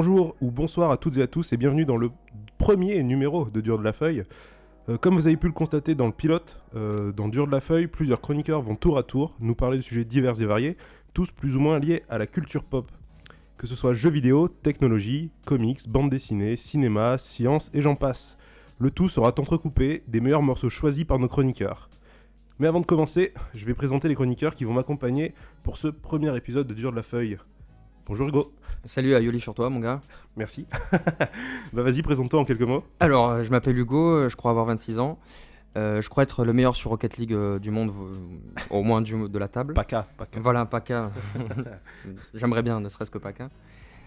Bonjour ou bonsoir à toutes et à tous et bienvenue dans le premier numéro de Dur de la Feuille. Euh, comme vous avez pu le constater dans le pilote, euh, dans Dur de la Feuille, plusieurs chroniqueurs vont tour à tour nous parler de sujets divers et variés, tous plus ou moins liés à la culture pop. Que ce soit jeux vidéo, technologie, comics, bande dessinée, cinéma, science et j'en passe. Le tout sera entrecoupé des meilleurs morceaux choisis par nos chroniqueurs. Mais avant de commencer, je vais présenter les chroniqueurs qui vont m'accompagner pour ce premier épisode de Dur de la Feuille. Bonjour Hugo. Salut à Yoli sur toi, mon gars. Merci. bah vas-y, présente-toi en quelques mots. Alors, euh, je m'appelle Hugo, euh, je crois avoir 26 ans. Euh, je crois être le meilleur sur Rocket League euh, du monde, euh, au moins du, de la table. Paka, Paka. Voilà, Paka. J'aimerais bien, ne serait-ce que.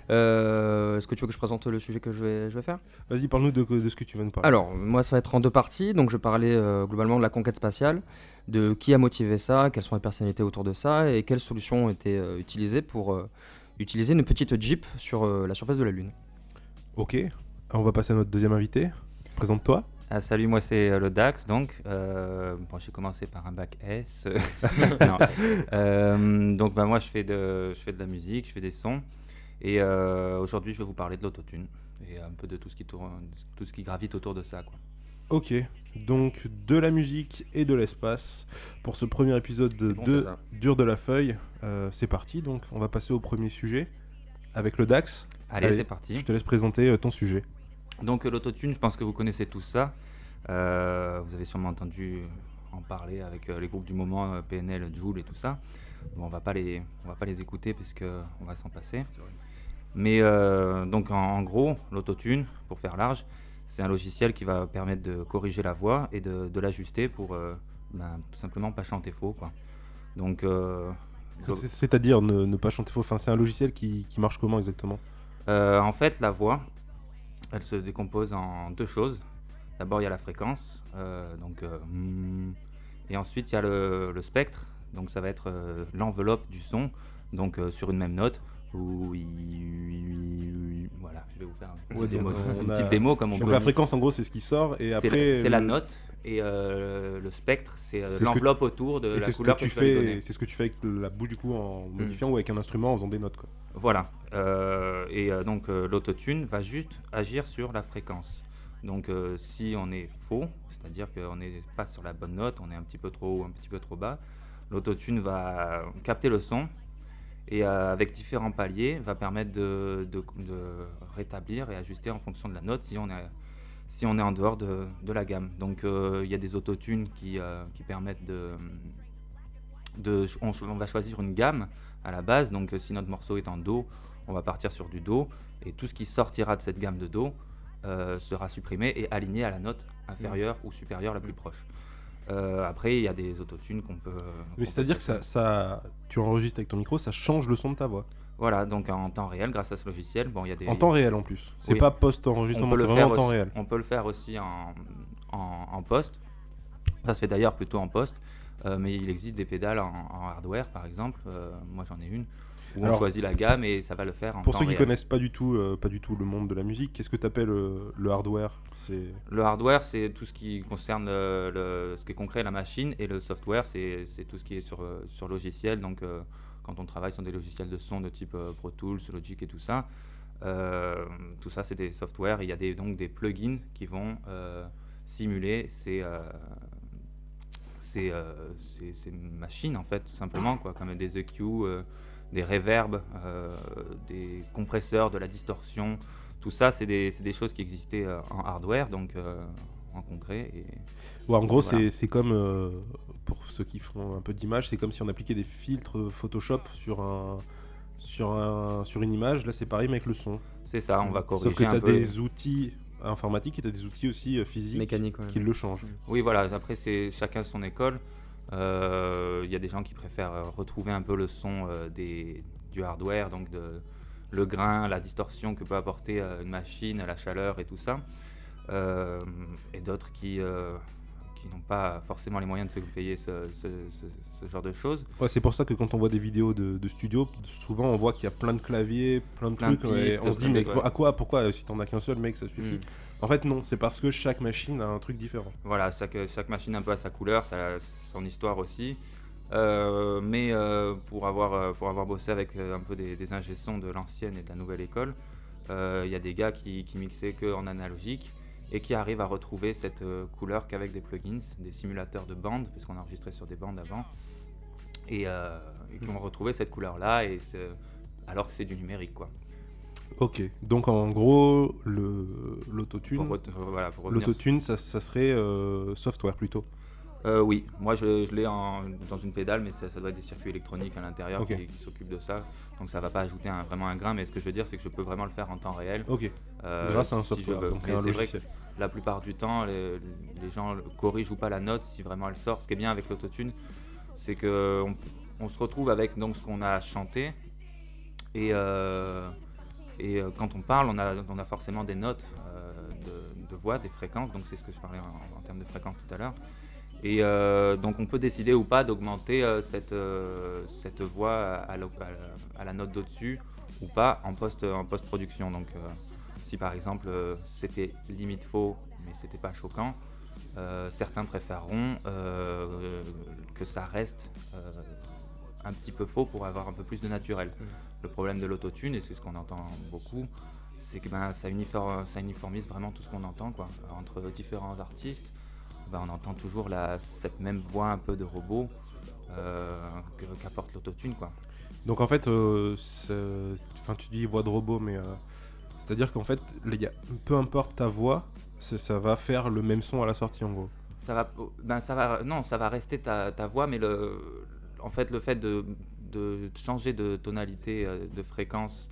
Euh, Est-ce que tu veux que je présente le sujet que je vais, je vais faire? Vas-y, parle-nous de, de ce que tu vas nous parler. Alors, moi, ça va être en deux parties. Donc, je vais parler euh, globalement de la conquête spatiale, de qui a motivé ça, quelles sont les personnalités autour de ça et quelles solutions ont été utilisées pour utiliser une petite Jeep sur euh, la surface de la Lune. Ok, on va passer à notre deuxième invité. Présente-toi. Ah, salut, moi c'est euh, le Dax, donc euh, bon, j'ai commencé par un bac S. Non. Euh, donc bah, moi je fais, de, je fais de la musique, je fais des sons, et euh, aujourd'hui je vais vous parler de l'autotune et un peu de tout ce qui tourne, tout ce qui gravite autour de ça. Quoi. Ok, donc de la musique et de l'espace pour ce premier épisode de, bon, de. Dur de la Feuille. Euh, c'est parti, donc on va passer au premier sujet avec le DAX. Allez, Allez, c'est parti. Je te laisse présenter euh, ton sujet. Donc euh, l'autotune, je pense que vous connaissez tous ça. Euh, vous avez sûrement entendu en parler avec les groupes du moment, PNL, Joule et tout ça. Bon, on va pas les, on va pas les écouter parce que on va s'en passer. Mais euh, donc en, en gros, l'autotune, pour faire large, c'est un logiciel qui va permettre de corriger la voix et de, de l'ajuster pour euh, ben, tout simplement pas chanter faux, quoi. Donc euh, C'est- C'est-à-dire ne, ne pas chanter faux. Enfin, c'est un logiciel qui, qui marche comment exactement? Euh, en fait, la voix, elle se décompose en deux choses. D'abord, il y a la fréquence, donc, mm, et ensuite il y a le, le spectre. Donc, ça va être l'enveloppe du son, donc sur une même note. Oui, oui, oui, voilà, je vais vous faire un Ouais, démo, on a- comme on Donc peut. la fréquence, en gros, c'est ce qui sort et après. c'est la le- note et euh, le spectre, c'est euh, ce l'enveloppe autour de et la couleur que que, tu fais. C'est ce que tu fais avec la bouche du coup en modifiant ou avec un instrument en faisant des notes. Quoi. Voilà. Euh, et euh, donc euh, l'autotune va juste agir sur la fréquence. Donc euh, si on est faux, c'est-à-dire qu'on n'est pas sur la bonne note, on est un petit peu trop haut, un petit peu trop bas, l'autotune va capter le son et euh, avec différents paliers va permettre de, de- de rétablir et ajuster en fonction de la note si on est, si on est en dehors de, de la gamme. Donc euh, il y a des autotunes qui, euh, qui permettent de, de on, on va choisir une gamme à la base. Donc, si notre morceau est en Do, on va partir sur du Do. Et tout ce qui sortira de cette gamme de Do sera supprimé et aligné à la note inférieure ou supérieure la plus proche. Euh, après, il y a des autotunes qu'on peut. Mais c'est-à-dire que ça, ça, tu enregistres avec ton micro, ça change le son de ta voix. Voilà, donc en temps réel, grâce à ce logiciel, bon, il y a des. En temps réel en plus. C'est Oui. pas post-enregistrement, c'est vraiment en temps aussi- réel. On peut le faire aussi en, en, en post. Ça se fait d'ailleurs plutôt en post. euh, mais il existe des pédales en, en hardware, par exemple. euh, moi, j'en ai une. Où Alors, on choisit la gamme et ça va le faire en Pour temps ceux qui réel. connaissent pas du tout, euh, pas du tout le monde de la musique, qu'est-ce que tu appelles le hardware? C'est Le hardware, c'est tout ce qui concerne le, le- ce qui est concret, la machine, et le software, c'est tout ce qui est sur, euh, sur logiciel. Donc, euh, quand on travaille sur des logiciels de son de type euh, Pro Tools, Logic et tout ça, euh, tout ça, c'est des softwares. Il y a des, donc des plugins qui vont euh, simuler ces, euh, ces, euh, ces- ces machines, en fait, tout simplement, quoi, comme des EQ, euh, des reverbs, euh, des compresseurs, de la distorsion. Tout ça, c'est des, choses qui existaient euh, en hardware, donc euh, en concret. Et... Ouais, en gros, Voilà. c'est- comme, euh, pour ceux qui font un peu d'image, c'est comme si on appliquait des filtres Photoshop sur, un, sur, un, sur une image. Là, c'est pareil, mais avec le son. C'est ça, on va corriger Sauf que tu as peu. des outils informatiques et tu as des outils aussi physiques Mécanique, ouais. qui le changent. Oui, voilà, après, c'est chacun son école. Euh, Il y a des gens qui préfèrent euh, retrouver un peu le son euh, des, du hardware, donc de, le grain, la distorsion que peut apporter une machine, la chaleur et tout ça. Euh, et d'autres qui, euh, qui n'ont pas forcément les moyens de se payer ce, ce- ce- ce genre de choses. Ouais, c'est pour ça que quand on voit des vidéos de, de studio, souvent on voit qu'il y a plein de claviers, plein de Plein trucs, et on se dit mais ouais. à quoi, pourquoi si t'en as qu'un seul mec ça suffit Mm. En fait non, c'est parce que chaque machine a un truc différent. Voilà, chaque, chaque machine un peu sa couleur, ça son histoire aussi. Euh, mais euh, pour, avoir, euh, pour avoir bossé avec un peu des, des de l'ancienne et de la nouvelle école, Euh, Il y a des gars qui, qui mixaient que en analogique et qui arrivent à retrouver cette couleur qu'avec des plugins, des simulateurs de bandes, parce qu'on a enregistré sur des bandes avant, et, et qui ont retrouvé cette couleur-là, et alors que c'est du numérique, quoi. Ok, donc en gros, l'autotune, voilà, ça, ça serait software plutôt. Euh, oui, moi je, je l'ai dans une pédale, mais ça, ça doit être des circuits électroniques à l'intérieur qui, qui s'occupent de ça. Donc ça va pas ajouter un- vraiment un grain, mais ce que je veux dire, c'est que je peux vraiment le faire en temps réel. Ok, euh, grâce à un software, donc vrai que la plupart du temps, les, les gens corrigent ou pas la note si vraiment elle sort. Ce qui est bien avec l'autotune, c'est que on, on se retrouve avec donc ce qu'on a chanté et, euh, et quand on parle, on a, on a forcément des notes de, de voix, des fréquences. Donc c'est ce que je parlais en, en termes de fréquences tout à l'heure. Et euh, donc on peut décider ou pas d'augmenter euh, cette, euh, cette voix à, la- à la note d'au-dessus ou pas en post en post-production. Donc si par exemple c'était limite faux mais c'était pas choquant, certains préféreront que ça reste un petit peu faux pour avoir un peu plus de naturel. Mm. Le problème de l'autotune, et c'est ce qu'on entend beaucoup, c'est que ben, ça, ça uniformise vraiment tout ce qu'on entend. Quoi. Entre différents artistes, ben, on entend toujours la, cette même voix un peu de robot euh, qu'apporte l'autotune. quoi. Donc en fait, euh, enfin tu dis voix de robot, mais euh, c'est-à-dire qu'en fait, les gars, peu importe ta voix, ça va faire le même son à la sortie en gros. Ça va, ben, ça va, non, ça va rester ta, ta voix, mais le, en fait, le fait de, de changer de tonalité, de fréquence,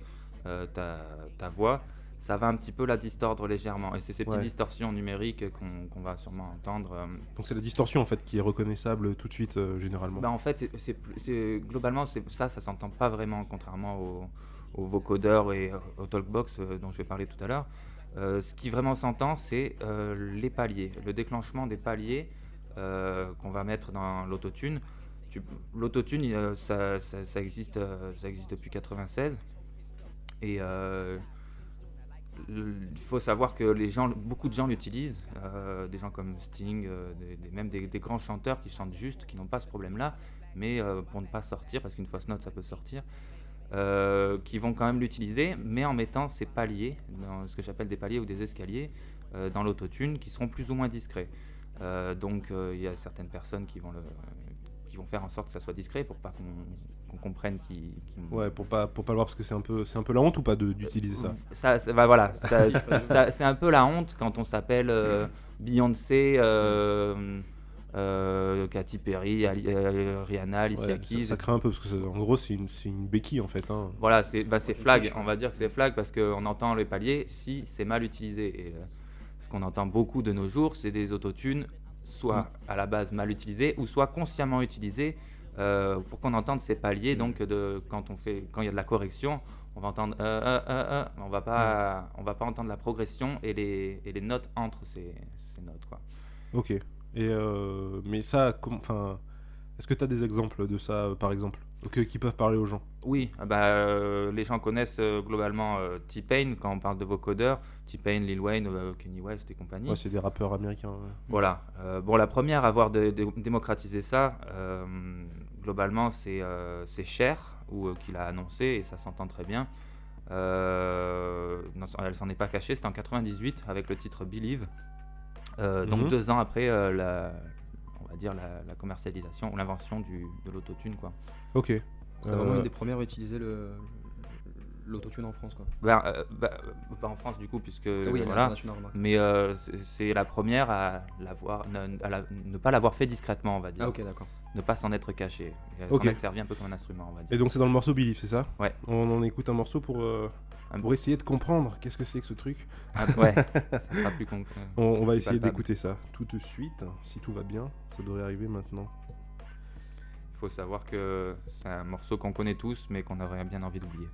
euh, ta, ta voix, ça va un petit peu la distordre légèrement. Et c'est ces petites Ouais. distorsions numériques qu'on va sûrement entendre. euh, Donc c'est la distorsion en fait qui est reconnaissable tout de suite euh, généralement. Ben, en fait, c'est- globalement c'est ça, ça s'entend pas vraiment, contrairement aux, aux vocodeurs et euh, aux talkbox euh, dont je vais parler tout à l'heure. Euh, ce qui vraiment s'entend, c'est euh, les paliers, le déclenchement des paliers euh, qu'on va mettre dans l'autotune. Tu- L'autotune, euh, ça, ça- ça existe, euh, ça existe depuis 96 et euh, il faut savoir que beaucoup de gens l'utilisent, euh, des gens comme Sting, euh, même des, grands chanteurs qui chantent juste, qui n'ont pas ce problème-là, mais euh, pour ne pas sortir, parce qu'une fausse note ça peut sortir, euh, qui vont quand même l'utiliser, mais en mettant ces paliers, ce que j'appelle des paliers ou des escaliers, euh, dans l'autotune, qui seront plus ou moins discrets. Euh, donc euh, il y a certaines personnes qui vont, qui vont faire en sorte que ça soit discret pour pas qu'on qu'on comprenne qui, Ouais, pour pas pour pas le voir parce que c'est un peu c'est un peu la honte ou pas de- d'utiliser ça. ça, ça- bah voilà, c'est un peu la honte quand on s'appelle euh, Beyoncé, euh, euh, Katy Perry, Ali- euh, Rihanna, Alicia Ouais, Keys. ça, ça craint un peu parce que en gros c'est une, c'est une béquille en fait. hein. Voilà, c'est bah, c'est flag, on va dire que c'est flag parce qu'on entend les paliers si c'est mal utilisé. Et euh, ce qu'on entend beaucoup de nos jours, c'est des autotunes, soit à la base mal utilisés, ou soit consciemment utilisés euh, pour qu'on entende ces paliers. Donc de, quand on fait, quand il y a de la correction, on va entendre euh, euh, on va pas, on va pas entendre la progression et les, et les notes entre ces, ces notes. Quoi. Ok. Et mais ça, enfin, est-ce que tu as des exemples de ça, par exemple, que- qui peuvent parler aux gens Oui, ah bah, euh, les gens connaissent euh, globalement euh, T-Pain quand on parle de vocodeurs. T-Pain, Lil Wayne, Kanye West et compagnie. Ouais, c'est des rappeurs américains. ouais. Voilà. Bon, la première à avoir dé- dé- démocratisé ça, globalement, c'est Cher, ou euh, qui l'a annoncé, et ça s'entend très bien. Non, elle s'en est pas cachée, c'était en 98 avec le titre Believe. Donc Mhm. deux ans après la, on va dire la, la commercialisation ou l'invention du- de l'autotune, quoi. Ok. C'est vraiment Euh, une des premières à utiliser le l'autotune en France quoi. Ben, euh, bah, euh, pas en France du coup, puisque Ah oui, voilà. Mais euh, c'est- c'est la première à, l'avoir, à la- ne pas l'avoir fait discrètement, on va dire. Ah ok d'accord. Ne pas s'en être caché. Et Ok. S'en être servi un peu comme un instrument, on va dire. Et donc c'est dans le morceau Believe, c'est ça? Ouais. On en écoute un morceau pour euh, Un pour essayer de comprendre qu'est-ce que c'est que ce truc. Ah, ouais, ça sera plus concret. On, on va essayer d'écouter ça tout de suite, si tout va bien. Ça devrait arriver maintenant. Il faut savoir que c'est un morceau qu'on connaît tous, mais qu'on aurait bien envie d'oublier.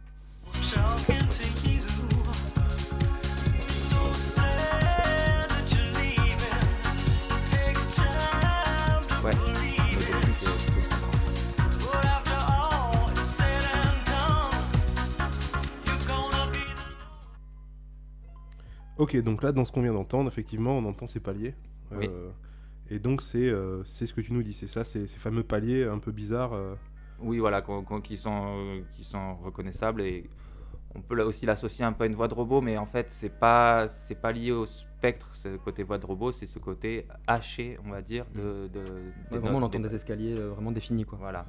Ok, donc là, dans ce qu'on vient d'entendre, effectivement, on entend ces paliers. Oui. Euh, et donc c'est euh, c'est ce que tu nous dis, c'est ça, ces ces fameux paliers un peu bizarres. euh. Oui, voilà, qui, sont, euh, qui sont reconnaissables et on peut aussi l'associer un peu à une voix de robot, mais en fait, c'est pas, c'est pas lié au spectre, ce côté voix de robot, c'est ce côté haché, on va dire, de. de- des Ouais, vraiment, on entend des- des escaliers euh, vraiment définis. Quoi. Voilà.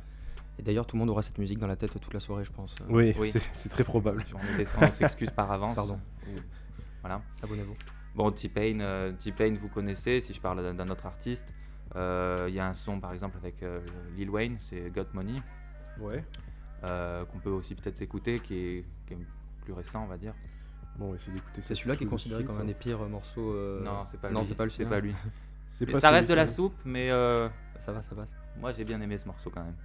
Et d'ailleurs, tout le monde aura cette musique dans la tête toute la soirée, je pense. Oui, Oui. c'est- très probable. On s'excuse par avance. Pardon. Voilà. Abonnez-vous. Bon, T-Pain, euh, T-Pain, vous connaissez, si je parle d'un- autre artiste. euh, Il y a un son, par exemple, avec euh, Lil Wayne, c'est Got Money, Ouais. euh, qu'on peut aussi peut-être s'écouter, qui est, qui est plus récent, on va dire. Bon, on va essayer d'écouter ça. C'est celui-là qui est considéré suite, comme un hein. des pires morceaux. euh, Non, c'est pas non, lui. c'est pas le pas lui. Pas ça reste de la soupe, mais euh, Ça va, ça passe. moi j'ai bien aimé ce morceau quand même.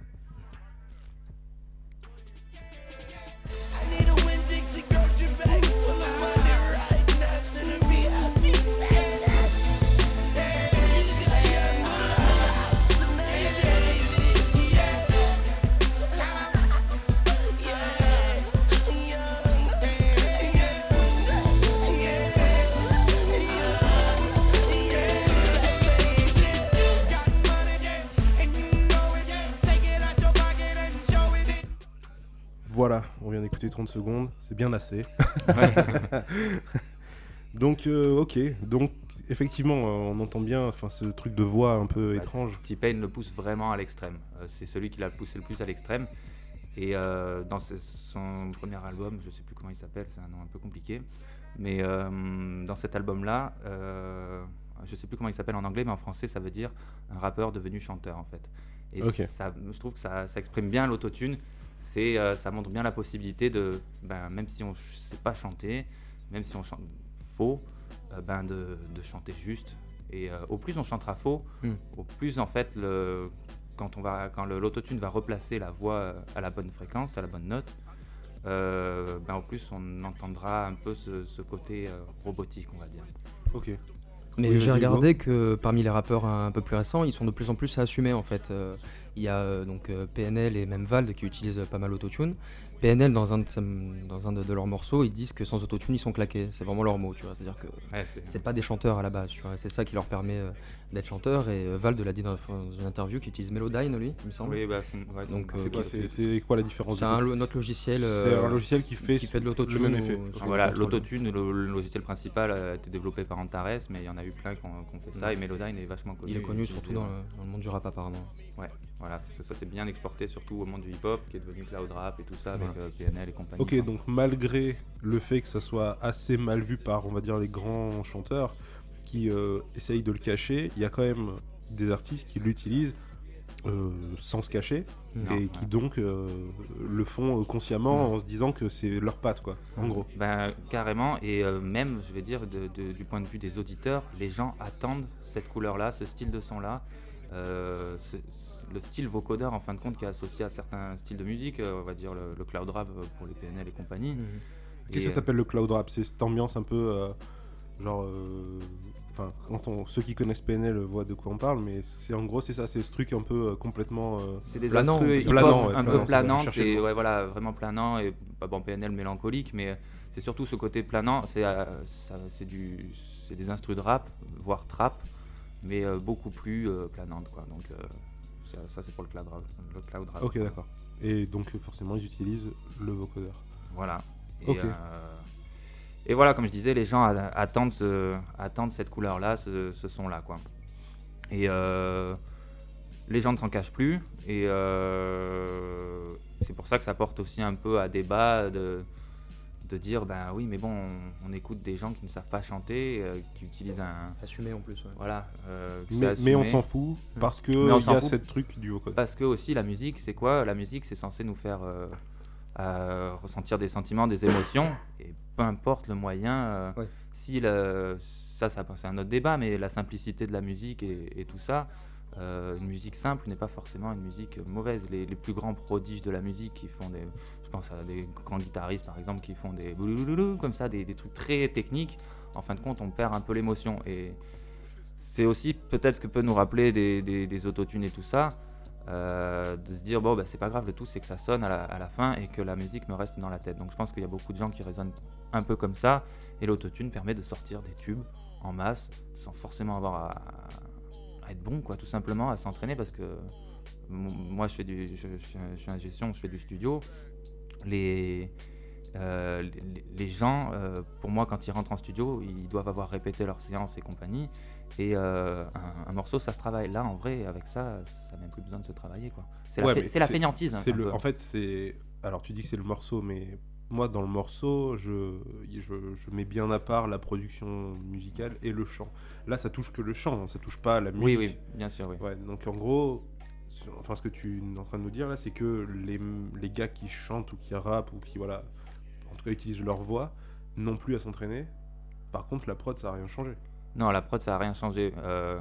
Voilà, on vient d'écouter 30 secondes, c'est bien assez. Donc, euh, ok, donc effectivement, euh, on entend bien ce truc de voix un peu Bah, étrange. T-Pain le pousse vraiment à l'extrême. Euh, c'est celui qui l'a poussé le plus à l'extrême. Et euh, dans son premier album, je sais plus comment il s'appelle, c'est un nom un peu compliqué. Mais euh, dans cet album-là, euh, je sais plus comment il s'appelle en anglais, mais en français, ça veut dire un rappeur devenu chanteur en fait. Et Ok. ça, je trouve que ça, ça exprime bien l'autotune. C'est, euh, ça montre bien la possibilité de, ben, même si on ne sait pas chanter, même si on chante faux, euh, ben, de, de chanter juste. Et euh, au plus on chantera faux, Hmm. au plus en fait, le, quand, on va, quand l'autotune va replacer la voix à la bonne fréquence, à la bonne note, euh, ben, au plus on entendra un peu ce, ce côté euh, robotique, on va dire. Ok. Mais Oui, j'ai regardé que parmi les rappeurs un peu plus récents, ils sont de plus en plus à assumer en fait. Euh, Il y a euh, donc euh, PNL et même Vald qui utilisent pas mal l'autotune. PNL dans un, de, ses- dans un de, de leurs morceaux, ils disent que sans autotune ils sont claqués. C'est vraiment leur mot, tu vois. C'est-à-dire que Ouais, c'est- c'est pas des chanteurs à la base, tu vois. C'est ça qui leur permet euh, d'être chanteurs. Et euh, Vald l'a dit dans, une interview qu'il utilise Melodyne lui, il me semble. Oui, bah, c'est ouais, Donc, c'est- euh, C'est quoi, quoi la différence C'est un notre logiciel. C'est euh, un logiciel qui fait, qui fait de l'autotune Ok. Voilà, l'autotune, le, le logiciel principal a été développé par Antares, mais il y en a eu plein qui ont, qui fait ça, Ouais. et Melodyne est vachement connu. Il est connu surtout dans le, dans le monde du rap apparemment. Ouais, voilà, ça, ça, c'est bien exporté surtout au monde du hip-hop, qui est devenu cloud rap et tout ça, avec euh, PNL et compagnie. Ok, donc malgré le fait que ça soit assez mal vu par, on va dire, les grands chanteurs qui euh, essayent de le cacher, il y a quand même des artistes qui l'utilisent euh, sans se cacher Non, et ouais. qui donc euh, le font euh, consciemment Ouais. en se disant que c'est leur patte, quoi, en gros. Ben, carrément, et euh, même, je vais dire, de- de- du point de vue des auditeurs, les gens attendent cette couleur-là, ce style de son-là, euh, ce- ce- le style vocodeur en fin de compte qui est associé à certains styles de musique, on va dire le, le cloud rap pour les PNL et compagnie. Qu'est-ce Et, que t'appelles le cloud rap? C'est cette ambiance un peu euh, genre. Euh, Enfin, quand on, ceux qui connaissent PNL voient de quoi on parle, mais c'est en gros c'est ça, c'est ce truc un peu euh, complètement. euh, C'est des Planant, instrus Planant, ouais, un planant, peu le et ouais, voilà, vraiment planant et bah, bon PNL mélancolique, mais c'est surtout ce côté planant. C'est euh, c'est du, c'est des instrus de rap, voire trap, mais euh, beaucoup plus euh, planantes quoi. Donc euh, ça, ça, c'est pour le cloud rap. Le cloud rap. Ok, d'accord. Et donc euh, forcément ils utilisent le vocodeur. Voilà. Et, Ok. Et voilà, comme je disais, les gens attendent, ce- attendent cette couleur-là, ce, ce son-là, quoi. Et euh, les gens ne s'en cachent plus. Et euh, c'est pour ça que ça porte aussi un peu à débat de, de dire, ben oui, mais bon, on, on écoute des gens qui ne savent pas chanter, euh, qui utilisent un... Assumé en plus. ouais. Voilà. euh, Mais, on s'en fout parce que Mais on il y a cette truc du vocodeur. Parce que aussi la musique, c'est quoi? La musique, c'est censé nous faire ressentir des sentiments, des émotions, et peu importe le moyen. euh, Ouais. Si le, ça, ça c'est un autre débat, mais la simplicité de la musique et, et tout ça, euh, une musique simple n'est pas forcément une musique mauvaise. Les, les plus grands prodiges de la musique qui font des, je pense à des grands guitaristes par exemple qui font des comme ça, des, des trucs très techniques. En fin de compte, on perd un peu l'émotion et c'est aussi peut-être ce que peut nous rappeler des, des, des autotunes et tout ça. Euh, de se dire bon bah, c'est pas grave le tout c'est que ça sonne à la, fin et que la musique me reste dans la tête donc je pense qu'il y a beaucoup de gens qui raisonnent un peu comme ça et l'autotune permet de sortir des tubes en masse sans forcément avoir à, être bon quoi tout simplement à s'entraîner parce que moi je fais du je, je, je suis un gestion je fais du studio les euh, les, gens, euh, pour moi, quand ils rentrent en studio, ils doivent avoir répété leur séance et compagnie. Et euh, un, un morceau, ça se travaille. Là, en vrai, avec ça, ça n'a même plus besoin de se travailler. quoi. C'est la, Ouais, la fainéantise. hein, le, en fait, c'est. Alors, tu dis que c'est le morceau, mais moi, dans le morceau, je, je, je mets bien à part la production musicale et le chant. Là, ça touche que le chant, hein, ça touche pas à la musique. oui, oui, bien sûr, oui. Ouais, donc en gros, enfin, ce que tu es en train de nous dire là, c'est que les, les gars qui chantent ou qui rappent ou qui, voilà, en tout cas, utilisent leur voix, n'ont plus à s'entraîner. Par contre, la prod, ça n'a rien changé. Non, la prod, ça n'a rien changé. Euh,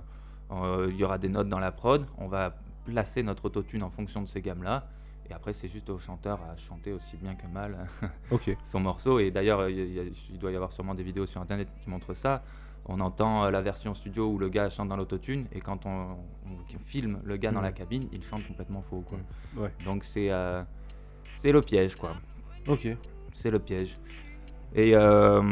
euh, Il y aura des notes dans la prod. On va placer notre autotune en fonction de ces gammes-là. Et après, c'est juste au chanteur à chanter aussi bien que mal son morceau. Et d'ailleurs, il doit y avoir sûrement des vidéos sur Internet qui montrent ça. On entend euh, la version studio où le gars chante dans l'autotune. Et quand on, on filme le gars dans la Mhm. cabine, il chante complètement faux. Quoi. Ouais. Donc, c'est euh, le piège. quoi. Ok. C'est le piège. Et euh,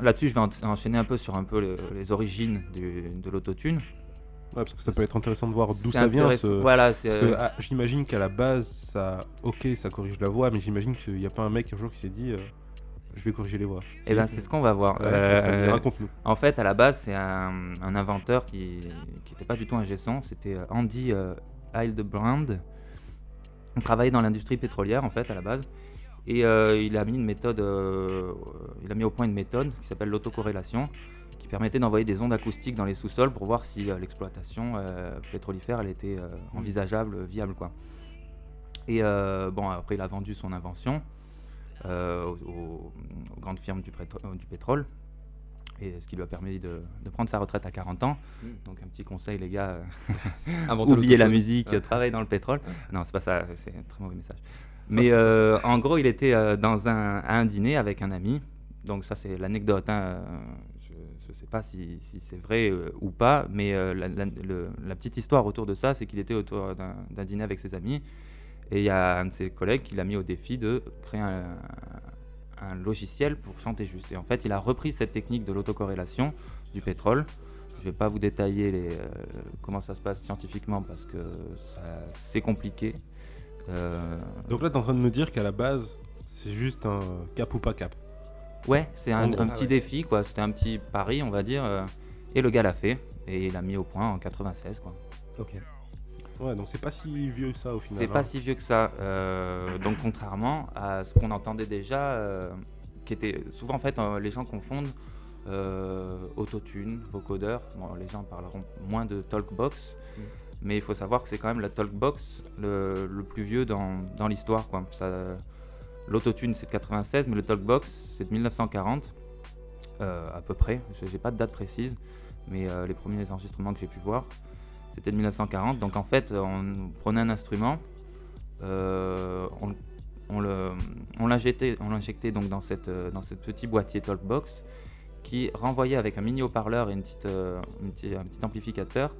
là-dessus, je vais en- enchaîner un peu sur un peu le- les origines du- de l'autotune. Ouais, parce que ça peut être intéressant de voir d'où ça vient. ce- Voilà, Parce que euh, ah, j'imagine qu'à la base, ça, ok, ça corrige la voix, mais j'imagine qu'il n'y a pas un mec un jour qui s'est dit, euh, je vais corriger les voix. eh ben, c'est ce qu'on va voir. Ouais, Euh, raconte-nous. en fait, à la base, c'est un, un inventeur qui n'était pas du tout un. C'était Andy euh, Hildebrand. Il travaillait dans l'industrie pétrolière, en fait, à la base. Et euh, il a mis une méthode, euh, il a mis au point une méthode qui s'appelle l'autocorrélation, qui permettait d'envoyer des ondes acoustiques dans les sous-sols pour voir si euh, l'exploitation pétrolifère elle était euh, envisageable, viable, quoi. Et bon, après, il a vendu son invention aux, grandes firmes du, pétro- du pétrole, et ce qui lui a permis de, de prendre sa retraite à 40 ans. Mm. Donc un petit conseil, les gars, oubliez la musique, travaillez dans le pétrole. Non, c'est pas ça, c'est un très mauvais message. Mais euh, en gros, il était euh, dans un, à un dîner avec un ami. Donc ça, c'est l'anecdote. hein, Je ne sais pas si, c'est vrai euh, ou pas, mais la, petite histoire autour de ça, c'est qu'il était autour d'un dîner avec ses amis. Et il y a un de ses collègues qui l'a mis au défi de créer un, logiciel pour chanter juste. Et en fait, il a repris cette technique de l'autocorrélation du pétrole. Je ne vais pas vous détailler comment ça se passe scientifiquement parce que c'est compliqué. Euh, Donc là, tu es en train de me dire qu'à la base, c'est juste un cap ou pas cap. ouais, c'est un, Ah petit ouais. défi, quoi. C'était un petit pari, on va dire. euh, et le gars l'a fait. Et il l'a mis au point en 96, quoi. Ok. Ouais, donc c'est pas si vieux que ça au final. C'est hein. pas si vieux que ça. euh, donc contrairement à ce qu'on entendait déjà, euh, qui était souvent en fait euh, les gens confondent euh, autotune, vocodeur. Bon, les gens parleront moins de talkbox, Mm. Mais il faut savoir que c'est quand même la talkbox le, plus vieux dans, dans l'histoire. quoi. Ça- L'autotune c'est de 96, mais le talkbox c'est de 1940 euh, à peu près. Je n'ai pas de date précise, mais euh, les premiers enregistrements que j'ai pu voir c'était de 1940. Donc en fait, on prenait un instrument, euh, on, l'injectait, on l'injectait donc dans cette, dans cette petit boîtier Talkbox qui renvoyait avec un mini haut-parleur et une petite, un petit amplificateur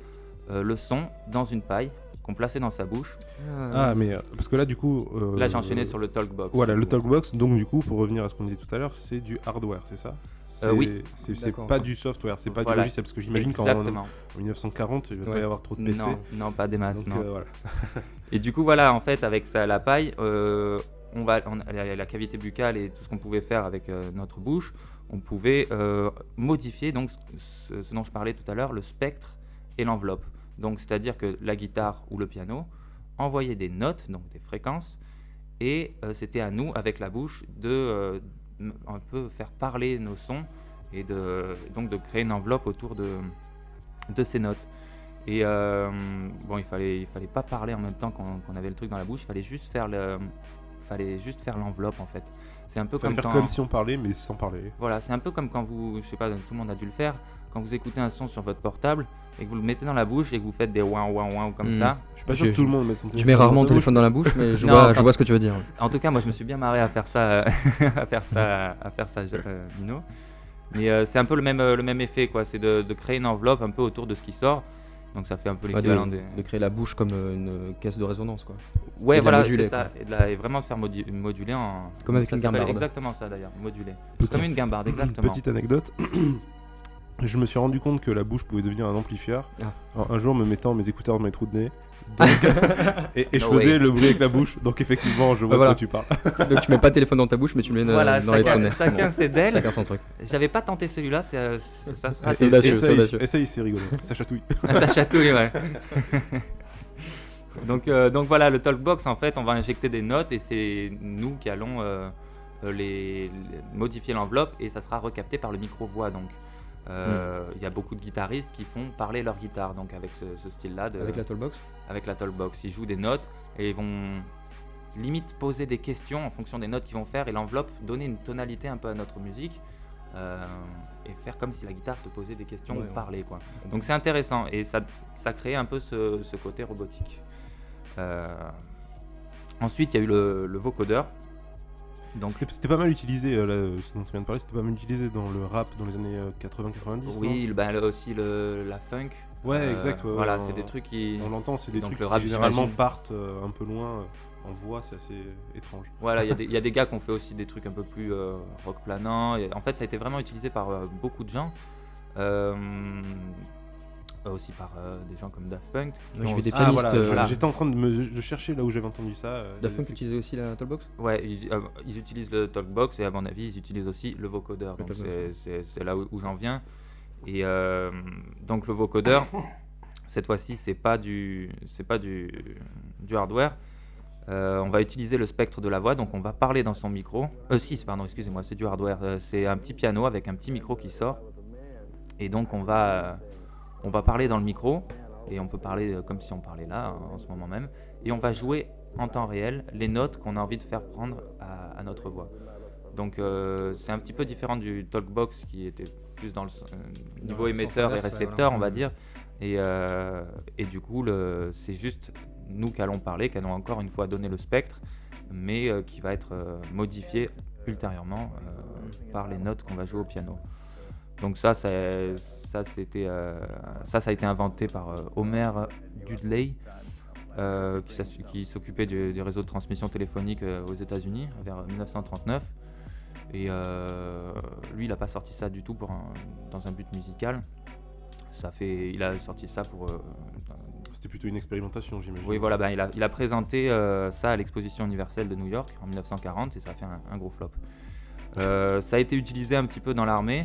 le son dans une paille qu'on plaçait dans sa bouche. Ah, mais euh, parce que là, du coup. euh, Là, j'ai enchaîné sur le Talkbox. Voilà, le. Talkbox, donc du coup, pour revenir à ce qu'on disait tout à l'heure, c'est du hardware, c'est ça Euh, oui. c'est- pas du software, c'est pas Voilà. du logiciel, parce que j'imagine qu'en Exactement. en 1940, il ne va pas y avoir trop de PC. Non, non, pas des masses. donc non. euh, voilà. Et du coup, voilà, en fait, avec ça, la paille, euh, on va, on- la, la cavité buccale et tout ce qu'on pouvait faire avec euh, notre bouche, on pouvait euh, modifier donc ce, ce dont je parlais tout à l'heure, le spectre et l'enveloppe. Donc, c'est-à-dire que la guitare ou le piano envoyait des notes, donc des fréquences, et euh, c'était à nous, avec la bouche, de euh, un peu faire parler nos sons et de, donc de créer une enveloppe autour de, de ces notes. Et euh, bon, il fallait, il fallait pas parler en même temps qu'on avait le truc dans la bouche. Il fallait juste faire le, fallait juste faire l'enveloppe en fait. C'est un peu comme faire quand, comme si on parlait, mais sans parler. voilà, c'est un peu comme quand vous, je sais pas, tout le monde a dû le faire, quand vous écoutez un son sur votre portable et que vous le mettez dans la bouche et que vous faites des ouin ouin ouin comme Mhm. ça. Je suis pas sûr Je- que tout le monde met son Je téléphone mets dans rarement mon téléphone dans la bouche, mais je, Non, vois, je ce que tu veux dire. En tout cas, moi, je me suis bien marré à faire ça, euh, à faire ça, à faire ça, je- euh, Dino. Mais euh, c'est un peu le même, euh, le même effet, quoi. C'est de, de créer une enveloppe un peu autour de ce qui sort. Donc ça fait un peu Ouais, l'équivalent de, des. de créer la bouche comme une caisse de résonance, quoi. Ouais, et de voilà, c'est ça. Et, de la- et vraiment de faire modu- moduler en. Comme avec ça une guimbarde. Exactement ça d'ailleurs, moduler. Petit- Comme une guimbarde, exactement. Petite anecdote. Je me suis rendu compte que la bouche pouvait devenir un amplifieur Ah. en- un jour me mettant mes écouteurs dans mes trous de nez. Donc, Et, et je No faisais way. le bruit avec la bouche, donc effectivement, je vois voilà. de quoi tu parles. Donc tu mets pas le téléphone dans ta bouche, mais tu le mets euh, Voilà, dans les chacun, trous de nez. chacun Bon, ses d'elle. Chacun son truc. J'avais pas tenté celui-là, c'est, euh, ça sera Ah, essaye, audacieux. essaye, c'est rigolo. Ça chatouille. ça chatouille, ouais. donc, euh, donc voilà, le Talkbox, en fait, on va injecter des notes et c'est nous qui allons euh, euh, les, les- modifier l'enveloppe et ça sera recapté par le micro-voix. Donc, Euh, il y a beaucoup de guitaristes qui font parler leur guitare, donc avec ce, ce style-là, de- Avec la toolbox avec la Talkbox. Ils jouent des notes et ils vont limite poser des questions en fonction des notes qu'ils vont faire et l'enveloppe donner une tonalité un peu à notre musique euh, et faire comme si la guitare te posait des questions Ouais, ou parlait quoi. Donc c'est intéressant et ça, ça crée un peu ce, ce côté robotique. Euh, ensuite il y a eu le, le vocodeur. Donc C'était pas mal utilisé, euh, là, euh, ce dont tu viens de parler, c'était pas mal utilisé dans le rap dans les années 80-90. oui, le- ben, aussi le, la funk. Ouais, Euh, exact, ouais, voilà, c'est on- des trucs qui. On l'entend, c'est des Donc trucs le qui rap, généralement j'imagine. partent euh, un peu loin euh, en voix, c'est assez étrange. Voilà, il y, a des- il y a des gars qui ont fait aussi des trucs un peu plus euh, rock planant. Et en fait, ça a été vraiment utilisé par euh, beaucoup de gens. Euh, aussi par euh, des gens comme Daft Punk. des Ah pianistes, voilà, euh, j'étais en train de me de chercher là où j'avais entendu ça. euh, Daft Punk utilisait aussi la toolbox Ouais, ils, euh, ils utilisent le Talkbox et à mon avis, ils utilisent aussi le vocodeur. Le Donc Talkbox, c'est- là où, où j'en viens. Et euh, donc le vocodeur, cette fois-ci, c'est pas du, c'est pas du, du hardware. Euh, on va utiliser le spectre de la voix, donc on va parler dans son micro. Euh, si, pardon, excusez-moi, c'est du hardware. Euh, c'est un petit piano avec un petit micro qui sort. Et donc on va, euh, on va parler dans le micro et on peut parler euh, comme si on parlait là en ce moment même. Et on va jouer en temps réel les notes qu'on a envie de faire prendre à, à notre voix. Donc euh, c'est un petit peu différent du talkbox qui était plus dans le euh, niveau émetteur et ouais, récepteur, voilà. on va dire. Et, euh, et du coup, c'est juste nous qui allons parler, qui allons encore une fois donner le spectre, mais qui va être modifié ultérieurement par les notes qu'on va jouer au piano. Donc ça, ça, ça, c'était, euh, ça, ça a été inventé par euh, Homer Dudley, euh, qui s'occupait du, du réseau de transmission téléphonique euh, aux États-Unis vers 1939. Et euh, lui, il n'a pas sorti ça du tout pour un- dans un but musical. Ça fait, il a sorti ça pour. euh, C'était plutôt une expérimentation, j'imagine. oui, voilà, ben, il, a, il a présenté euh, ça à l'exposition universelle de New York en 1940 et ça a fait un, un gros flop. Euh, ça a été utilisé un petit peu dans l'armée.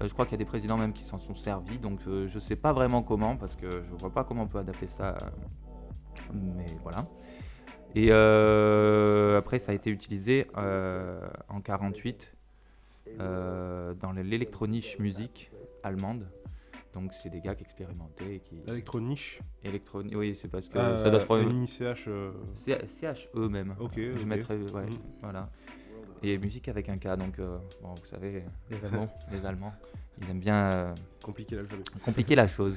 Euh, je crois qu'il y a des présidents même qui s'en sont servis, donc euh, je sais pas vraiment comment parce que je vois pas comment on peut adapter ça. Mais voilà. Et euh, après, ça a été utilisé en 48 euh, dans l'électroniche musique allemande. Donc c'est des gars qui expérimentaient et qui Electroniche. électronique. Oui, c'est parce que ça doit se prononcer. Euh, C- CHE même. Ok, Je ouais, Mm. voilà. Et musique avec un K, donc euh, bon, vous savez, Les Allemands. les Allemands, ils aiment bien euh, compliquer la chose.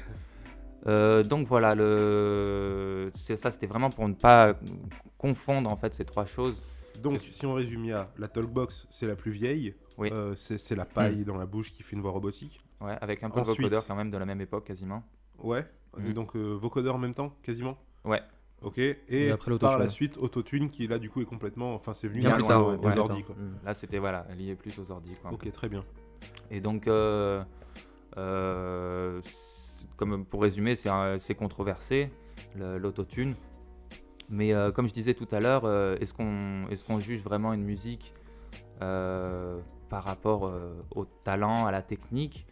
Euh, donc voilà, le... ça, c'était vraiment pour ne pas confondre en fait ces trois choses. Donc, si on résume, il y a la Talkbox, c'est la plus vieille. Oui. Euh, c'est la paille dans la bouche qui fait une voix robotique. Ouais, avec un peu Ensuite- de vocodeur quand même de la même époque quasiment. Ouais. Et donc, euh, vocodeur en même temps, quasiment Ouais. Ok. Et, Et après par la suite, autotune qui là, du coup, est complètement. Enfin, c'est venu Bien plus tard, aux, ouais, aux ordi, quoi. Mm. Là, c'était voilà, lié plus aux ordi. Quoi. Ok, très bien. Et donc, euh, euh, comme pour résumer, c'est controversé, l'autotune. Mais euh, comme je disais tout à l'heure, euh, est-ce qu'on est qu'on juge vraiment une musique euh, par rapport euh, au talent, à la technique,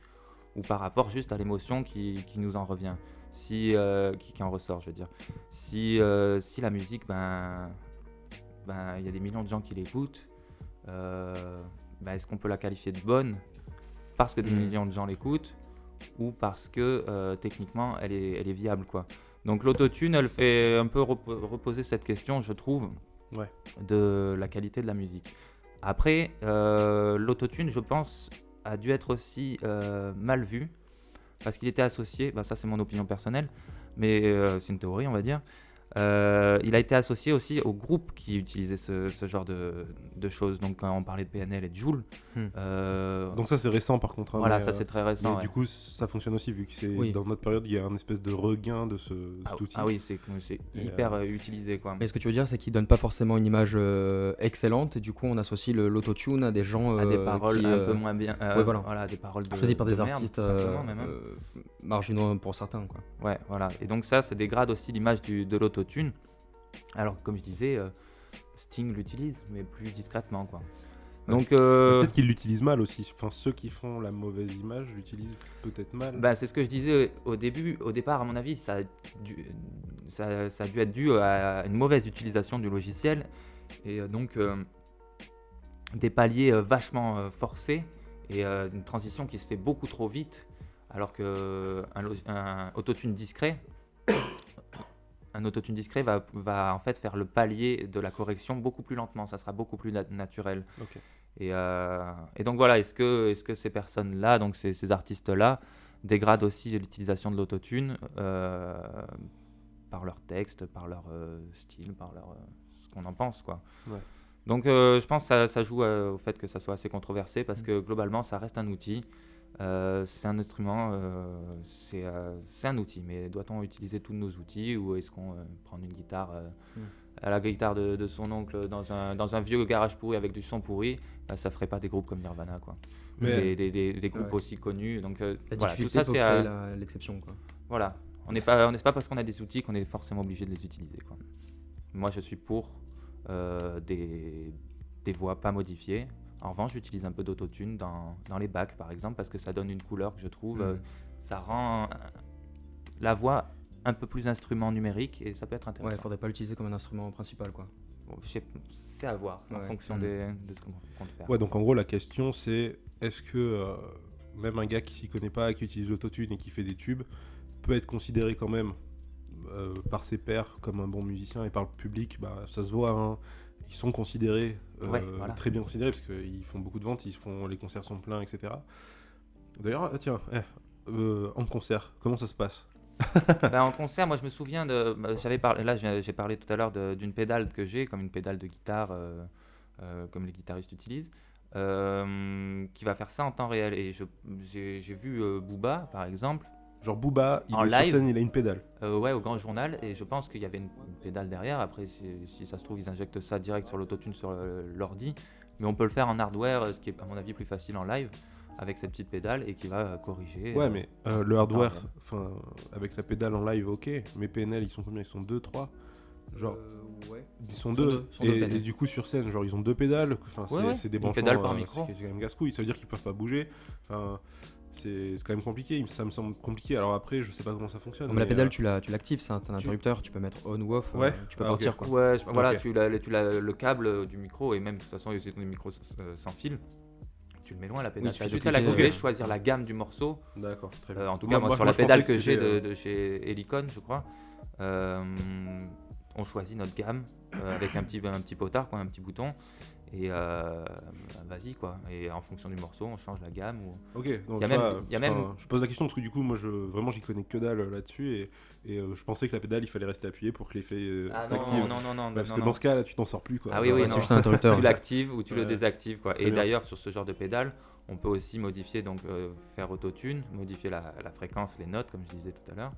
ou par rapport juste à l'émotion qui, qui nous en revient? Si, euh, qui, qui en ressort, je veux dire. Si, euh, si la musique, ben, ben, il y a des millions de gens qui l'écoutent, euh, ben, est-ce qu'on peut la qualifier de bonne parce que des Mm. millions de gens l'écoutent ou parce que techniquement elle est, elle est viable quoi. Donc l'autotune elle fait un peu repo- reposer cette question je trouve Ouais. de la qualité de la musique. Après l'autotune je pense a dû être aussi mal vu parce qu'il était associé, bah, ça c'est mon opinion personnelle, mais euh, c'est une théorie on va dire. Euh, il a été associé aussi aux groupes qui utilisaient ce, ce genre de, de choses. Donc quand on parlait de PNL et de Joule, Hmm. euh, Donc, ça, c'est récent par contre. hein, voilà, mais, ça euh, c'est très mais récent. ouais. du coup, ça fonctionne aussi vu que c'est Oui. dans notre période, il y a un espèce de regain de ce, ah, cet outil. ah oui, c'est hyper euh, utilisé quoi. Mais ce que tu veux dire, c'est qu'il donne pas forcément une image euh, excellente et du coup on associe le- l'autotune à des gens à des paroles qui, un euh, peu moins bien. euh, ouais, voilà. des paroles de, choisis par de des merde, artistes euh, même, hein. euh, marginaux pour certains quoi. Ouais, voilà. Et donc ça, ça dégrade aussi l'image de l'autotune. Alors que, comme je disais, euh, Sting l'utilise, mais plus discrètement, quoi. Ouais. Donc, euh, Peut-être qu'ils l'utilisent mal aussi. Enfin, ceux qui font la mauvaise image l'utilisent peut-être mal. Bah, c'est ce que je disais au début. Au départ, à mon avis, ça a dû, ça, ça a dû être dû à une mauvaise utilisation du logiciel et euh, donc euh, des paliers vachement forcés et euh, une transition qui se fait beaucoup trop vite, alors que un, lo- un autotune discret, un autotune discret va, va en fait faire le palier de la correction beaucoup plus lentement. Ça sera beaucoup plus nat- naturel. Et, euh, et donc voilà, est-ce que, est que ces personnes-là, donc ces, ces artistes-là, dégradent aussi l'utilisation de l'autotune euh, par leur texte, par leur euh, style, par leur, ce qu'on en pense, quoi? Ouais. Donc je pense que ça, ça joue au fait que ça soit assez controversé parce que globalement ça reste un outil. Euh, c'est un instrument, euh, c'est euh, c'est un outil, mais doit-on utiliser tous nos outils ou est-ce qu'on euh, prend une guitare euh, Mm. à la guitare de, de son oncle dans un, dans un vieux garage pourri avec du son pourri, bah, ça ferait pas des groupes comme Nirvana quoi. Mais- Des, des- des- des groupes Ouais. aussi connus. Donc euh, La voilà, tout difficulté ça c'est l'exception. voilà. On n'est pas, on n'est pas parce qu'on a des outils qu'on est forcément obligé de les utiliser. Quoi. Moi, je suis pour euh, des, des voix pas modifiées. En revanche, j'utilise un peu d'autotune dans, dans les bacs, par exemple, parce que ça donne une couleur que je trouve. euh, Mhm. ça rend euh, la voix un peu plus instrument numérique et ça peut être Ouais, intéressant. faudrait pas l'utiliser comme un instrument principal. quoi. Bon, c'est à voir en Ouais. fonction Mhm. des- de ce qu'on compte faire. Ouais, donc en gros, la question c'est est-ce que euh, même un gars qui s'y connaît pas, qui utilise l'autotune et qui fait des tubes, peut être considéré quand même euh, par ses pairs comme un bon musicien et par le public? Bah, ça se voit, hein. Ils sont considérés, euh, Ouais, voilà. très bien considérés, parce qu'ils font beaucoup de ventes, ils font, les concerts sont pleins, etc. D'ailleurs, ah, tiens, eh, euh, en concert, comment ça se passe? Bah, en concert, moi je me souviens de. bah, J'avais parlé, là j'ai parlé tout à l'heure d'une pédale que j'ai, comme une pédale de guitare, euh, comme les guitaristes utilisent, euh, qui va faire ça en temps réel. Et j'ai j'ai vu euh, Booba, par exemple, Genre Booba, il En est sur live scène, il a une pédale. euh, ouais, au grand journal, et je pense qu'il y avait une, une pédale derrière. Après, si, si ça se trouve, ils injectent ça direct sur l'autotune sur le- l'ordi. Mais on peut le faire en hardware, euh, ce qui est à mon avis plus facile en live, avec cette petite pédale et qui va euh, corriger. Ouais, euh, mais euh, le hardware, enfin, avec la pédale en live, ok, mais PNL, ils sont combien? Ils sont 2, 3 Genre, Euh, ouais. Ils sont Sont deux. deux, sont et, du coup sur scène, genre ils ont deux pédales. Enfin, c'est Ouais, des branchements. pédale par euh, micro. C'est quand même casse-couille. Ça veut dire qu'ils peuvent pas bouger. Enfin, c'est quand même compliqué. Ça me semble compliqué. Alors après, je sais pas comment ça fonctionne. Mais la pédale, euh, tu la- tu l'actives, c'est un, t'as un tu- interrupteur, tu peux mettre on ou off, euh, Ouais. tu peux Ah, partir quoi. Ouais, voilà, tu, l'as- tu l'as le câble euh, du micro et même de toute façon, ils ont des micros euh, sans fil. Tu le mets loin la pédale. il tu as juste à la choisir la gamme du morceau. D'accord, très bien. Euh, en tout cas, moi, sur moi, la pédale que, j'ai de, de chez Helicon, je crois, euh, on choisit notre gamme euh, avec un petit, un petit potard, quoi, un petit bouton. Et euh, vas-y quoi. Et en fonction du morceau, on change la gamme. Ou... Ok, donc Y a même- vois, y a même- je pose la question parce que du coup, moi, je vraiment, j'y connais que dalle euh, là-dessus et, et, euh, je pensais que la pédale, il fallait rester appuyé pour que l'effet euh, Ah s'active. non, non, non, non, Parce non, que non. dans ce cas, là, tu t'en sors plus quoi. Ah oui, oui, c'est non. juste un interrupteur. tu l'actives ou tu le Ouais. désactives quoi. Très Et d'ailleurs sur ce genre de pédale, on peut aussi modifier donc euh, faire autotune, modifier la, la fréquence, les notes comme je disais tout à l'heure.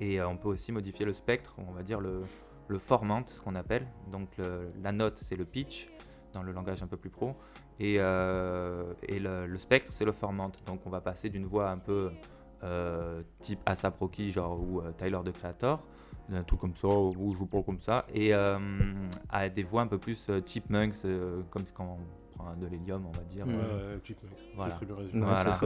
Et euh, on peut aussi modifier le spectre, on va dire le, le formant, ce qu'on appelle. Donc le- la note c'est le pitch dans le langage un peu plus pro et, euh, et le, le spectre c'est le formant. Donc on va passer d'une voix un peu euh, type ASAP Rocky genre ou euh, Tyler de Creator un truc comme ça, ou je joue pas comme ça, et euh, à des voix un peu plus euh, chipmunks, euh, comme quand on prend de l'hélium, on va dire. Ouais, ouais, Chipmunks, Voilà. Voilà.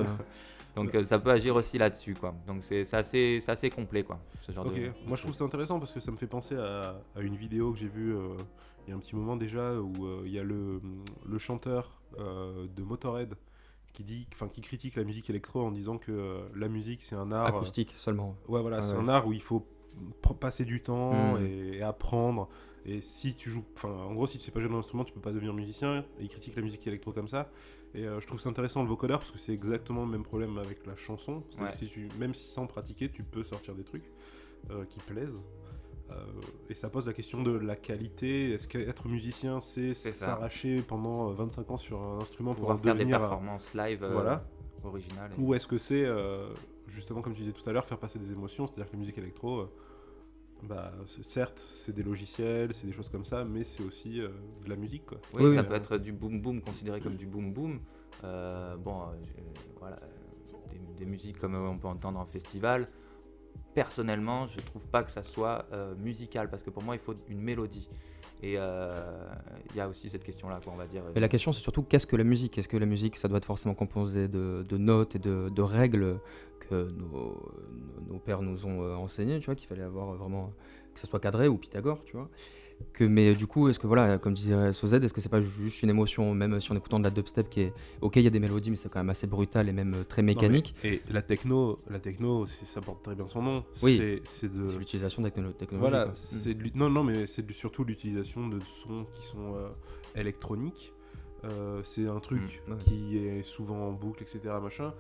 Donc euh, ça peut agir aussi là-dessus, quoi. Donc c'est assez, c'est assez complet, quoi, ce genre Ok, de... moi je trouve ça intéressant parce que ça me fait penser à, à une vidéo que j'ai vue euh, il y a un petit moment déjà où euh, il y a le, le chanteur euh, de Motorhead qui dit, enfin qui critique la musique électro en disant que euh, la musique c'est un art. euh, Acoustique seulement. ouais voilà, Ah c'est ouais. un art où il faut passer du temps Mm. et, et apprendre. Et si tu joues, enfin en gros si tu sais pas jouer d'un instrument, tu peux pas devenir musicien. Et il critique la musique électro comme ça. Et euh, je trouve ça intéressant le vocodeur parce que c'est exactement le même problème avec la chanson. Ouais. que si tu, même si sans pratiquer, tu peux sortir des trucs euh, qui plaisent. Euh, et ça pose la question de la qualité. Est-ce qu'être musicien, c'est s'arracher pendant euh, 25 ans sur un instrument pour en faire des devenir performances live Voilà. originales. et- Ou est-ce que c'est, justement, comme tu disais tout à l'heure, faire passer des émotions C'est-à-dire que la musique électro, bah, c'est- certes, c'est des logiciels, c'est des choses comme ça, mais c'est aussi euh, de la musique, quoi. Oui, Oui, ça oui. peut être du boom boom considéré comme du boom boom. Euh, bon, euh, voilà, des, des musiques comme on peut entendre en festival. Personnellement, je trouve pas que ça soit euh, musical parce que pour moi, il faut une mélodie. Et euh, il y a aussi cette question-là, on va dire. Mais la question, c'est surtout qu'est-ce que la musique? Est-ce que la musique, ça doit être forcément composé de, notes et de, règles que nos, nos- nos pères nous ont euh, enseignées, tu vois, qu'il fallait avoir vraiment que ça soit cadré ou Pythagore, tu vois? Que, mais du coup, est-ce que voilà, comme disait Sozed, est-ce que c'est pas juste une émotion, même si en écoutant de la dubstep qui est, ok, il y a des mélodies, mais c'est quand même assez brutal et même euh, très Non, mais- mécanique. et la techno, la techno, ça porte très bien son nom. Oui. C'est- C'est de. L'utilisation de la techno- technologie. Voilà, c'est de non, non, mais c'est surtout l'utilisation de sons qui sont euh, électroniques. Euh, c'est un truc Mm, ouais. qui est souvent en boucle, etc. Machin.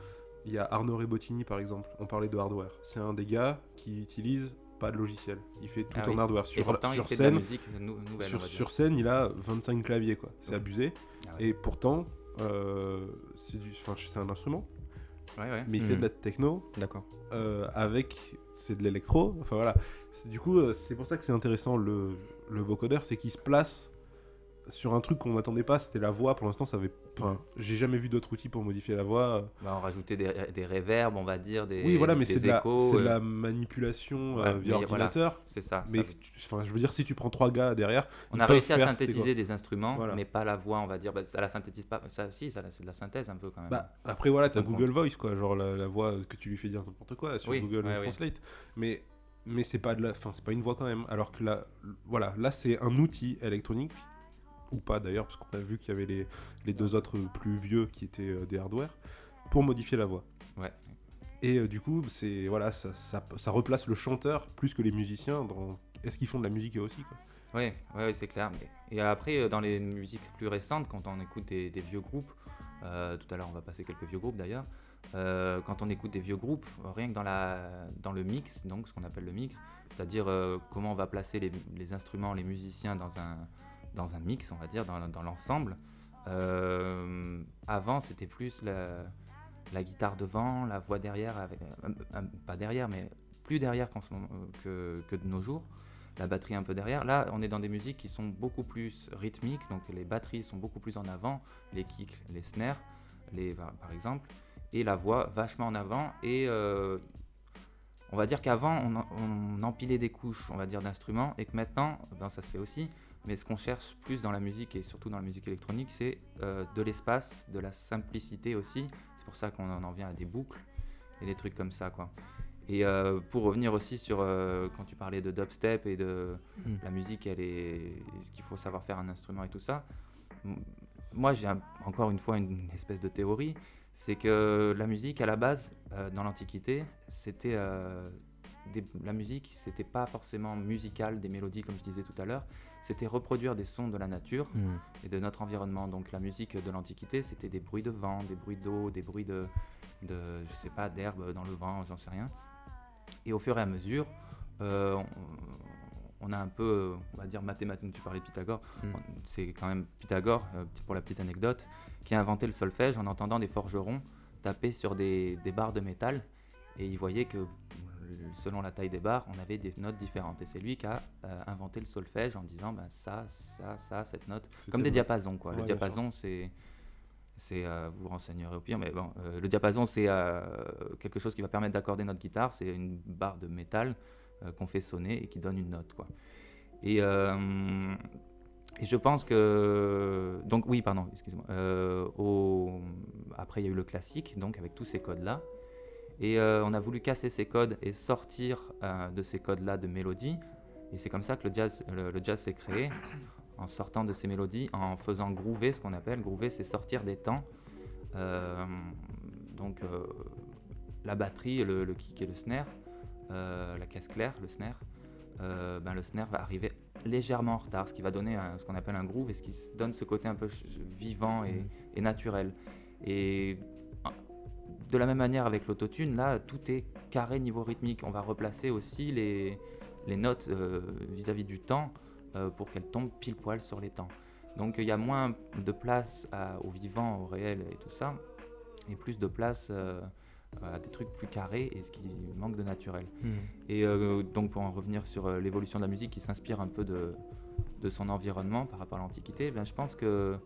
Il y a Arnaud Rebottini par exemple. On parlait de hardware. C'est un des gars qui utilise pas de logiciel. Il fait tout Ah en hardware. Et Sur, pourtant, sur il fait de la scène, musique nou- nouvelle, sur, scène, il a 25 claviers quoi. C'est abusé. Ah ouais. Et pourtant, euh, c'est du, enfin, c'est un instrument, Ouais, ouais. mais il fait Mm. de la techno D'accord. euh, avec c'est de l'électro enfin voilà C'est- du coup euh, c'est pour ça que c'est intéressant le, le vocodeur c'est qu'il se place sur un truc qu'on n'attendait pas c'était la voix pour l'instant ça avait enfin j'ai jamais vu d'autres outils pour modifier la voix Bah, on rajoutait des, des réverbes, on va dire, des, oui voilà mais c'est de, la, de euh, la manipulation euh, via voilà. ordinateur C'est ça. mais ça- enfin je veux dire si tu prends trois gars derrière on a réussi à faire, synthétiser des instruments, Voilà. mais pas la voix, on va dire. Bah, ça la synthétise pas. Ça, si, ça, c'est de la synthèse un peu quand même. Bah, après voilà, t'as Google Voice quoi, genre la, la voix que tu lui fais dire n'importe quoi sur Oui, Google ouais, oui. Translate. Mais mais c'est pas de la, enfin c'est pas une voix quand même. Alors que là, voilà, là c'est un outil électronique ou pas d'ailleurs parce qu'on a vu qu'il y avait les, les deux autres plus vieux qui étaient euh, des hardware pour modifier la voix. Ouais. Et euh, du coup c'est voilà ça, ça, ça replace le chanteur plus que les musiciens dans est-ce qu'ils font de la musique eux aussi quoi. Oui, ouais, ouais, c'est clair. Mais- Et après, euh, dans les musiques plus récentes, quand on écoute des, des vieux groupes, euh, tout à l'heure on va passer quelques vieux groupes d'ailleurs, euh, quand on écoute des vieux groupes, rien que dans, la, dans le mix, donc ce qu'on appelle le mix, c'est-à-dire comment on va placer les, les instruments, les musiciens dans un, dans un mix, on va dire, dans, l'ensemble. Euh, avant, c'était plus la, guitare devant, la voix derrière, euh, euh, pas derrière, mais plus derrière que, de nos jours la batterie un peu derrière. Là, on est dans des musiques qui sont beaucoup plus rythmiques, donc les batteries sont beaucoup plus en avant, les kicks, les snares, les, par, exemple, et la voix vachement en avant. Et on va dire qu'avant, on, on empilait des couches, on va dire, d'instruments, et que maintenant, ben, ça se fait aussi, mais ce qu'on cherche plus dans la musique, et surtout dans la musique électronique, c'est euh, de l'espace, de la simplicité aussi. C'est pour ça qu'on en en vient à des boucles et des trucs comme ça, quoi. Et euh, pour revenir aussi sur euh, quand tu parlais de dubstep et de Mm. la musique, elle est ce qu'il faut savoir faire un instrument et tout ça? Moi, j'ai un- encore une fois une espèce de théorie, c'est que la musique à la base, dans l'Antiquité, c'était des- la musique, c'était pas forcément musical, des mélodies comme je disais tout à l'heure, c'était reproduire des sons de la nature Mm. et de notre environnement. Donc la musique de l'Antiquité, c'était des bruits de vent, des bruits d'eau, des bruits de, de, je sais pas, d'herbe dans le vent, j'en sais rien. Et au fur et à mesure, euh, on, on a un peu, on va dire mathématiques, tu parlais de Pythagore, Mm. c'est quand même Pythagore, euh, pour la petite anecdote, qui a inventé le solfège en entendant des forgerons taper sur des, des barres de métal. Et il voyait que selon la taille des barres, on avait des notes différentes. Et c'est lui qui a euh, inventé le solfège en disant ben, ça, ça, ça, cette note. Comme des diapasons, quoi. Ouais, le diapason, c'est. c'est euh, vous vous renseignerez au pire, mais bon, euh, le diapason, c'est quelque chose qui va permettre d'accorder notre guitare. C'est une barre de métal qu'on fait sonner et qui donne une note, quoi. Et, et je pense que. Donc, oui, pardon, excusez-moi. Au- Après, il y a eu le classique, donc avec tous ces codes-là. Et euh, on a voulu casser ces codes et sortir euh, de ces codes-là de mélodie. Et c'est comme ça que le jazz, le, le jazz s'est créé, en sortant de ces mélodies, en faisant groover, ce qu'on appelle groover, c'est sortir des temps. Euh, donc la batterie, le, le kick et le snare, la caisse claire, le snare, ben, le snare va arriver légèrement en retard, ce qui va donner un- ce qu'on appelle un groove et ce qui donne ce côté un peu vivant et, et naturel. Et de la même manière avec l'autotune, là, tout est carré niveau rythmique. On va replacer aussi les, les notes euh, vis-à-vis du temps euh, pour qu'elles tombent pile poil sur les temps. Donc il y a moins de place à- au vivant, au réel et tout ça, et plus de place euh, à des trucs plus carrés et ce qui manque de naturel. Mm. Et euh, donc pour en revenir sur l'évolution de la musique qui s'inspire un peu de, de son environnement par rapport à l'Antiquité, ben, je pense que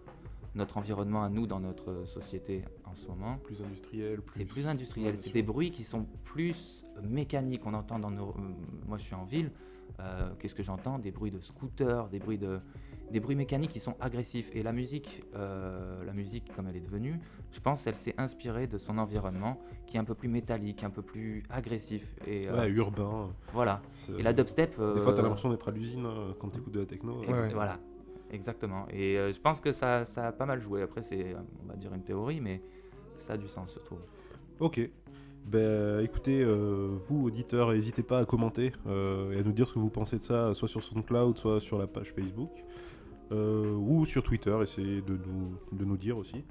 notre environnement à nous dans notre société en ce moment. Plus industriel, plus. C'est plus industriel, Ouais, c'est des bruits qui sont plus mécaniques. On entend dans nos. euh, Moi, je suis en ville. euh, Qu'est-ce que j'entends? Des bruits de scooters, des bruits de, des bruits mécaniques qui sont agressifs. Et la musique, euh, la musique comme elle est devenue, je pense, elle s'est inspirée de son environnement, qui est un peu plus métallique, un peu plus agressif. Et euh, Ouais, urbain. voilà. Et la dubstep. Des fois, t'as l'impression d'être à l'usine quand t'écoutes de la techno. Ouais. Voilà, exactement. Et euh, je pense que ça, ça a pas mal joué. Après, c'est, euh, on va dire, une théorie, mais ça a du sens, je trouve. Ok. Ben, écoutez, euh, vous, auditeurs, n'hésitez pas à commenter euh, et à nous dire ce que vous pensez de ça, soit sur SoundCloud, soit sur la page Facebook, ou sur Twitter, essayez de nous, de nous dire aussi.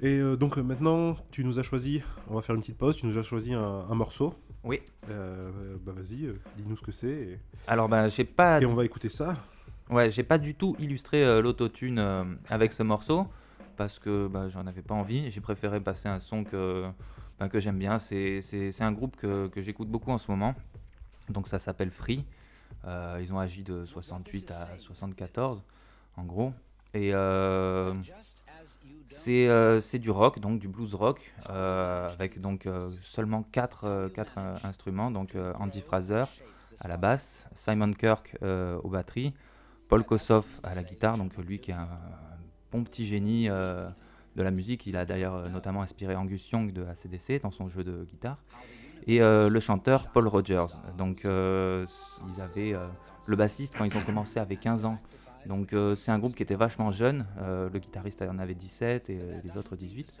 Et donc maintenant, tu nous as choisi, on va faire une petite pause, tu nous as choisi un, un morceau. Oui. Bah vas-y, dis-nous ce que c'est, et, Alors, ben, j'ai pas, et on va écouter ça. Ouais, j'ai pas du tout illustré euh, l'autotune euh, avec ce morceau parce que bah, j'en avais pas envie. J'ai préféré passer un son que, que j'aime bien. C'est, un groupe que, j'écoute beaucoup en ce moment. Donc, ça s'appelle Free. Euh, ils ont agi de 68 à 74, en gros. Et euh, c'est, du rock, donc du blues rock, avec donc seulement 4 instruments. Donc Andy Fraser à la basse, Simon Kirk aux batteries, Paul Kossoff à la guitare, donc lui qui est un, bon petit génie euh, de la musique. Il a d'ailleurs euh, notamment inspiré Angus Young de ACDC dans son jeu de guitare. Et euh, le chanteur Paul Rogers. Donc ils avaient le bassiste quand ils ont commencé avait 15 ans. Donc c'est un groupe qui était vachement jeune. Le guitariste en avait 17 et les autres 18.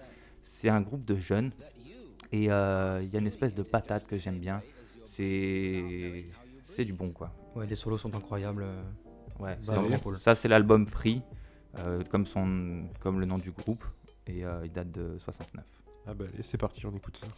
C'est un groupe de jeunes. Et il y a une espèce de patate que j'aime bien. C'est du bon quoi. Ouais, les solos sont incroyables. Ouais, Bah, cool. ça c'est l'album Free, euh, comme, son, comme le nom du groupe, et euh, il date de 69. Ah bah allez, c'est parti, on écoute ça.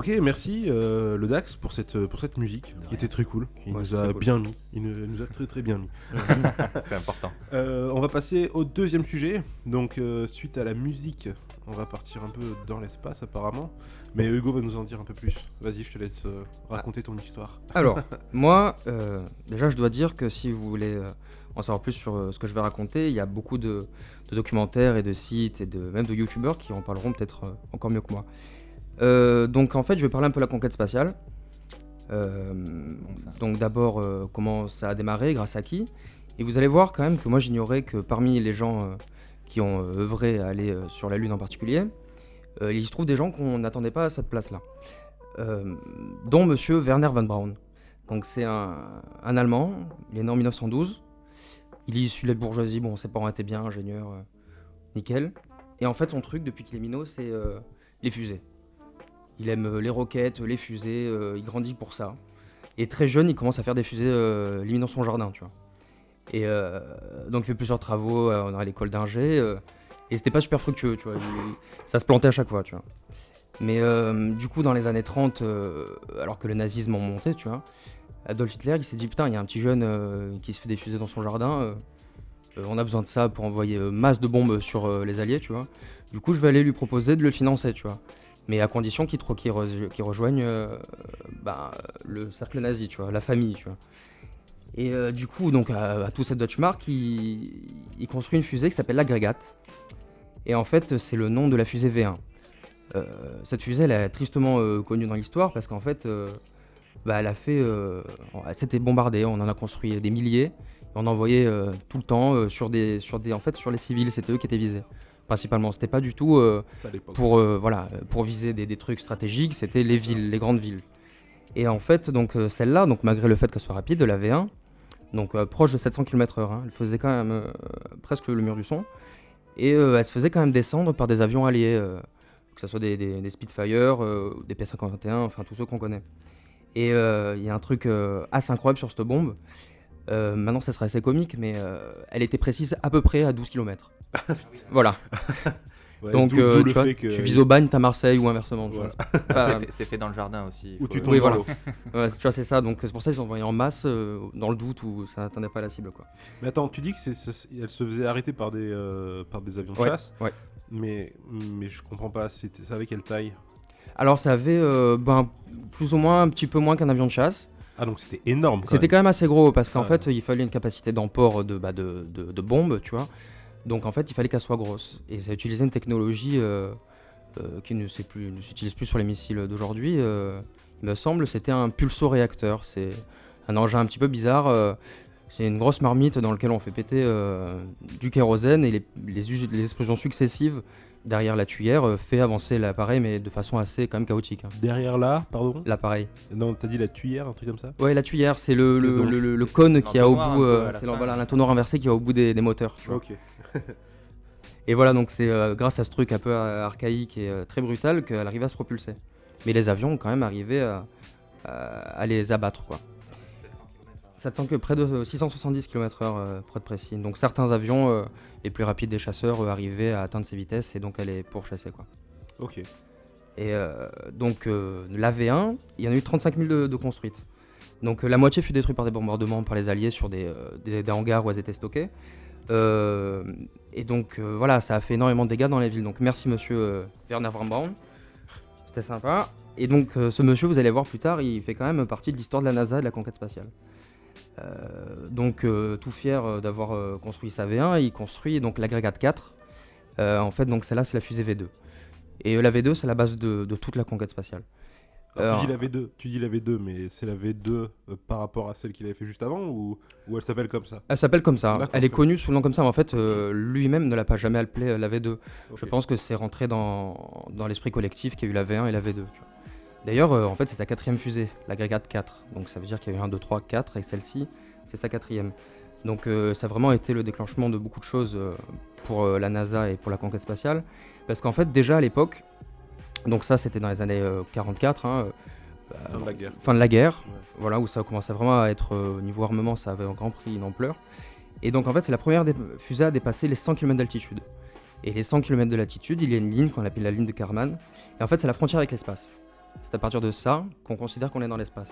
Ok, merci euh, le Dax pour cette, pour cette musique qui était très cool, qui Ouais, nous a cool. bien mis. Il nous, nous a très très bien mis. C'est important. Euh, on va passer au deuxième sujet. Donc, euh, suite à la musique, on va partir un peu dans l'espace apparemment. Mais Hugo va nous en dire un peu plus. Vas-y, je te laisse euh, raconter ton histoire. Alors, moi, euh, déjà, je dois dire que si vous voulez euh, en savoir plus sur euh, ce que je vais raconter, il y a beaucoup de, de documentaires et de sites et de, même de youtubeurs qui en parleront peut-être euh, encore mieux que moi. Euh, donc, en fait, je vais parler un peu de la conquête spatiale. Euh, donc, d'abord, euh, comment ça a démarré, grâce à qui. Et vous allez voir quand même que moi, j'ignorais que parmi les gens qui ont œuvré à aller sur la Lune en particulier, il se trouve des gens qu'on n'attendait pas à cette place-là. Dont monsieur Werner von Braun. Donc c'est un, un Allemand, il est né en 1912. Il est issu de la bourgeoisie, bon ses parents étaient bien ingénieurs, nickel. Et en fait son truc depuis qu'il est minot c'est les fusées. Il aime euh, les roquettes, les fusées, euh, il grandit pour ça. Et très jeune il commence à faire des fusées euh, limite dans son jardin. Et euh, donc il fait plusieurs travaux euh, à l'école d'ingé. et c'était pas super fructueux, tu vois. ça se plantait à chaque fois. Mais du coup, dans les années 30, euh, alors que le nazisme en montait, tu vois, Adolf Hitler, il s'est dit putain, il y a un petit jeune qui se fait des fusées dans son jardin. on a besoin de ça pour envoyer masse de bombes sur les Alliés, tu vois. Du coup, je vais aller lui proposer de le financer, tu vois. Mais à condition qu'il tro- qu'il re- qu'il rejoigne euh, bah, le cercle nazi, tu vois, la famille, tu vois. Et euh, du coup, donc à, à tout cette Dutch Mark, il, il construit une fusée qui s'appelle l'Agrégate. Et en fait, c'est le nom de la fusée V1. Euh, cette fusée, elle est tristement connue dans l'histoire parce qu'en fait, bah, elle a fait, s'était bombardée. On en a construit des milliers. On en envoyait tout le temps sur des, sur des, en fait, sur les civils. C'était eux qui étaient visés principalement. C'était pas du tout euh, pour, euh, voilà, pour viser des, des trucs stratégiques. C'était les villes, les grandes villes. Et en fait, donc euh, celle-là, donc malgré le fait qu'elle soit rapide, la V1, donc proche de 700 km/h, hein, elle faisait quand même presque le mur du son. Et elle se faisait quand même descendre par des avions alliés, que ce soit des, des, des Spitfire, des P-51, enfin tous ceux qu'on connaît. Et il y a un truc assez incroyable sur cette bombe. Euh, maintenant, ça serait assez comique, mais euh, elle était précise à peu près à 12 km. voilà. Ouais, Donc, euh, tu, le vois, fait que- tu vises au bagne, t'as Marseille ou inversement. Voilà. C'est fait- dans le jardin aussi. Où faut- tu tombes Oui, voilà. Ouais, tu vois, c'est ça. Donc c'est pour ça qu'ils ont envoyé en masse euh, dans le doute où ça n'atteindait pas la cible, quoi. Mais attends, tu dis que c'est, c'est- elle se faisait arrêter par des, euh, par des avions de Ouais, chasse. ouais. Mais, mais je comprends pas, c'était, ça avait quelle taille? Alors ça avait euh, ben, plus ou moins un petit peu moins qu'un avion de chasse. Ah, donc c'était énorme. C'était quand même assez gros parce qu'en fait il fallait une capacité d'emport de, bah, de, de, de bombes, tu vois. Donc en fait il fallait qu'elle soit grosse. Et ça utilisait une technologie euh, euh, qui ne, s'utilise plus sur les missiles d'aujourd'hui. euh, il me semble c'était un pulso-réacteur. C'est un engin un petit peu bizarre. c'est une grosse marmite dans laquelle on fait péter du kérosène et les, les, us- les explosions successives derrière la tuyère euh, fait avancer l'appareil mais de façon assez quand même chaotique. hein. Derrière là, pardon? L'appareil. Non, t'as dit la tuyère, un truc comme ça? Ouais, la tuyère, c'est le, le, donc le, le- le cône qui a au bout, euh, c'est voilà, l'entonnoir inversé qui a au bout des, des moteurs. Ok. Et voilà, donc c'est euh, grâce à ce truc un peu archaïque et euh, très brutal qu'elle arrivait à se propulser. Mais les avions ont quand même arrivé à, à- à les abattre, quoi. 700 que près de 670 km/h euh, pour être précis. Donc certains avions euh, les plus rapides des chasseurs euh, arrivaient à atteindre ces vitesses et donc elle est pourchassée, quoi. Ok. Et euh, donc euh, la V1, il y en a eu 35 000 de, de construites. Donc euh, la moitié fut détruite par des bombardements par les Alliés sur des, euh, des- des hangars où elles étaient stockées. Euh, et donc euh, voilà, ça a fait énormément de dégâts dans les villes. Donc merci monsieur euh, Werner von Braun. C'était sympa. Et donc euh, ce monsieur, vous allez voir plus tard, il fait quand même partie de l'histoire de la NASA et de la conquête spatiale. Euh, donc euh, tout fier euh, d'avoir construit sa V1, il construit donc l'agrégate 4. Euh, en fait, donc celle-là, c'est la fusée V2. Et la V2, c'est la base de, de toute la conquête spatiale. Alors, tu dis la V2, tu dis la V2, mais c'est la V2 euh, par rapport à celle qu'il avait fait juste avant ou, ou elle s'appelle comme ça? Elle s'appelle comme ça. Elle est connue sous le nom comme ça, mais en fait, euh, lui-même ne l'a pas jamais appelée euh, la V2. Je pense que c'est rentré dans, dans l'esprit collectif qu'il y a eu la V1 et la V2. tu vois. D'ailleurs, euh, en fait, c'est sa quatrième fusée, l'agrégate 4. Donc ça veut dire qu'il y a eu 1, 2, 3, 4, et celle-ci, c'est sa quatrième. Donc euh, ça a vraiment été le déclenchement de beaucoup de choses euh, pour la NASA et pour la conquête spatiale. Parce qu'en fait, déjà à l'époque, donc ça c'était dans les années euh, 44, hein, Fin de la guerre. fin de la guerre, Ouais. voilà, où ça commençait vraiment à être, au niveau armement, ça avait encore pris une ampleur. Et donc en fait, c'est la première fusée à dépasser les 100 km d'altitude. Et les 100 km de latitude, il y a une ligne qu'on appelle la ligne de Kármán. Et en fait, c'est la frontière avec l'espace. C'est à partir de ça qu'on considère qu'on est dans l'espace.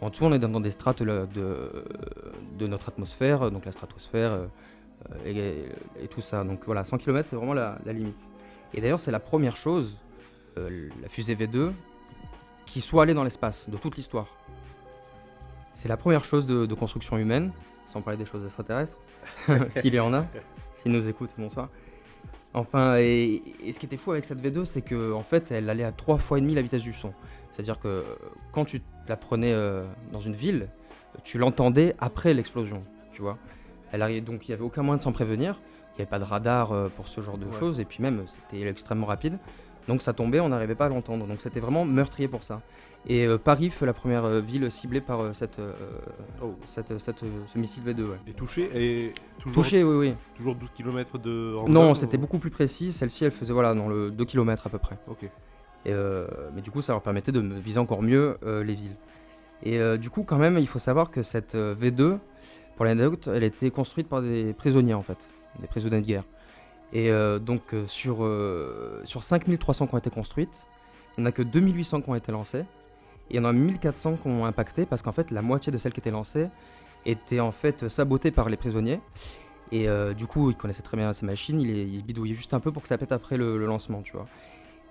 En tout, on est dans, des strates de, notre atmosphère, donc la stratosphère euh, et, tout ça. Donc voilà, 100 km, c'est vraiment la, limite. Et d'ailleurs, c'est la première chose, euh, la fusée V2, qui soit allée dans l'espace de toute l'histoire. C'est la première chose de, de construction humaine, sans parler des choses extraterrestres, s'il y en a, s'ils nous écoutent, bonsoir. Enfin, et, et ce qui était fou avec cette V2, c'est que en fait, elle allait à trois fois et demi la vitesse du son. C'est-à-dire que euh, quand tu la prenais euh, dans une ville, tu l'entendais après l'explosion, tu vois. Elle arrivait, donc il n'y avait aucun moyen de s'en prévenir. Il n'y avait pas de radar euh, pour ce genre de Ouais. choses, et puis même c'était extrêmement rapide. Donc ça tombait, on n'arrivait pas à l'entendre. Donc c'était vraiment meurtrier pour ça. Et euh, Paris fut la première euh, ville ciblée par euh, cette, Oh. cette, cette, ce missile V2. ouais. Et touché et toujours, Touché, oui, oui. toujours 12 km de. en Non, c'était ou- beaucoup plus précis. Celle-ci, elle faisait voilà, dans le 2 km à peu près. Ok. Et, mais du coup, ça leur permettait de viser encore mieux les villes. Et du coup, quand même, il faut savoir que cette euh, V2, pour l'anecdote, elle était construite par des prisonniers en fait, des prisonniers de guerre. Et euh, donc, euh, sur, euh, sur 5300 qui ont été construites, il n'y en a que 2800 qui ont été lancées. Et il y en a 1400 qui ont impacté parce qu'en fait, la moitié de celles qui étaient lancées étaient en fait sabotées par les prisonniers. Et euh, du coup, ils connaissaient très bien ces machines, ils, bidouillaient juste un peu pour que ça pète après le, lancement, tu vois.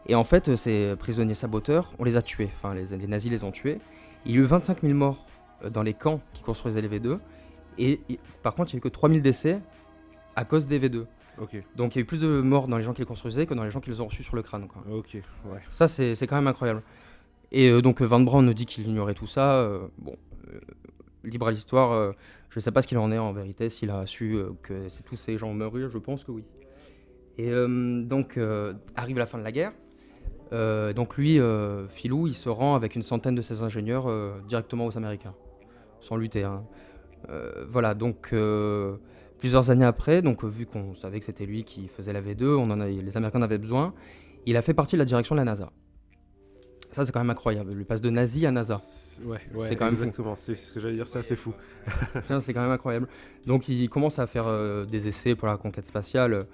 Et en fait, ces prisonniers saboteurs, on les a tués. Enfin, les, les nazis les ont tués. Il y a eu 25 000 morts dans les camps qui construisaient les V2. Et par contre, il n'y a eu que 3000 décès à cause des V2. Donc il y a eu plus de morts dans les gens qui les construisaient que dans les gens qui les ont reçus sur le crâne. Quoi. Ok. Ouais. Ça, c'est quand même incroyable. Et euh, donc Van Braun dit qu'il ignorait tout ça. euh, bon, euh, libre à l'histoire, je ne sais pas ce qu'il en est en vérité, s'il a su que tous ces gens meurent, je pense que oui. Et donc arrive la fin de la guerre. Donc lui, Philou, il se rend avec une centaine de ses ingénieurs directement aux Américains, sans lutter. hein. Voilà, donc plusieurs années après, donc euh, vu qu'on savait que c'était lui qui faisait la V2, on en a, les Américains en avaient besoin, il a fait partie de la direction de la NASA. Ça, c'est quand même incroyable. Il passe de nazi à NASA. C'est- Ouais, ouais, C'est quand même exactement. C'est ce que j'allais dire, c'est assez fou. C'est quand même incroyable. Donc, il commence à faire euh, des essais pour la conquête spatiale,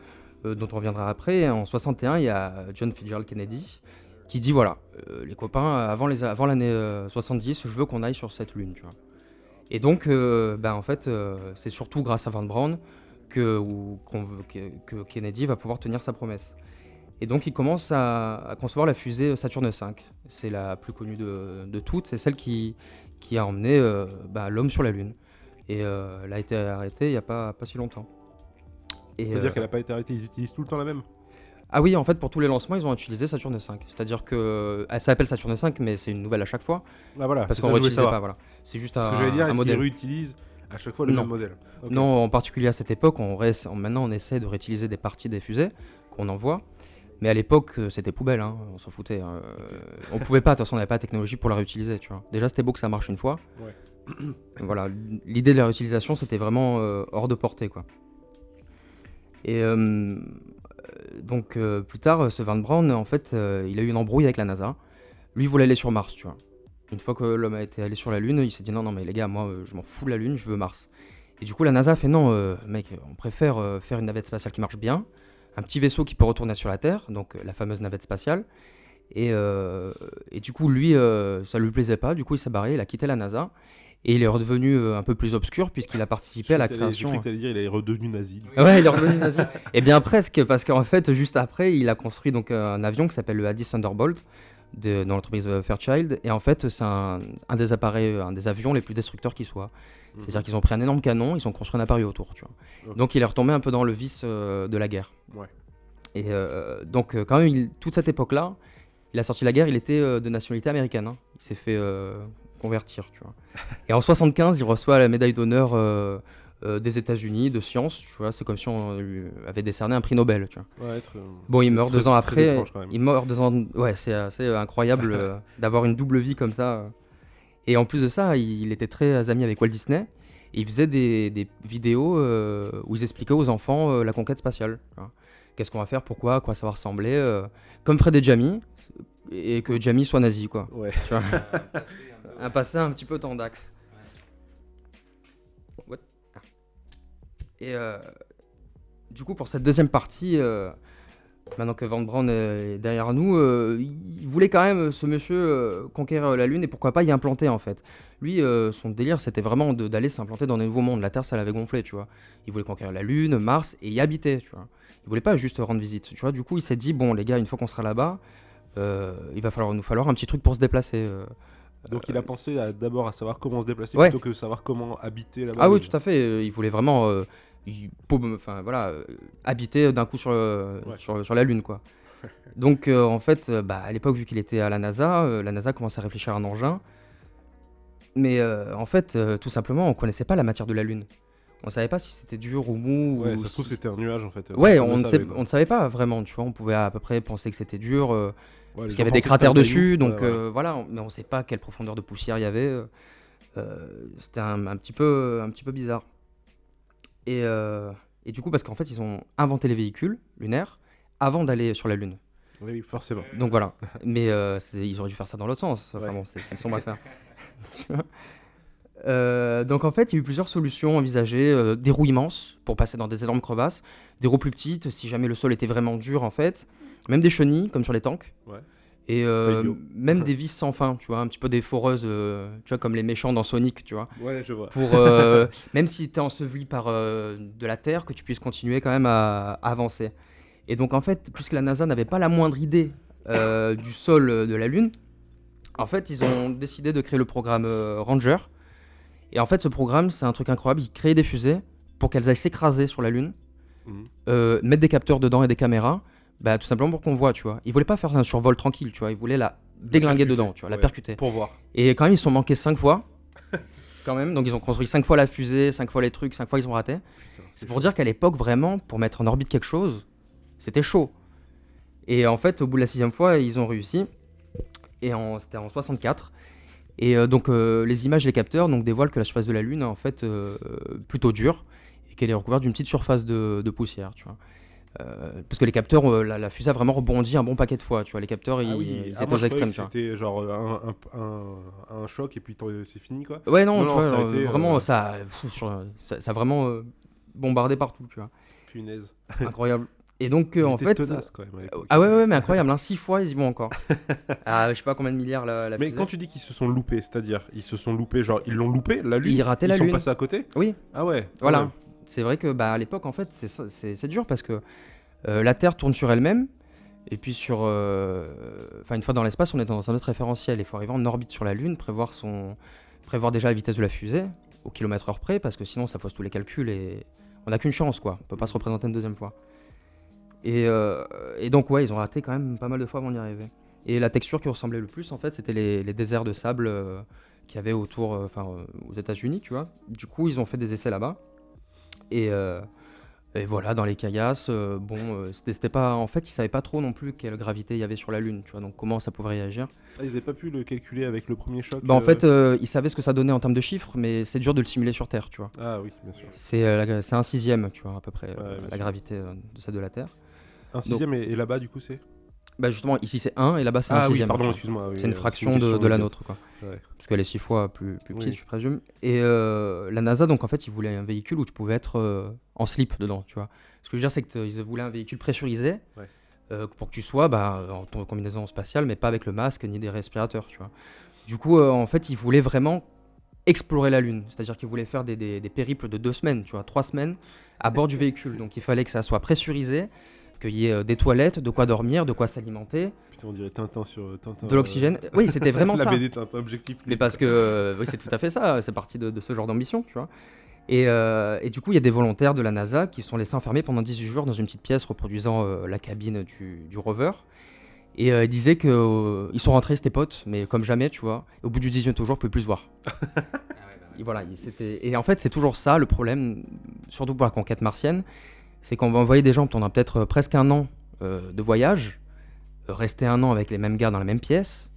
euh, dont on reviendra après. En 61, il y a John Fitzgerald Kennedy qui dit voilà, euh, les copains, avant avant l'année euh, 70, je veux qu'on aille sur cette lune, tu vois. Et donc, euh, ben, en fait, euh, c'est surtout grâce à Van Braun que, ou- qu'on veut- que, que Kennedy va pouvoir tenir sa promesse. Et donc, il commence à, à concevoir la fusée Saturne V. C'est la plus connue de, de toutes. C'est celle qui, qui a emmené euh, bah, l'homme sur la Lune. Et elle a été arrêtée il n'y a pas, pas si longtemps. C'est-à-dire euh, qu'elle n'a pas été arrêtée, ils utilisent tout le temps la même. Ah oui, en fait, pour tous les lancements, ils ont utilisé Saturne V. C'est-à-dire que elle s'appelle Saturne V, mais c'est une nouvelle à chaque fois. Ah voilà, Parce qu'on que voulais réutilisait pas. Voilà. C'est juste Ce un, que j'allais dire, un modèle. réutilisent à chaque fois le Non. même modèle. Non, en particulier à cette époque, on ré- on- maintenant on essaie de réutiliser des parties des fusées qu'on envoie. Mais à l'époque, euh, c'était poubelle, hein, on s'en foutait. hein. Euh, on pouvait pas, de toute façon, on n'avait pas la technologie pour la réutiliser, tu vois. Déjà, c'était beau que ça marche une fois. Ouais. voilà, l'idée de la réutilisation, c'était vraiment euh, hors de portée, quoi. Et euh, euh, donc, euh, plus tard, ce Van Braun, en fait, euh, il a eu une embrouille avec la NASA. Lui, il voulait aller sur Mars, tu vois. Une fois que l'homme a été allé sur la Lune, il s'est dit non, non, mais les gars, moi, euh, je m'en fous de la Lune, je veux Mars. Et du coup, la NASA a fait non, euh, mec, on préfère euh, faire une navette spatiale qui marche bien, un petit vaisseau qui peut retourner sur la Terre, donc euh, la fameuse navette spatiale. Et, euh, et du coup, lui, euh, ça lui plaisait pas, du coup, il s'est barré, il a quitté la NASA. Et il est redevenu euh, un peu plus obscur puisqu'il a participé à la création. Que t'allais dire il est redevenu nazi. Ouais, il est redevenu nazi. Et bien presque, parce qu'en fait, juste après, il a construit donc euh, un avion qui s'appelle le Addis Thunderbolt de, dans l'entreprise euh, Fairchild. Et en fait, c'est un, un des appareils, un des avions les plus destructeurs qui soit. C'est-à-dire qu'ils ont pris un énorme canon, ils ont construit un appareil autour, tu vois. Donc il est retombé un peu dans le vice euh, de la guerre. Ouais. Et euh, donc quand même, il- toute cette époque-là, il a sorti la guerre, il était euh, de nationalité américaine. hein. Il s'est fait convertir, tu vois. Et en 75, il reçoit la médaille d'honneur euh, euh, des États-Unis de sciences, tu vois. C'est comme si on lui avait décerné un prix Nobel, tu vois. Ouais, euh, Bon, il meurt très- deux ans après. étrange. Il meurt deux ans. Ouais, c'est assez euh, incroyable euh, d'avoir une double vie comme ça. euh. Et en plus de ça, il, il était très ami avec Walt Disney. Et il faisait des, des vidéos euh, où ils expliquaient aux enfants euh, la conquête spatiale. Qu'est-ce qu'on va faire, pourquoi, à quoi ça va ressembler. euh, comme Fred et Jamie. Et que Jamie soit nazi, quoi. Ouais. Tu vois. un passé un petit peu tendax. What? Ah. Et euh, du coup, pour cette deuxième partie, euh, Maintenant que Van Braun est derrière nous, euh, il voulait quand même, ce monsieur, conquérir la Lune et pourquoi pas y implanter en fait. Lui, son délire, c'était vraiment d'aller s'implanter dans des nouveaux mondes. La Terre, ça l'avait gonflé, tu vois. Il voulait conquérir la Lune, Mars et y habiter, tu vois. Il voulait pas juste rendre visite, tu vois. Du coup, il s'est dit, bon, les gars, une fois qu'on sera là-bas, il va falloir nous falloir un petit truc pour se déplacer. Euh. Donc il a pensé à- d'abord à savoir comment se déplacer Ouais. plutôt que savoir comment habiter là-bas. Ah oui, tout à fait. euh, il voulait vraiment, euh, enfin voilà, euh, habiter d'un coup sur, le- Ouais. sur, sur la Lune, quoi. Donc euh, en fait, euh, bah, à l'époque, vu qu'il était à la NASA, euh, la NASA commençait à réfléchir à un engin. Mais euh, en fait, euh, tout simplement, on connaissait pas la matière de la Lune. On savait pas si c'était dur ou mou. Ouais, ou ça se trouve si- c'était un nuage en fait. Ouais, on ne, savait, on ne savait pas vraiment, tu vois. On pouvait à peu près penser que c'était dur. Ouais, parce qu'il y avait des cratères dessus, donc euh, voilà, on- mais on sait pas quelle profondeur de poussière il y avait. euh, euh, C'était un, un petit peu, un petit peu bizarre. Et, et du coup, parce qu'en fait, ils ont inventé les véhicules lunaires avant d'aller sur la Lune. Oui, forcément. Donc voilà. Mais ils auraient dû faire ça dans l'autre sens. Enfin Ouais. bon, c'est une sombre affaire. Euh, donc en fait, il y a eu plusieurs solutions envisagées. euh, des roues immenses pour passer dans des énormes crevasses, des roues plus petites si jamais le sol était vraiment dur en fait, même des chenilles comme sur les tanks. Ouais. Et euh, même des vis sans fin, tu vois, un petit peu des foreuses, euh, tu vois, comme les méchants dans Sonic, tu vois. Ouais, je vois. Pour, euh, même si tu es enseveli par euh, de la terre, que tu puisses continuer quand même à, à avancer. Et donc en fait, puisque la NASA n'avait pas la moindre idée euh, du sol euh, de la Lune, en fait, ils ont décidé de créer le programme euh, Ranger. Et en fait, ce programme, c'est un truc incroyable. Ils créaient des fusées pour qu'elles aillent s'écraser sur la Lune, Mhm. euh, mettre des capteurs dedans et des caméras, bah, tout simplement pour qu'on voit, tu vois. Ils voulaient pas faire un survol tranquille, tu vois. Ils voulaient la déglinguer dedans, tu vois, la percuter. Pour voir. Et quand même, ils se sont manqués 5 fois. quand même, donc ils ont construit 5 fois la fusée, 5 fois les trucs, 5 fois ils ont raté. C'est pour dire qu'à l'époque, vraiment, pour mettre en orbite quelque chose, c'était chaud. Et en fait, au bout de la sixième fois, ils ont réussi. Et c'était en 64. Et euh, donc, euh, les images des capteurs donc, dévoilent que la surface de la Lune est en fait euh, plutôt dure et qu'elle est recouverte d'une petite surface de, de poussière, tu vois. Euh, parce que les capteurs, euh, la, la fusée a vraiment rebondi un bon paquet de fois, tu vois. Les capteurs, ils, Ah ils oui, étaient ah, moi, aux extrêmes. C'était genre un, un, choc et puis c'est fini quoi. Ouais, non, Non, tu non, vois, ça euh, été, vraiment, euh, ça, pff, sur- ça, ça a vraiment euh, bombardé partout, tu vois. Punaise. Incroyable. Et donc, euh, Ils en étaient fait. tenaces, quand même. Ah ouais, ouais, mais incroyable, hein, six fois ils y vont encore. ah, je sais pas combien de milliards la, la Mais fusée. quand tu dis qu'ils se sont loupés, c'est-à-dire ils se sont loupés, genre ils l'ont loupé la lune. Ils rataient la sont Lune. passés à côté. Oui, Ah ouais. ah voilà. ouais. C'est vrai que bah, à l'époque, en fait, c'est dur parce que euh, la Terre tourne sur elle-même. Et puis sur, euh, une fois dans l'espace, on est dans un autre référentiel. Il faut arriver en orbite sur la Lune, prévoir son, prévoir déjà la vitesse de la fusée au kilomètre heure près, parce que sinon ça fausse tous les calculs et on n'a qu'une chance quoi. On peut pas se représenter une deuxième fois. Et, euh, et donc ouais, ils ont raté quand même pas mal de fois avant d'y arriver. Et la texture qui ressemblait le plus en fait, c'était les, déserts de sable qu'il y avait autour, enfin aux États-Unis, tu vois. Du coup, ils ont fait des essais là-bas. Et, euh, et voilà, dans les caillasses, euh, bon, euh, c'était pas. En fait, ils savaient pas trop non plus quelle gravité il y avait sur la Lune, tu vois. Donc comment ça pouvait réagir. Ah, ils avaient pas pu le calculer avec le premier choc. Bah en fait, euh, ils savaient ce que ça donnait en termes de chiffres, mais c'est dur de le simuler sur Terre, tu vois. Ah oui, bien sûr. C'est euh, un sixième, tu vois, à peu près, Ouais, la sûr. gravité de celle de la Terre. Un sixième et, et là-bas du coup c'est. Bah justement, ici c'est 1 et là-bas c'est un Ah oui, sixième. tu pardon, excuse-moi. oui, C'est une euh, fraction une de, la nôtre, quoi. Ouais. Parce qu'elle est six fois plus, plus petite, Oui. je présume. Et euh, la NASA, donc en fait, ils voulaient un véhicule où tu pouvais être euh, en slip dedans, tu vois. Ce que je veux dire, c'est qu'ils voulaient un véhicule pressurisé Ouais. euh, pour que tu sois bah, en ton combinaison spatiale, mais pas avec le masque ni des respirateurs, tu vois. Du coup, euh, en fait, ils voulaient vraiment explorer la Lune. C'est-à-dire qu'ils voulaient faire des, des- des périples de deux semaines, tu vois, trois semaines à bord du véhicule. Donc il fallait que ça soit pressurisé, qu'il y ait euh, des toilettes, de quoi dormir, de quoi s'alimenter, Putain, on dirait Tintin sur euh, Tintin. de l'oxygène. Oui, c'était vraiment la ça. BD Tintin objectif. Mais parce que euh, oui, c'est tout à fait ça, c'est parti de, de ce genre d'ambition, tu vois. Et, euh, et du coup, il y a des volontaires de la NASA qui sont laissés enfermés pendant 18 jours dans une petite pièce reproduisant euh, la cabine du, du rover. Et euh, ils disaient qu'ils sont rentrés, c'était potes, mais comme jamais, tu vois. Au bout du 18e jour, ils pouvaient plus se voir. Et voilà, et en fait, c'est toujours ça le problème, surtout pour la conquête martienne, c'est qu'on va envoyer des gens pendant peut-être euh, presque un an euh, de voyage, euh, rester un an avec les mêmes gars dans la même pièce.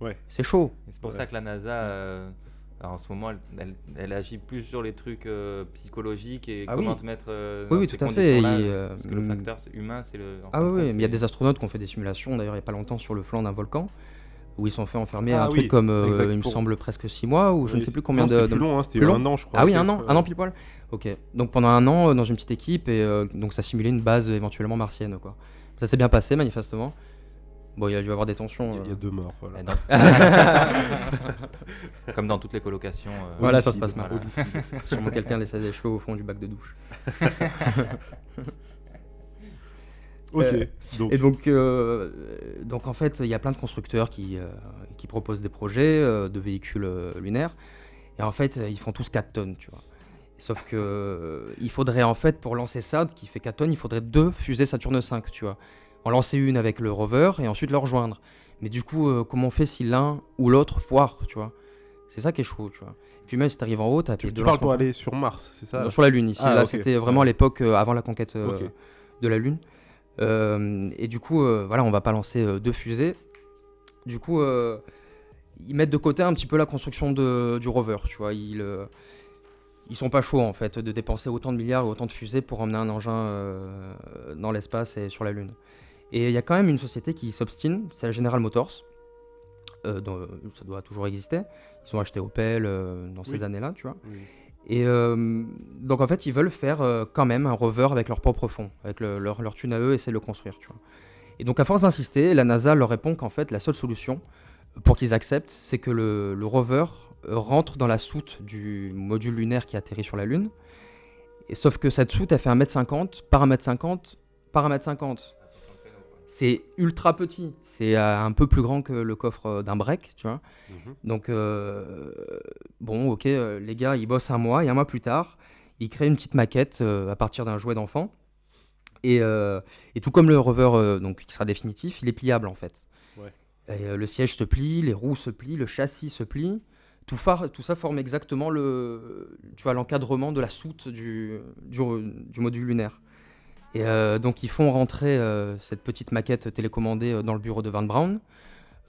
Ouais. C'est chaud. Et C'est pour Ouais. ça que la NASA, euh, en ce moment, elle, elle- elle agit plus sur les trucs euh, psychologiques et Ah comment oui. te mettre euh, Oui, dans oui, ces tout à fait, et, euh, parce que le facteur c'est- humain, c'est le. Ah oui, mais il y a des astronautes qui ont fait des simulations, d'ailleurs il n'y a pas longtemps, sur le flanc d'un volcan, où ils sont fait enfermer Ah un oui, truc comme, euh, il me semble, presque 6 mois, ou je ne sais plus combien non, de... c'était plus long, hein, c'était plus long un an, je crois. Ah oui, un an, un an pile poil Ok, donc pendant un an, euh, dans une petite équipe, et euh, donc ça simulait une base éventuellement martienne, quoi. Ça s'est bien passé, manifestement. Bon, il y a dû y avoir des tensions. Il y a- il y a euh. deux morts. Voilà. Dans- Comme dans toutes les colocations. euh, Voilà, ça se passe mal. Sûrement quelqu'un laissait des cheveux au fond du bac de douche. Ok. Euh, donc, Et donc, euh, donc en fait, il y a plein de constructeurs qui, euh, qui proposent des projets euh, de véhicules euh, lunaires. Et en fait, ils font tous 4 tonnes, tu vois. Sauf que euh, il faudrait en fait, pour lancer ça, qui fait 4 tonnes, il faudrait deux fusées Saturne 5, tu vois. En lancer une avec le rover et ensuite le rejoindre. Mais du coup, euh, comment on fait si l'un ou l'autre foire, tu vois? C'est ça qui est chaud, tu vois. Et puis même si t'arrives en haut, t'as tu, tu parles pour aller sur Mars, c'est ça Non, sur la Lune ici. Ah, là, c'était vraiment à l'époque euh, avant la conquête de la Lune. Et du coup, voilà, on va pas lancer deux fusées. Du coup, ils mettent de côté un petit peu la construction de- du rover. Tu vois, ils, ils sont pas chauds en fait de dépenser autant de milliards et autant de fusées pour emmener un engin euh, dans l'espace et sur la Lune. Et il y a quand même une société qui s'obstine, c'est la General Motors. Euh, dont, ça doit toujours exister. Ils ont acheté Opel euh, dans ces années-là, tu vois. Oui. Et donc en fait, ils veulent faire quand même un rover avec leur propre fond, avec le- leur, leur thune à eux, essayer de le construire, tu vois. Et donc à force d'insister, la NASA leur répond qu'en fait, la seule solution pour qu'ils acceptent, c'est que le, le rover euh, rentre dans la soute du module lunaire qui atterrit sur la Lune. Et sauf que cette soute, elle fait 1m50 par 1m50 par 1m50. C'est ultra petit. C'est euh, un peu plus grand que le coffre euh, d'un break, tu vois. Mhm. Donc, euh, bon, ok, les gars, ils bossent un mois, et un mois plus tard, ils créent une petite maquette à partir d'un jouet d'enfant. Et, euh, et tout comme le rover, euh, donc, qui sera définitif, il est pliable en fait. Euh, le siège se plie, les roues se plient, le châssis se plie. Tout, ça forme exactement le, tu vois, l'encadrement de la soute du, du, du module lunaire. Et euh, donc ils font rentrer euh, cette petite maquette télécommandée dans le bureau de Van Braun.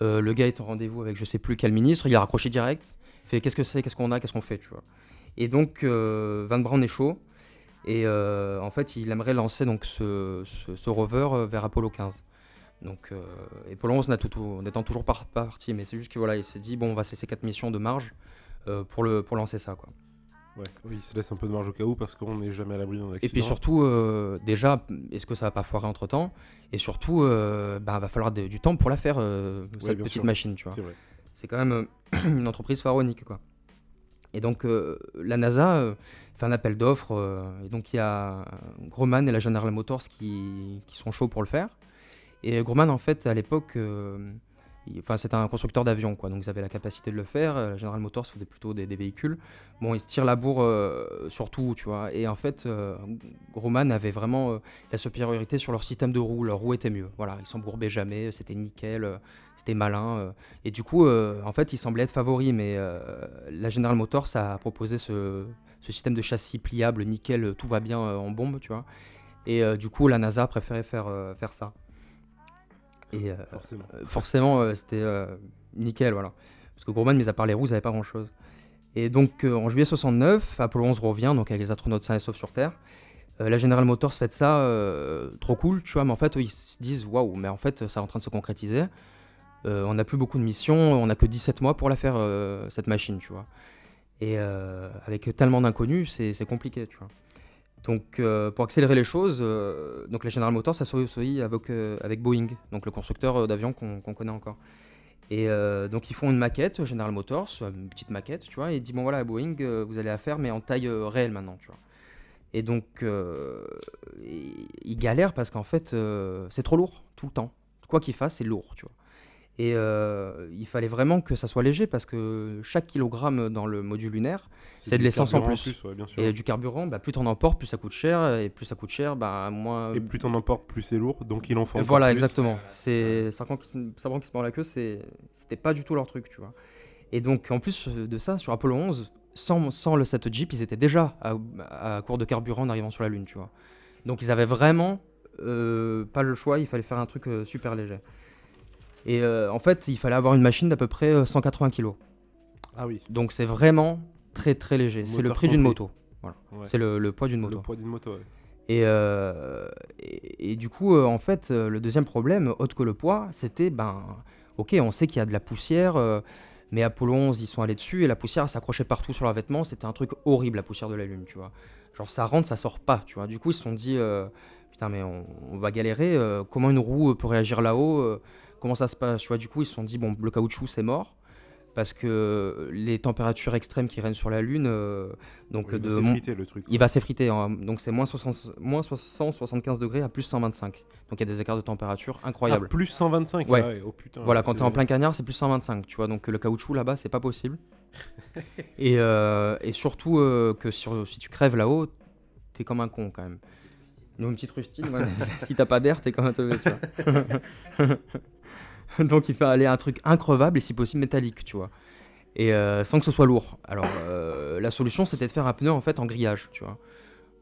Euh, le gars est en rendez-vous avec je sais plus quel ministre, il a raccroché direct. Il fait qu'est-ce que c'est, qu'est-ce qu'on a, qu'est-ce qu'on fait, tu vois. Et donc Van Braun est chaud. Et en fait, il aimerait lancer donc ce, rover vers Apollo 15. Donc, euh, et 11 n'a tout, tout- n'étant toujours pas pas parti, mais c'est juste que voilà, il s'est dit bon, on va se laisser quatre missions de marge euh, pour le pour lancer ça, quoi. Ouais. Oui, il se laisse un peu de marge au cas où parce qu'on n'est jamais à l'abri d'un accident. Et puis surtout, euh, déjà, est-ce que ça va pas foirer entre temps? Et surtout, euh, bah, va falloir de- du temps pour la faire, euh, cette petite sûr. machine, tu vois. C'est quand même une entreprise pharaonique, quoi. Et donc, la NASA fait un appel d'offres, et donc il y a Grumman et la General Motors qui, qui sont chauds pour le faire. Et Grumman, en fait, à l'époque, euh, enfin, c'était un constructeur d'avions, quoi, donc ils avaient la capacité de le faire. Euh, General Motors faisait plutôt des, véhicules. Bon, ils se tirent la bourre euh, sur tout, tu vois. Et en fait, euh, Grumman avait vraiment la supériorité sur leur système de roues. Leur roue était mieux. Voilà, ils s'embourbaient jamais, c'était nickel, c'était malin. Et du coup, en fait, ils semblaient être favoris, mais la General Motors a proposé ce, ce système de châssis pliable, nickel, tout va bien en bombe, tu vois. Et du coup, la NASA a préféré faire, faire ça. Et euh, Forcément. euh, forcément, euh, c'était nickel, voilà. Parce que Grumman, mis à part les roues, ils n'avaient pas grand-chose. Et donc, en juillet 69, Apollo 11 revient, donc avec les astronautes sains et saufs sur Terre. La General Motors fait ça trop cool, tu vois, mais en fait, eux, ils se disent waouh, mais en fait, ça est en train de se concrétiser. Euh, on n'a plus beaucoup de missions, on n'a que 17 mois pour la faire, euh, cette machine, tu vois. Et euh, avec tellement d'inconnus, c'est c'est compliqué, tu vois. Donc, euh, pour accélérer les choses, euh, donc la General Motors s'associe avec, euh, avec Boeing, donc le constructeur euh, d'avions qu'on connaît encore. Et euh, donc ils font une maquette, General Motors, une petite maquette, tu vois, et ils disent bon voilà Boeing, vous allez la faire mais en taille réelle maintenant, tu vois. Et donc ils galèrent parce qu'en fait c'est trop lourd tout le temps. Quoi qu'ils fassent, c'est lourd, tu vois. Et euh, il fallait vraiment que ça soit léger parce que chaque kilogramme dans le module lunaire c'est de l'essence en plus. ouais, bien sûr. et du carburant, bah, plus t'en emportes, plus ça coûte cher, et plus ça coûte cher, bah moins. Et plus t'en emportes, plus c'est lourd, donc il en faut Voilà, plus. exactement. C'est Serpent qui, se mord la queue, c'est- c'était pas du tout leur truc, tu vois. Et donc, en plus de ça, sur Apollo 11, sans, sans le 7 Jeep, ils étaient déjà à, à court de carburant en arrivant sur la Lune, tu vois. Donc, ils avaient vraiment euh, pas le choix, il fallait faire un truc euh, super léger. Et euh, en fait, il fallait avoir une machine d'à peu près euh, 180 kg. Ah oui. Donc, c'est vraiment très très léger. C'est le prix d'une moto. Ouais. C'est le, le poids d'une le moto. poids d'une moto. ouais. Et, euh, et, et du coup, euh, en fait, euh, le deuxième problème, autre que le poids, c'était, ben, ok, on sait qu'il y a de la poussière, euh, mais Apollo 11, ils sont allés dessus, et la poussière s'accrochait partout sur leurs vêtements, c'était un truc horrible, la poussière de la Lune, tu vois. Genre, ça rentre, ça sort pas, tu vois. Du coup, ils se sont dit, euh, putain, mais on, on va galérer. euh, comment une roue peut réagir là-haut euh, Comment ça se passe Tu vois, du coup, ils se sont dit, bon, le caoutchouc, c'est mort. Parce que les températures extrêmes qui règnent sur la Lune, euh, donc Il va de s'effriter, le truc. il va s'effriter. hein. Donc c'est moins, 60 moins 75 degrés à plus 125. Donc il y a des écarts de température incroyables. Ah, plus 125. Ouais. ah ouais, Oh putain. Voilà, quand c'est- tu es en plein cagnard, c'est plus 125, tu vois. Donc le caoutchouc là-bas, c'est pas possible. et, euh, et surtout euh, que sur- si tu crèves là-haut, t'es comme un con quand même. Nous, une petite rustine, ouais, si t'as pas d'air, t'es comme un teubé, tu vois. Donc il aller un truc increvable et si possible métallique, tu vois. Et euh, sans que ce soit lourd. Alors euh, la solution, c'était de faire un pneu en fait en grillage, tu vois.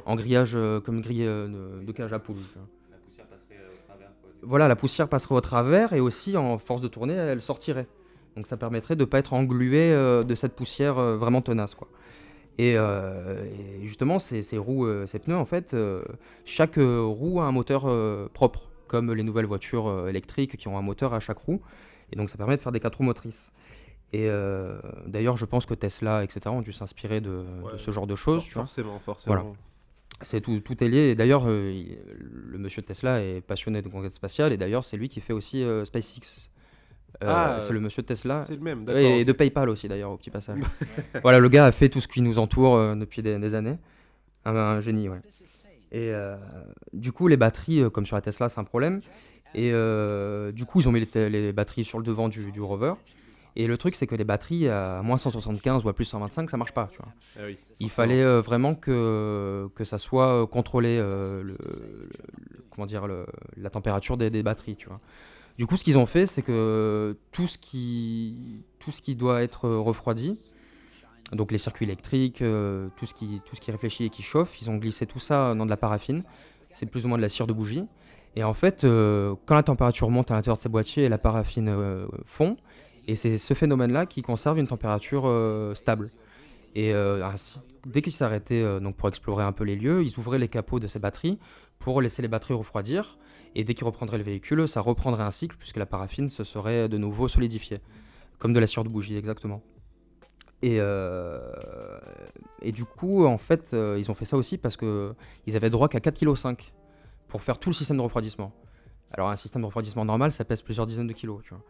En grillage euh, comme grille de, de cage à poules. tu vois. La poussière passerait au travers. quoi, Voilà, la poussière passerait au travers et aussi en force de tourner, elle sortirait. Donc ça permettrait de ne pas être englué de cette poussière vraiment tenace. Quoi. Et, et justement, ces, ces roues, ces pneus, en fait, chaque roue a un moteur propre, comme les nouvelles voitures euh, électriques qui ont un moteur à chaque roue. Et donc ça permet de faire des quatre roues motrices. Et euh, d'ailleurs, je pense que Tesla, etc., ont dû s'inspirer de, ce genre de choses. vois. Forcément, forcément. Voilà. C'est tout, tout est lié. Et d'ailleurs, euh, le monsieur de Tesla est passionné de conquête spatiale. Et d'ailleurs, c'est lui qui fait aussi euh, SpaceX. Ah, c'est le monsieur de Tesla. C'est le même, d'accord. Et de PayPal aussi, d'ailleurs, au petit passage. voilà, le gars a fait tout ce qui nous entoure depuis des, des années. Un, un génie, ouais. Et euh, du coup, les batteries, euh, comme sur la Tesla, c'est un problème. Et euh, du coup, ils ont mis les, te- les batteries sur le devant du, du rover. Et le truc, c'est que les batteries à moins 175 ou à plus 125, ça marche pas, tu vois. Ah oui, Il fallait euh, vraiment que, que ça soit contrôlé, euh, le, le- le- comment dire, le- la température des, des batteries, tu vois. Du coup, ce qu'ils ont fait, c'est que tout ce qui, tout ce qui doit être refroidi, donc les circuits électriques, euh, tout, ce qui, tout ce qui réfléchit et qui chauffe, ils ont glissé tout ça dans de la paraffine. C'est plus ou moins de la cire de bougie. Et en fait, euh, quand la température monte à l'intérieur de ces boîtiers, la paraffine euh, fond. Et c'est ce phénomène-là qui conserve une température stable. Et ainsi- dès qu'ils s'arrêtaient donc pour explorer un peu les lieux, ils ouvraient les capots de ces batteries pour laisser les batteries refroidir. Et dès qu'ils reprendraient le véhicule, ça reprendrait un cycle puisque la paraffine se serait de nouveau solidifiée. Comme de la cire de bougie, exactement. Et, euh, et du coup, en fait, euh, ils ont fait ça aussi parce qu'ils avaient droit qu'à 4,5 kg pour faire tout le système de refroidissement. Alors un système de refroidissement normal, ça pèse plusieurs dizaines de kilos, tu vois.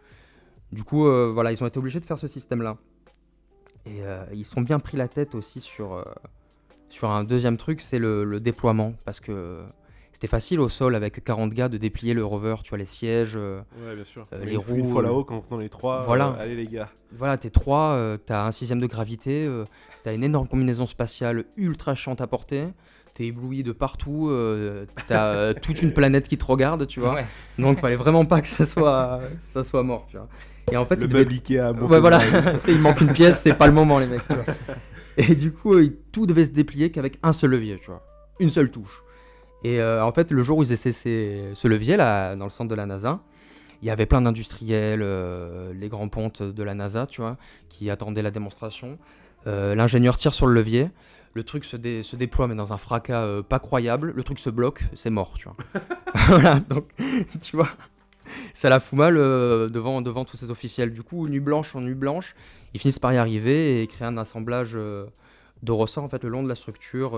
Du coup, euh, voilà, ils ont été obligés de faire ce système-là. Et euh, ils se sont bien pris la tête aussi sur, sur un deuxième truc, c'est le, le déploiement. Parce que c'était facile au sol avec 40 gars de déplier le rover, tu vois, les sièges. euh, Ouais, bien sûr. Euh, les une fois- Une roues, fois euh, là-haut, quand on est les trois, voilà. euh, allez les gars. voilà, t'es trois, euh, t'as un sixième de gravité, euh, t'as une énorme combinaison spatiale ultra chiante à porter, t'es ébloui de partout, euh, t'as toute une planète qui te regarde, tu vois. Ouais. Donc fallait vraiment pas que ça soit, ça soit mort, tu vois. Et en fait, le Ikea à Ouais, voilà, il manque une pièce, c'est pas le moment, les mecs. tu vois. Et du coup, euh, tout devait se déplier qu'avec un seul levier, tu vois, une seule touche. Et euh, en fait, le jour où ils essaient ces- ce levier là, dans le centre de la NASA, il y avait plein d'industriels, euh, les grands pontes de la NASA, tu vois, qui attendaient la démonstration. Euh, L'ingénieur tire sur le levier, le truc se, dé- se déploie, mais dans un fracas euh, pas croyable. Le truc se bloque, c'est mort, tu vois. voilà, donc, tu vois, ça la fout mal devant, devant tous ces officiels. Du coup, nuit blanche en nuit blanche, ils finissent par y arriver et créer un assemblage de ressorts en fait le long de la structure.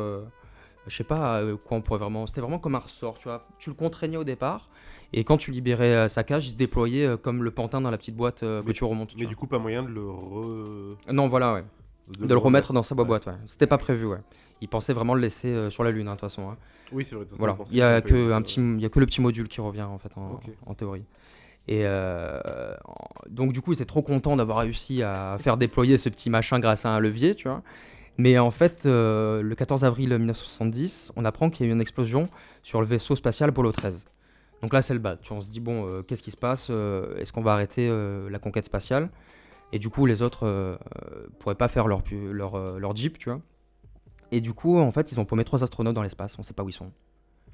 Je sais pas euh, quoi on pourrait vraiment. C'était vraiment comme un ressort, tu vois. Tu le contraignais au départ et quand tu libérais euh, sa cage, il se déployait euh, comme le pantin dans la petite boîte que Mais- tu remontes. Mais du coup, pas moyen de le re... Non, voilà, ouais. De, le remettre dans sa boîte, ouais. C'était pas prévu, ouais. Ils pensaient vraiment le laisser euh, sur la lune, hein, de toute façon. hein. Oui, c'est vrai. façon, Voilà, il y a que un petit, il y a que le petit module qui revient en fait en, théorie. Et euh, donc du coup, ils étaient trop contents d'avoir réussi à faire déployer ce petit machin grâce à un levier, tu vois. Mais en fait, euh, le 14 avril 1970, on apprend qu'il y a eu une explosion sur le vaisseau spatial Apollo 13. Donc là, c'est le bad. On se dit bon, euh, qu'est-ce qui se passe Euh, Est-ce qu'on va arrêter la conquête spatiale? Et du coup, les autres pourraient pas faire leur, leur, leur jeep, tu vois. Et du coup, en fait, ils ont paumé trois astronautes dans l'espace. On sait pas où ils sont.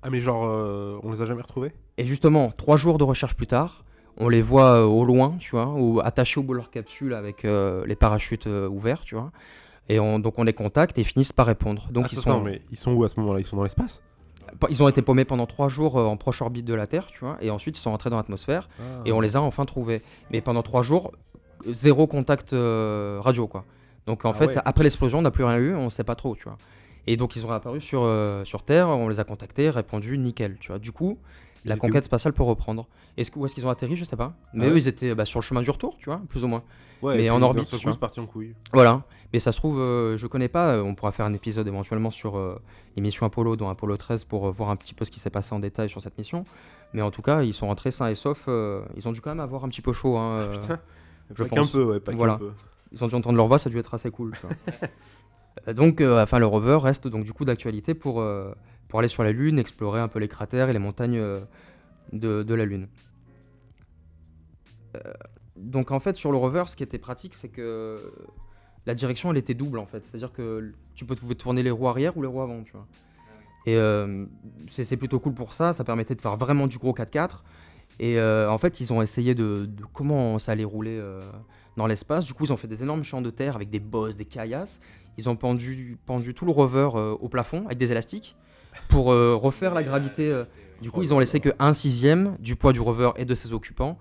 Ah, mais genre, euh, on les a jamais retrouvés? Et justement, trois jours de recherche plus tard, on les voit euh, au loin, tu vois, ou attachés au bout de leur capsule avec euh, les parachutes ouverts, tu vois. Et on, donc on les contacte et ils finissent par répondre. Donc ils sont, mais ils sont où à ce moment-là? Ils sont dans l'espace? Ils ont été paumés pendant trois jours euh, en proche orbite de la Terre, tu vois, et ensuite ils sont rentrés dans l'atmosphère et on les a enfin trouvés. Mais pendant trois jours, zéro contact euh, radio, quoi. Donc en Ah fait, ouais. après l'explosion, on n'a plus rien eu, on sait pas trop, tu vois. Et donc ils ont réapparu sur, euh, sur Terre, on les a contactés, répondu nickel, tu vois. Du coup, la conquête spatiale peut reprendre. Est-ce que, où est-ce qu'ils ont atterri Je sais pas. Mais Ah eux, ils étaient bah, sur le chemin du retour, tu vois, plus ou moins. Ouais, Mais en orbite, c'est parti en couille. Voilà. Mais ça se trouve, euh, je connais pas, euh, on pourra faire un épisode éventuellement sur euh, les missions Apollo, dont Apollo 13, pour euh, voir un petit peu ce qui s'est passé en détail sur cette mission. Mais en tout cas, ils sont rentrés sains et saufs. euh, ils ont dû quand même avoir un petit peu chaud. hein, euh, putain. je pas pense. qu'un peu, ouais, pas Voilà. qu'un peu. ils ont dû entendre leur voix, ça a dû être assez cool. Euh, donc, euh, enfin, le rover reste donc du coup d'actualité pour, euh, pour aller sur la Lune, explorer un peu les cratères et les montagnes de, de la Lune. Donc en fait, sur le rover, ce qui était pratique, c'est que la direction, elle était double en fait. C'est-à-dire que tu peux pouvais tourner les roues arrière ou les roues avant, tu vois. Et euh, c'est c'est plutôt cool pour ça. Ça permettait de faire vraiment du gros 4x4. Et euh, en fait, ils ont essayé de, de comment ça allait rouler euh, dans l'espace. Du coup, ils ont fait des énormes champs de terre avec des bosses, des caillasses. Ils ont pendu, pendu tout le rover euh, au plafond avec des élastiques pour euh, refaire la gravité. euh. Du coup, ils ont laissé que un sixième du poids du rover et de ses occupants.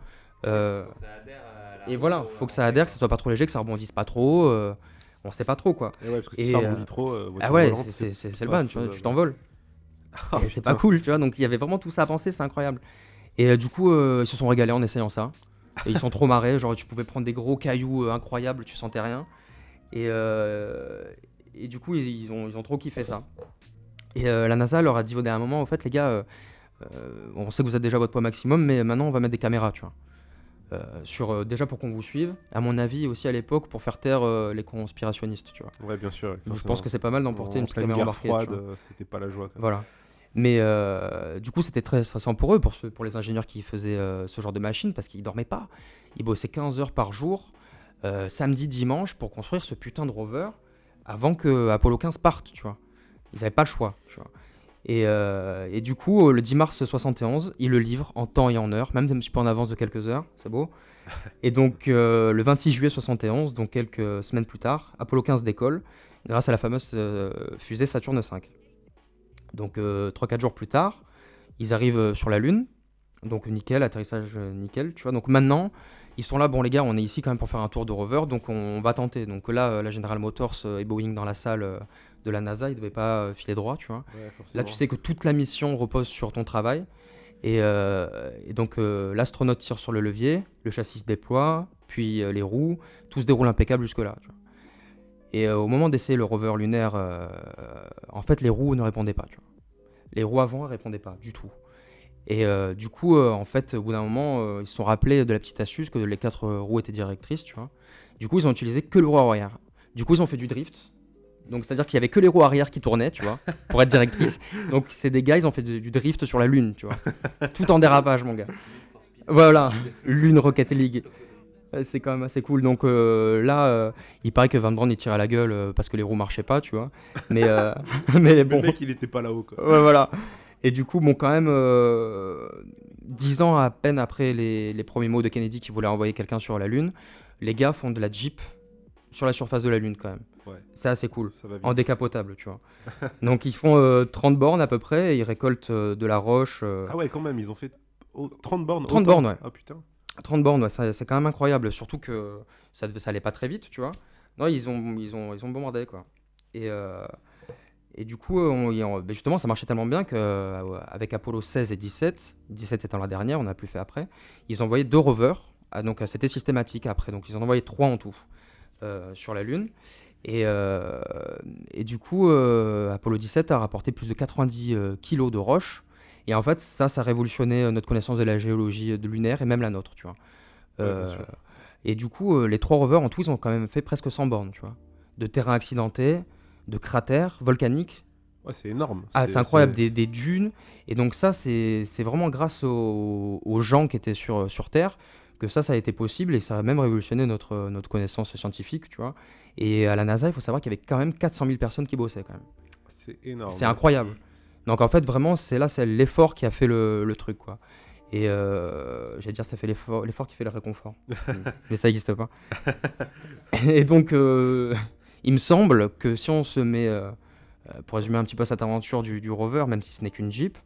Et voilà, faut que ça adhère, que ça soit pas trop léger, que ça rebondisse pas trop. on sait pas trop quoi. Et ouais, parce que si ça euh, rebondit trop, euh, voiture Ah ouais, c'est- le ban, tu, vois, tu t'envoles. Et c'est pas cool, tu vois. Donc il y avait vraiment tout ça à penser, c'est incroyable. Et euh, du coup, ils se sont régalés en essayant ça. Et ils sont trop marrés, genre tu pouvais prendre des gros cailloux incroyables, tu sentais rien. Et, euh, et du coup, ils, ils ont, ils ont trop kiffé ça. Et euh, la NASA leur a dit au dernier moment, en fait, les gars, euh, on sait que vous êtes déjà à votre poids maximum, mais maintenant on va mettre des caméras, tu vois. Euh, sur, euh, déjà pour qu'on vous suive, à mon avis aussi à l'époque pour faire taire euh, les conspirationnistes, tu vois. Ouais, bien sûr. Donc, je pense que c'est pas mal d'emporter une petite caméra embarquée. c'était pas la joie. Voilà. Mais du coup, c'était très stressant pour eux, pour, ceux, pour les ingénieurs qui faisaient ce genre de machine, parce qu'ils dormaient pas. Ils bossaient 15 heures par jour, euh, samedi, dimanche, pour construire ce putain de rover avant que Apollo 15 parte, tu vois. Ils n'avaient pas le choix, tu vois. Et, euh, et du coup, euh, le 10 mars 71, ils le livrent en temps et en heure, même un petit peu en avance de quelques heures, c'est beau. Et donc, euh, le 26 juillet 71, donc quelques semaines plus tard, Apollo 15 décolle grâce à la fameuse euh, fusée Saturne V. Donc, 3-4 jours plus tard, ils arrivent sur la Lune. Donc, nickel, atterrissage nickel, tu vois. Donc, maintenant, ils sont là, bon, les gars, on est ici quand même pour faire un tour de rover, donc on, va tenter. Donc, là, euh, la General Motors euh, et Boeing dans la salle euh, de la NASA, ils devaient pas euh, filer droit, tu vois. Ouais, Là, tu sais que toute la mission repose sur ton travail. Et, euh, et donc, euh, l'astronaute tire sur le levier, le châssis se déploie, puis euh, les roues, tout se déroule impeccable jusque-là. tu vois. Et euh, au moment d'essayer le rover lunaire, euh, en fait, les roues ne répondaient pas. tu vois. Les roues avant ne répondaient pas du tout. Et euh, du coup, euh, en fait, au bout d'un moment, euh, ils se sont rappelés de la petite astuce que les quatre roues étaient directrices, tu vois. Du coup, ils ont utilisé que le roue arrière. Du coup, ils ont fait du drift. Donc, c'est-à-dire qu'il y avait que les roues arrière qui tournaient, tu vois, pour être directrices. Donc, c'est des gars, ils ont fait du, du drift sur la Lune, tu vois. Tout en dérapage, mon gars. Voilà, Lune Rocket League. C'est quand même assez cool. Donc là, il paraît que Van Braun il tire à la gueule parce que les roues marchaient pas, tu vois. Mais, mais bon. Le mec, il était pas là-haut, quoi. Ouais, voilà. Et du coup, bon, quand même, euh, dix ans à peine après les, les premiers mots de Kennedy qui voulait envoyer quelqu'un sur la Lune, les gars font de la Jeep sur la surface de la Lune quand même. Ouais. C'est assez cool. En décapotable, tu vois. Donc ils font euh, 30 bornes à peu près, et ils récoltent euh, de la roche. euh, Ah ouais, quand même, ils ont fait oh, 30 bornes. 30 autant bornes, ouais. Ah putain. 30 bornes, ouais, c'est quand même incroyable. Surtout que ça, devait, ça allait pas très vite, tu vois. Non, ils ont, ils ont, ils ont bombardé, quoi. Et, et du coup, euh, on- ben justement, ça marchait tellement bien qu'avec Apollo 16 et 17, 17 étant la dernière, on n'a plus fait après, ils ont envoyé deux rovers. Ah, donc euh, c'était systématique après. Donc ils en ont envoyé trois en tout euh, sur la Lune. Et, euh, et du coup, euh, Apollo 17 a rapporté plus de 90 euh, kilos de roches. Et en fait, ça, ça a révolutionné euh, notre connaissance de la géologie euh, de lunaire et même la nôtre, tu vois. Ouais, Euh, et du coup, euh, les trois rovers en tout, ils ont quand même fait presque 100 bornes, tu vois. De terrains accidentés, de cratères volcaniques. Ouais, c'est énorme. Ah, c'est incroyable, des, des dunes. Et donc ça, c'est vraiment grâce aux, aux gens qui étaient sur, sur Terre que ça, ça a été possible et ça a même révolutionné notre, notre connaissance scientifique, tu vois. Et à la NASA, il faut savoir qu'il y avait quand même 400 000 personnes qui bossaient quand même. C'est énorme. C'est incroyable. Donc en fait, vraiment, c'est là, c'est l'effort qui a fait le, le truc, quoi. Et euh, j'allais dire, ça fait l'effort, l'effort qui fait le réconfort. Mais ça n'existe pas. Et donc, euh, il me semble que si on se met, euh, euh, pour résumer un petit peu cette aventure du, du rover, même si ce n'est qu'une Jeep,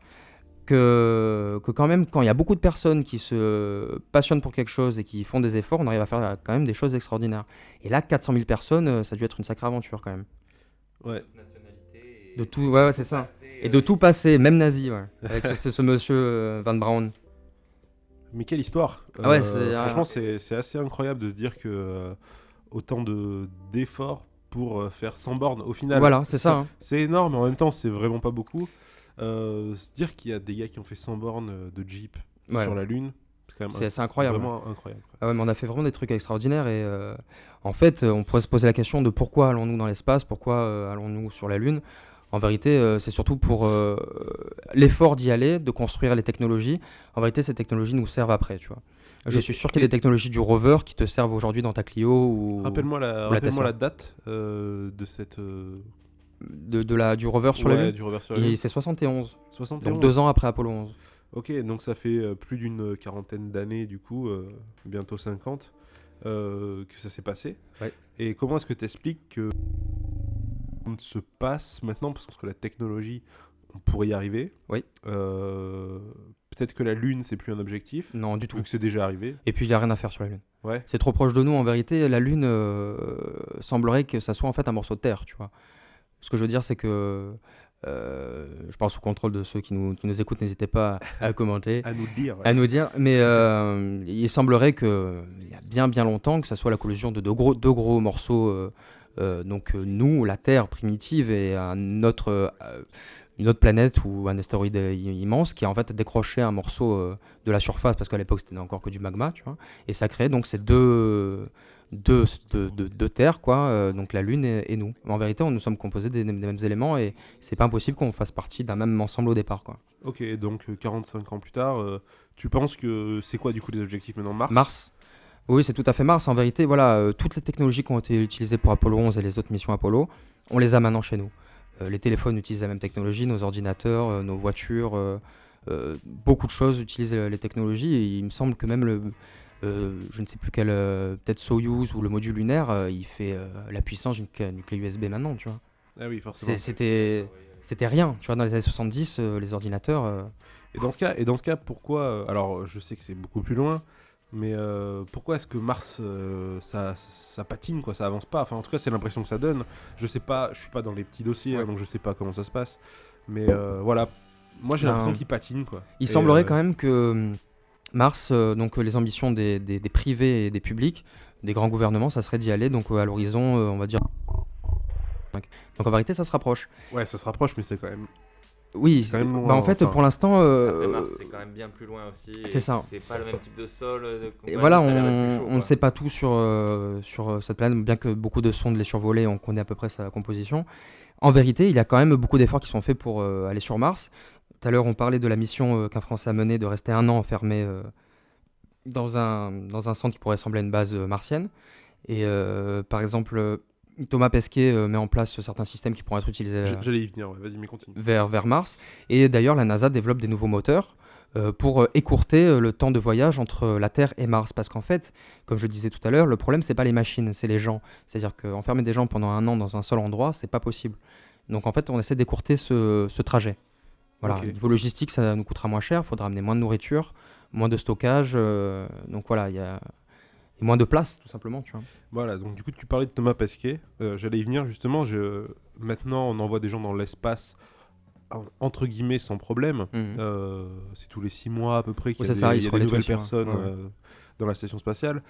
que, que quand même, quand il y a beaucoup de personnes qui se passionnent pour quelque chose et qui font des efforts, on arrive à faire quand même des choses extraordinaires. Et là, 400 000 personnes, euh, ça a dû être une sacrée aventure quand même. Ouais. De tout, ouais, ouais, c'est ça. Et de tout passer, même nazi, ouais. Avec ce, ce- ce monsieur euh, Van Braun. Mais quelle histoire Ah ouais, Euh, c'est- Franchement, c'est c'est assez incroyable de se dire que euh, autant de d'efforts pour euh, faire 100 bornes au final. Voilà, c'est ça. hein. C'est énorme, mais en même temps, c'est vraiment pas beaucoup. Euh, se dire qu'il y a des gars qui ont fait 100 bornes euh, de Jeep Ouais. sur la Lune, c'est quand même C'est c'est incroyable. vraiment incroyable. Ah ouais, mais on a fait vraiment des trucs extraordinaires et euh, en fait, on pourrait se poser la question de pourquoi allons-nous dans l'espace, pourquoi euh, allons-nous sur la Lune. En vérité, euh, c'est surtout pour euh, l'effort d'y aller, de construire les technologies. En vérité, ces technologies nous servent après, tu vois. Je Et- suis sûr qu'il y a des technologies du rover qui te servent aujourd'hui dans ta Clio ou Rappelle-moi la, ou la rappelle-moi Tesla. la date euh, de cette. euh, de, de la, du rover sur ouais, la Lune. du rover sur la Et Lune. c'est 71, 71. donc deux ans après Apollo 11. Ok, donc ça fait plus d'une quarantaine d'années, du coup, euh, bientôt 50, euh, que ça s'est passé. Ouais. Et comment est-ce que tu expliques que se passe maintenant, parce que la technologie, on pourrait y arriver. Oui. Euh, Peut-être que la Lune, c'est plus un objectif, Non, du tout. vu que c'est déjà arrivé. Et puis il n'y a rien à faire sur la Lune. Ouais. C'est trop proche de nous en vérité. La Lune euh, semblerait que ça soit en fait un morceau de terre, tu vois. Ce que je veux dire, c'est que euh, je pense au contrôle de ceux qui nous, qui nous écoutent, n'hésitez pas à, commenter, À nous dire. ouais. à nous dire. Mais euh, il semblerait que il y a bien bien longtemps que ça soit la collision de deux gros, deux gros morceaux. Euh, donc euh, nous, la Terre primitive et un autre, euh, une autre planète ou un astéroïde immense qui a en fait décroché un morceau de la surface parce qu'à l'époque c'était encore que du magma, tu vois. Et ça crée donc ces deux, deux, deux, deux- deux terres, quoi, euh, donc la Lune et, et nous. En vérité, on, nous sommes composés des, des mêmes éléments et c'est pas impossible qu'on fasse partie d'un même ensemble au départ, quoi. Ok, donc euh, 45 ans plus tard, euh, tu penses que c'est quoi du coup les objectifs maintenant? Mars? Mars Oui, c'est tout à fait Mars. En vérité, voilà, euh, toutes les technologies qui ont été utilisées pour Apollo 11 et les autres missions Apollo, on les a maintenant chez nous. Euh, les téléphones utilisent la même technologie, nos ordinateurs, euh, nos voitures, beaucoup de choses utilisent les technologies. Et il me semble que même le, je ne sais plus quel, peut-être Soyuz ou le module lunaire, il fait la puissance d'une clé USB maintenant, tu vois. Ah oui, forcément. C'était, c'était rien, tu vois. Dans les années 70, euh, les ordinateurs. euh, Et dans ce cas, et dans ce cas pourquoi euh, Alors, je sais que c'est beaucoup plus loin, mais euh, pourquoi est-ce que Mars, euh, ça, ça patine, quoi, ça avance pas? Enfin, en tout cas, c'est l'impression que ça donne. Je sais pas, je suis pas dans les petits dossiers, Ouais. hein, donc je sais pas comment ça se passe. Mais euh, voilà, moi j'ai l'impression qu'il patine, quoi. Il Et, semblerait quand même que hum, Mars, donc les ambitions des, des- des privés et des publics, des grands gouvernements, ça serait d'y aller donc à l'horizon, on va dire. Donc en vérité, ça se rapproche. Ouais, ça se rapproche, mais c'est quand même. Oui, C'est quand même loin, bah, en fait, enfin. pour l'instant, euh, Après, Mars, c'est quand même bien plus loin aussi. c'est ça. C'est pas le même type de sol. euh, de et compagnie, voilà, on, plus chaud, on ne sait pas tout sur, euh, sur euh, cette planète, bien que beaucoup de sondes les survolaient, on connaît à peu près sa composition. En vérité, il y a quand même beaucoup d'efforts qui sont faits pour euh, aller sur Mars. Tout à l'heure, on parlait de la mission euh, qu'un Français a menée de rester un an enfermé euh, dans, un, dans un centre qui pourrait ressembler à une base euh, martienne. Et euh, par exemple, euh, Thomas Pesquet euh, met en place certains systèmes qui pourraient être utilisés euh, J'allais y venir, ouais, vas-y, mais continue. vers, vers Mars. Et d'ailleurs, la NASA développe des nouveaux moteurs euh, pour écourter le temps de voyage entre la Terre et Mars. Parce qu'en fait, comme je le disais tout à l'heure, le problème, c'est pas les machines, c'est les gens. C'est-à-dire qu'enfermer des gens pendant un an dans un seul endroit, c'est pas possible. Donc en fait, on essaie d'écourter ce, ce trajet. Voilà, niveau logistique, ça nous coûtera moins cher, il faudra amener moins de nourriture, moins de stockage. euh, donc voilà, il y a et moins de place, tout simplement. Tu vois. Voilà, donc du coup, tu parlais de Thomas Pesquet. euh, J'allais y venir justement. Je... Maintenant, on envoie des gens dans l'espace, en- entre guillemets, sans problème. Mhm. Euh, c'est tous les six mois à peu près qu'il y a c'est des, ça, ils il y a se des relaient tous nouvelles personnes Ouais, euh, dans la station spatiale.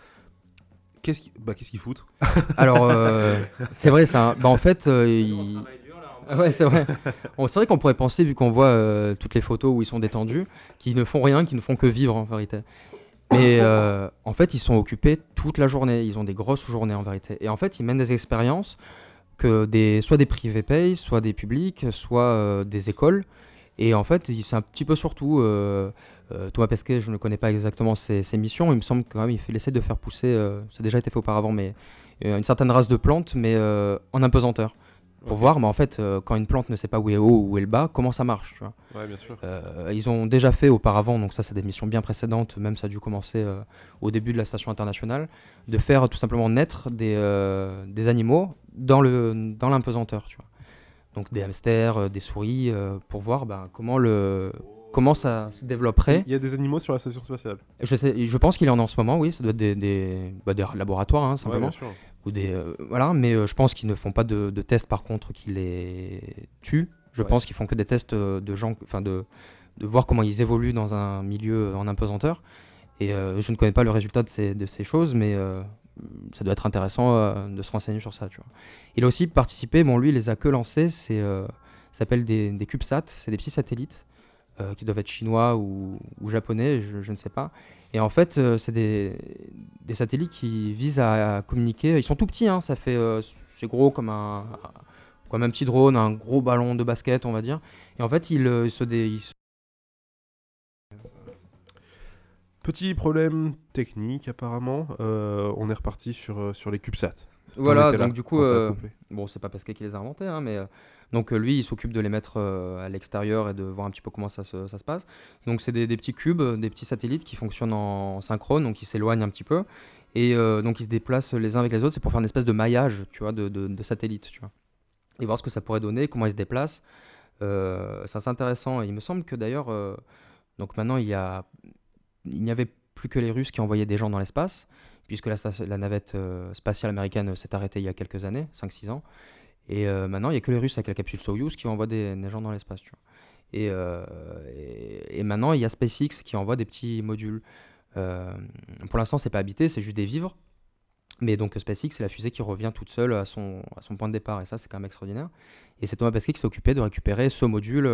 Qu'est-ce qu'ils bah, qu'ils foutent? Alors, euh, c'est vrai, ça. Bah, en fait, euh, il- Ah Ouais, c'est vrai. Bon, c'est vrai qu'on pourrait penser, vu qu'on voit euh, toutes les photos où ils sont détendus, qu'ils ne font rien, qu'ils ne font que vivre en vérité. Mais euh, en fait, ils sont occupés toute la journée. Ils ont des grosses journées en vérité. Et en fait, ils mènent des expériences que des, soit des privés payent, soit des publics, soit euh, des écoles. Et en fait, c'est un petit peu surtout. euh, Thomas Pesquet, je ne connais pas exactement ses, missions. Il me semble quand même il essaie de faire pousser, ça a déjà été fait auparavant, mais une certaine race de plantes, mais en impesanteur pour voir, mais en fait, euh, quand une plante ne sait pas où est haut ou où est le bas, comment ça marche. tu vois. Ouais, bien sûr. Euh, ils ont déjà fait auparavant, donc ça c'est des missions bien précédentes, même ça a dû commencer euh, au début de la station internationale, de faire tout simplement naître des, des animaux dans le dans l'impesanteur. tu vois. Donc des hamsters, des souris, pour voir ben, comment le comment ça se développerait. Il y a des animaux sur la station spatiale. Je, sais, je pense qu'il en est en ce moment, oui, ça doit être des, des, bah, des laboratoires, hein, Ouais, simplement. bien sûr. ou des, euh, voilà, mais euh, je pense qu'ils ne font pas de, de tests par contre qui les tuent. Je Ouais. pense qu'ils font que des tests euh, de gens, enfin de, de voir comment ils évoluent dans un milieu en impesanteur. Et euh, je ne connais pas le résultat de ces, de ces choses, mais ça doit être intéressant de se renseigner sur ça. Tu vois. Il a aussi participé, bon lui il les a que lancés, c'est s'appelle des, des CubeSats, c'est des petits satellites euh, qui doivent être chinois ou, ou japonais, je, je ne sais pas. Et en fait, euh, c'est des, des satellites qui visent à, à communiquer. Ils sont tout petits, hein, ça fait, euh, c'est gros comme un, comme un petit drone, un gros ballon de basket, on va dire. Et en fait, ils, ils se dé- ils se- Petit problème technique apparemment. On est reparti sur, sur les CubeSats. Voilà, là donc du coup, bon, c'est pas Pascal qui les a inventés, hein, mais donc euh, lui, il s'occupe de les mettre euh, à l'extérieur et de voir un petit peu comment ça se, passe. Donc c'est des, petits cubes, euh, des petits satellites qui fonctionnent en, synchrone, donc ils s'éloignent un petit peu et donc ils se déplacent les uns avec les autres. C'est pour faire une espèce de maillage, tu vois, de, satellites, tu vois, et voir ce que ça pourrait donner, comment ils se déplacent. Euh, ça c'est intéressant. Et il me semble que d'ailleurs, donc maintenant il y a, il n'y avait plus que les Russes qui envoyaient des gens dans l'espace puisque la, navette spatiale américaine s'est arrêtée il y a quelques années, 5-6 ans. Et euh, maintenant, il n'y a que les Russes avec la capsule Soyuz qui envoient des, des gens dans l'espace. euh, et maintenant, il y a SpaceX qui envoie des petits modules. Euh, pour l'instant, c'est pas habité, c'est juste des vivres. Mais donc SpaceX, c'est la fusée qui revient toute seule à son, à son point de départ. Et ça, c'est quand même extraordinaire. Et c'est Thomas Pesquet qui s'est occupé de récupérer ce module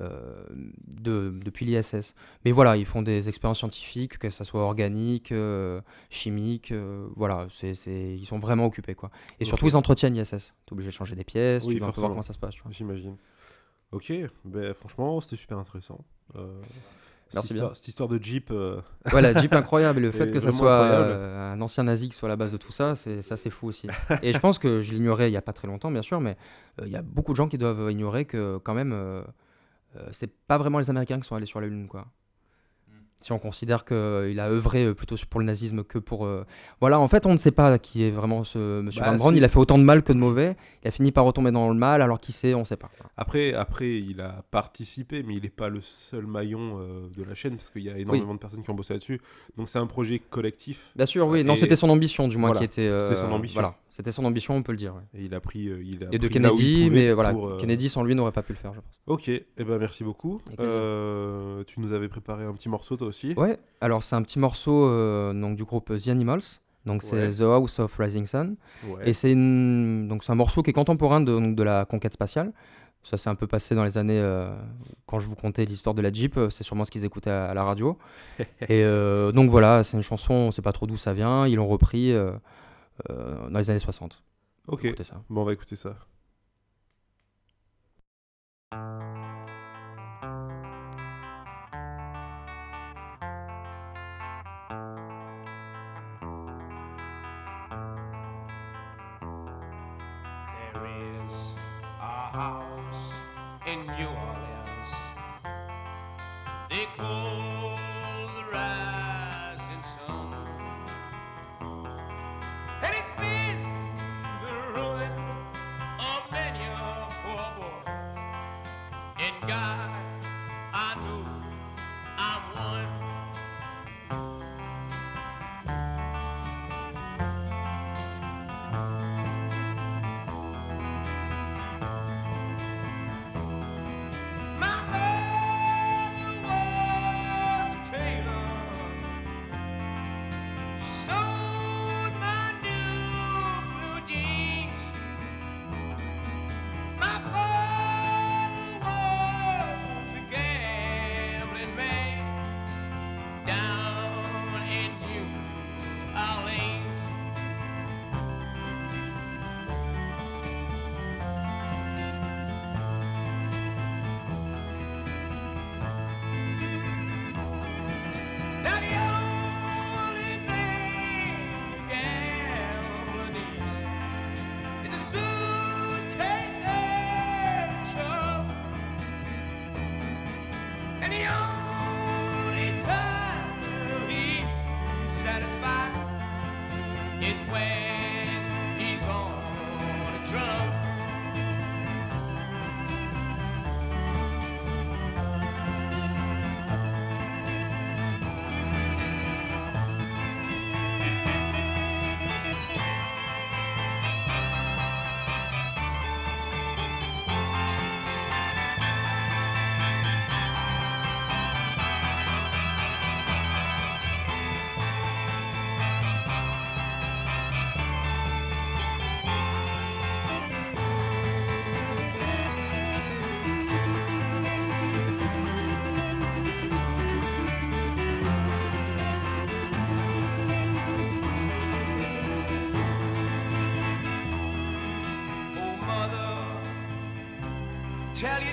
euh, de- depuis l'ISS. Mais voilà, ils font des expériences scientifiques, que ça soit organique, euh, chimique, euh, voilà, c'est, ils sont vraiment occupés quoi. Et surtout ils entretiennent l'ISS. T'es obligé de changer des pièces, Oui, tu vas un peu voir comment ça se passe. J'imagine. Ok, ben, franchement, c'était super intéressant. Euh, Merci cette, bien. histoire, cette histoire de Jeep, Voilà, Jeep incroyable. Et le fait que ça soit un ancien nazi qui soit à la base de tout ça, c'est ça c'est fou aussi. Et je pense que je l'ignorais il y a pas très longtemps, bien sûr, mais il y a beaucoup de gens qui doivent ignorer que quand même, c'est pas vraiment les Américains qui sont allés sur la Lune, quoi. Si on considère qu'il a œuvré euh, plutôt pour le nazisme que pour... euh, Voilà, en fait, on ne sait pas qui est vraiment ce monsieur Bah, Van Braun. si, Il a fait autant de mal que de mauvais. Il a fini par retomber dans le mal, alors qui sait, on ne sait pas. Après, après, il a participé, mais il n'est pas le seul maillon euh, de la chaîne, parce qu'il y a énormément de personnes qui ont bossé là-dessus. Donc c'est un projet collectif, Bien sûr, oui. Non, c'était son ambition, du moins, voilà, qui était... euh, c'était son ambition. Voilà, c'était son ambition, on peut le dire. ouais. et il a pris, euh, il a Et de Kennedy, mais voilà, pour, euh, Kennedy sans lui n'aurait pas pu le faire, je pense. Ok, et ben merci beaucoup. Euh, tu nous avais préparé un petit morceau toi aussi. Ouais, alors c'est un petit morceau euh, donc, du groupe The Animals. Donc c'est Ouais. The House of Rising Sun. Ouais. Et c'est une... donc c'est un morceau qui est contemporain de, donc, de la conquête spatiale. Ça s'est un peu passé dans les années, quand je vous contais l'histoire de la Jeep, c'est sûrement ce qu'ils écoutaient à, à la radio. et donc voilà, c'est une chanson, on sait pas trop d'où ça vient, ils l'ont repris euh, dans les années 60. Ok, ça. bon on va écouter ça. There is a house in New Orleans. They call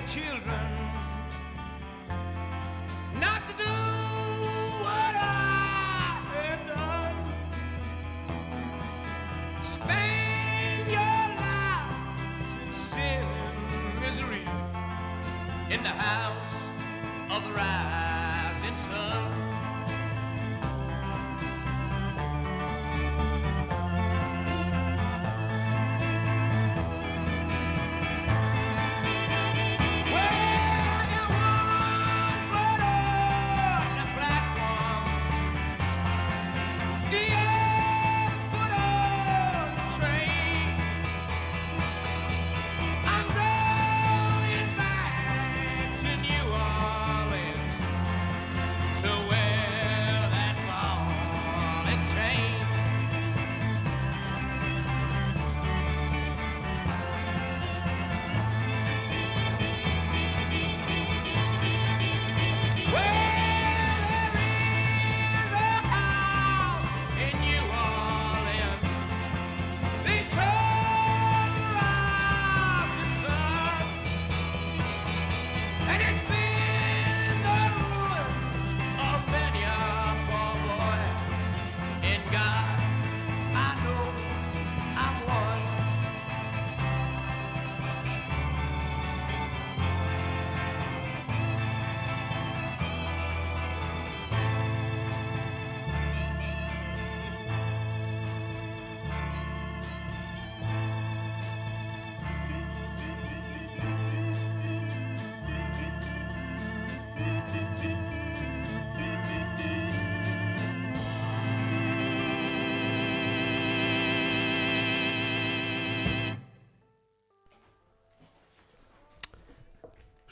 children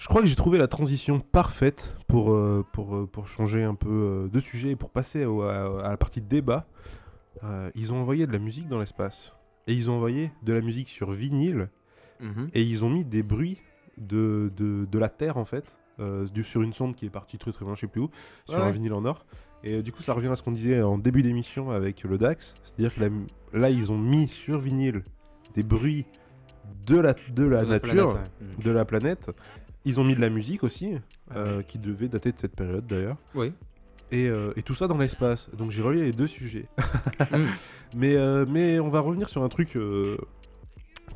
Je crois que j'ai trouvé la transition parfaite pour, euh, pour, euh, pour changer un peu euh, de sujet et pour passer à, à la partie de débat. Euh, ils ont envoyé de la musique dans l'espace. Et ils ont envoyé de la musique sur vinyle. Mhm. Et ils ont mis des bruits de, de, de la Terre, en fait, euh, du- sur une sonde qui est partie très très loin, je sais plus où, sur Ouais, un vinyle en or. Et du coup, ça revient à ce qu'on disait en début d'émission avec le DAX. C'est-à-dire que la là, ils ont mis sur vinyle des bruits de la, de la De la nature, planète, ouais. Mhm. de la planète. Ils ont mis de la musique aussi, euh, qui devait dater de cette période d'ailleurs. Oui. Et, euh, et tout ça dans l'espace. Donc j'ai relié les deux sujets. Mm. mais, euh, mais on va revenir sur un truc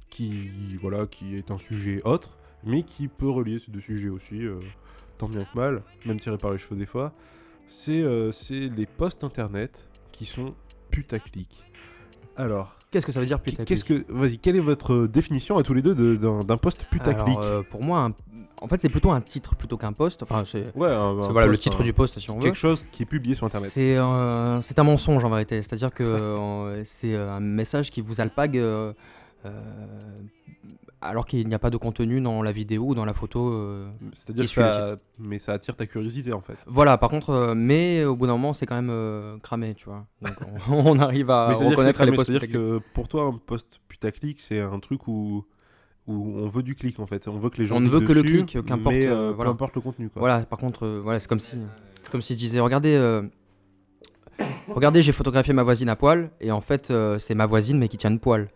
qui, voilà, qui est un sujet autre, mais qui peut relier ces deux sujets aussi, tant bien que mal, même tiré par les cheveux des fois. C'est c'est les posts internet qui sont putaclic. Alors, Qu'est-ce que ça veut dire putaclic qu'est-ce que, vas-y, quelle est votre définition à tous les deux de- d'un d'un post putaclic Alors, euh, pour moi, un- en fait, c'est plutôt un titre plutôt qu'un post. Enfin, c'est Ouais, voilà, le titre un- du post, si on veut. Quelque chose qui est publié sur internet. C'est un, mensonge en vérité. C'est-à-dire que euh, c'est un message qui vous alpague euh, euh, alors qu'il n'y a pas de contenu dans la vidéo ou dans la photo. euh. C'est-à-dire que ça, mais ça attire ta curiosité en fait. Voilà, par contre, euh, mais au bout d'un moment, c'est quand même euh, cramé, tu vois. Donc on, on arrive à reconnaître les posts. C'est-à-dire que pour toi, un post putaclic, c'est un truc où, où on veut du clic en fait. On veut que les gens On ne veut que le clic, qu'importe, voilà. le contenu. Quoi. Voilà, par contre, voilà, c'est comme si, comme si je disais, regardez, regardez, j'ai photographié ma voisine à poil, et en fait, c'est ma voisine mais qui tient le poil.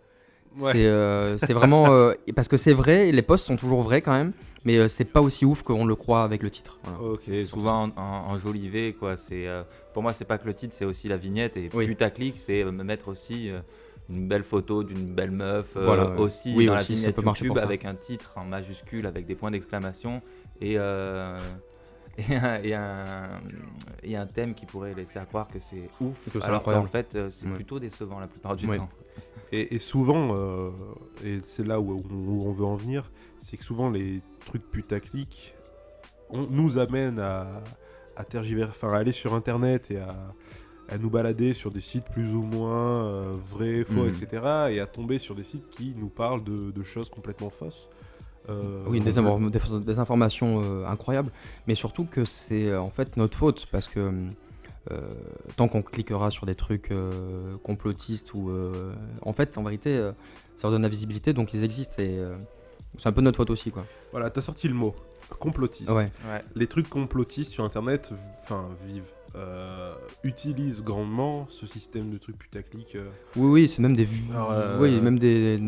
Ouais. C'est, euh, c'est vraiment euh, parce que c'est vrai, les posts sont toujours vrais quand même, mais euh, c'est pas aussi ouf qu'on le croit avec le titre. Voilà. Ok, C'est souvent en, en- enjolivé, quoi. C'est, euh, pour moi, c'est pas que le titre, c'est aussi la vignette. Et Oui. putaclic, c'est euh, me mettre aussi euh, une belle photo d'une belle meuf, euh, Voilà, ouais. aussi Oui, dans aussi, ça la vignette peut marcher YouTube pour ça. avec un titre en majuscule, avec des points d'exclamation et, euh, et, un, et, un, et un thème qui pourrait laisser à croire que c'est ouf, Que c'est alors incroyable. qu'en fait, euh, c'est Ouais. plutôt décevant la plupart du Ouais. temps. Et, et souvent, euh, et c'est là où, où on veut en venir, c'est que souvent les trucs putaclic on nous amènent à, à tergiverser, enfin à aller sur internet et à, à nous balader sur des sites plus ou moins euh, vrais, faux, Mhm. etc. et à tomber sur des sites qui nous parlent de, de choses complètement fausses. Euh, Oui, des, infor- des- des informations euh, incroyables, mais surtout que c'est euh, en fait notre faute parce que euh, tant qu'on cliquera sur des trucs euh, complotistes ou euh, en fait, en vérité, euh, ça leur donne la visibilité, donc ils existent et euh, c'est un peu notre faute aussi, quoi. Voilà, t'as sorti le mot complotiste. Ouais. Ouais. Les trucs complotistes sur internet, enfin, vivent. Euh, utilisent grandement ce système de trucs putaclic. euh. Oui, oui, c'est même des euh, oui, même des.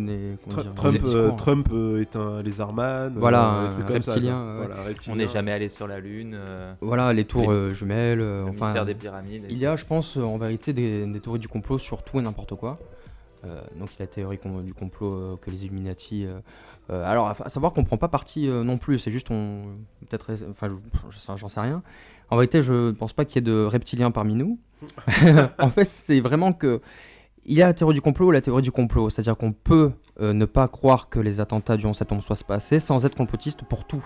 Trump, des euh. Trump euh, est un lézardman. Voilà, euh, un trucs comme ça, reptilien, quoi. ouais. Voilà, On n'est jamais allé sur la Lune. euh, Voilà, les tours Les- euh, jumelles. euh, le enfin, mystère des pyramides. il y a, je pense, en vérité, des, des théories du complot sur tout et n'importe quoi. Euh, donc, il y a la théorie com- du complot euh, que les Illuminati. euh, euh, alors, à, à savoir qu'on prend pas parti euh, non plus. C'est juste, on. Peut-être. Enfin, j'en sais rien. En vérité, je ne pense pas qu'il y ait de reptiliens parmi nous. en fait, c'est vraiment que. Il y a la théorie du complot et la théorie du complot. C'est-à-dire qu'on peut euh, ne pas croire que les attentats du 11 septembre soient passés sans être complotiste pour tout.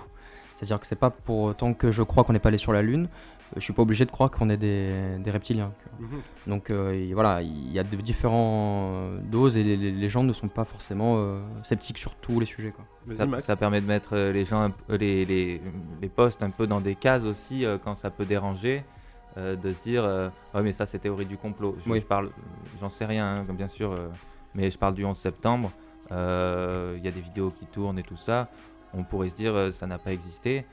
C'est-à-dire que c'est pas pour autant que je crois qu'on n'est pas allé sur la Lune, je suis pas obligé de croire qu'on est des, des reptiliens. tu vois. Mhm. Donc euh, voilà, il y a de différentes doses et les, les- les gens ne sont pas forcément euh, sceptiques sur tous les sujets. Quoi. Ça, permet de mettre euh, les gens, les, les, les postes un peu dans des cases aussi euh, quand ça peut déranger, euh, de se dire, euh, ouais mais ça c'est théorie du complot. Je, Oui. je parle, j'en sais rien, hein, comme bien sûr, euh, mais je parle du 11 septembre. euh, Il y a des vidéos qui tournent et tout ça. On pourrait se dire, euh, ça n'a pas existé.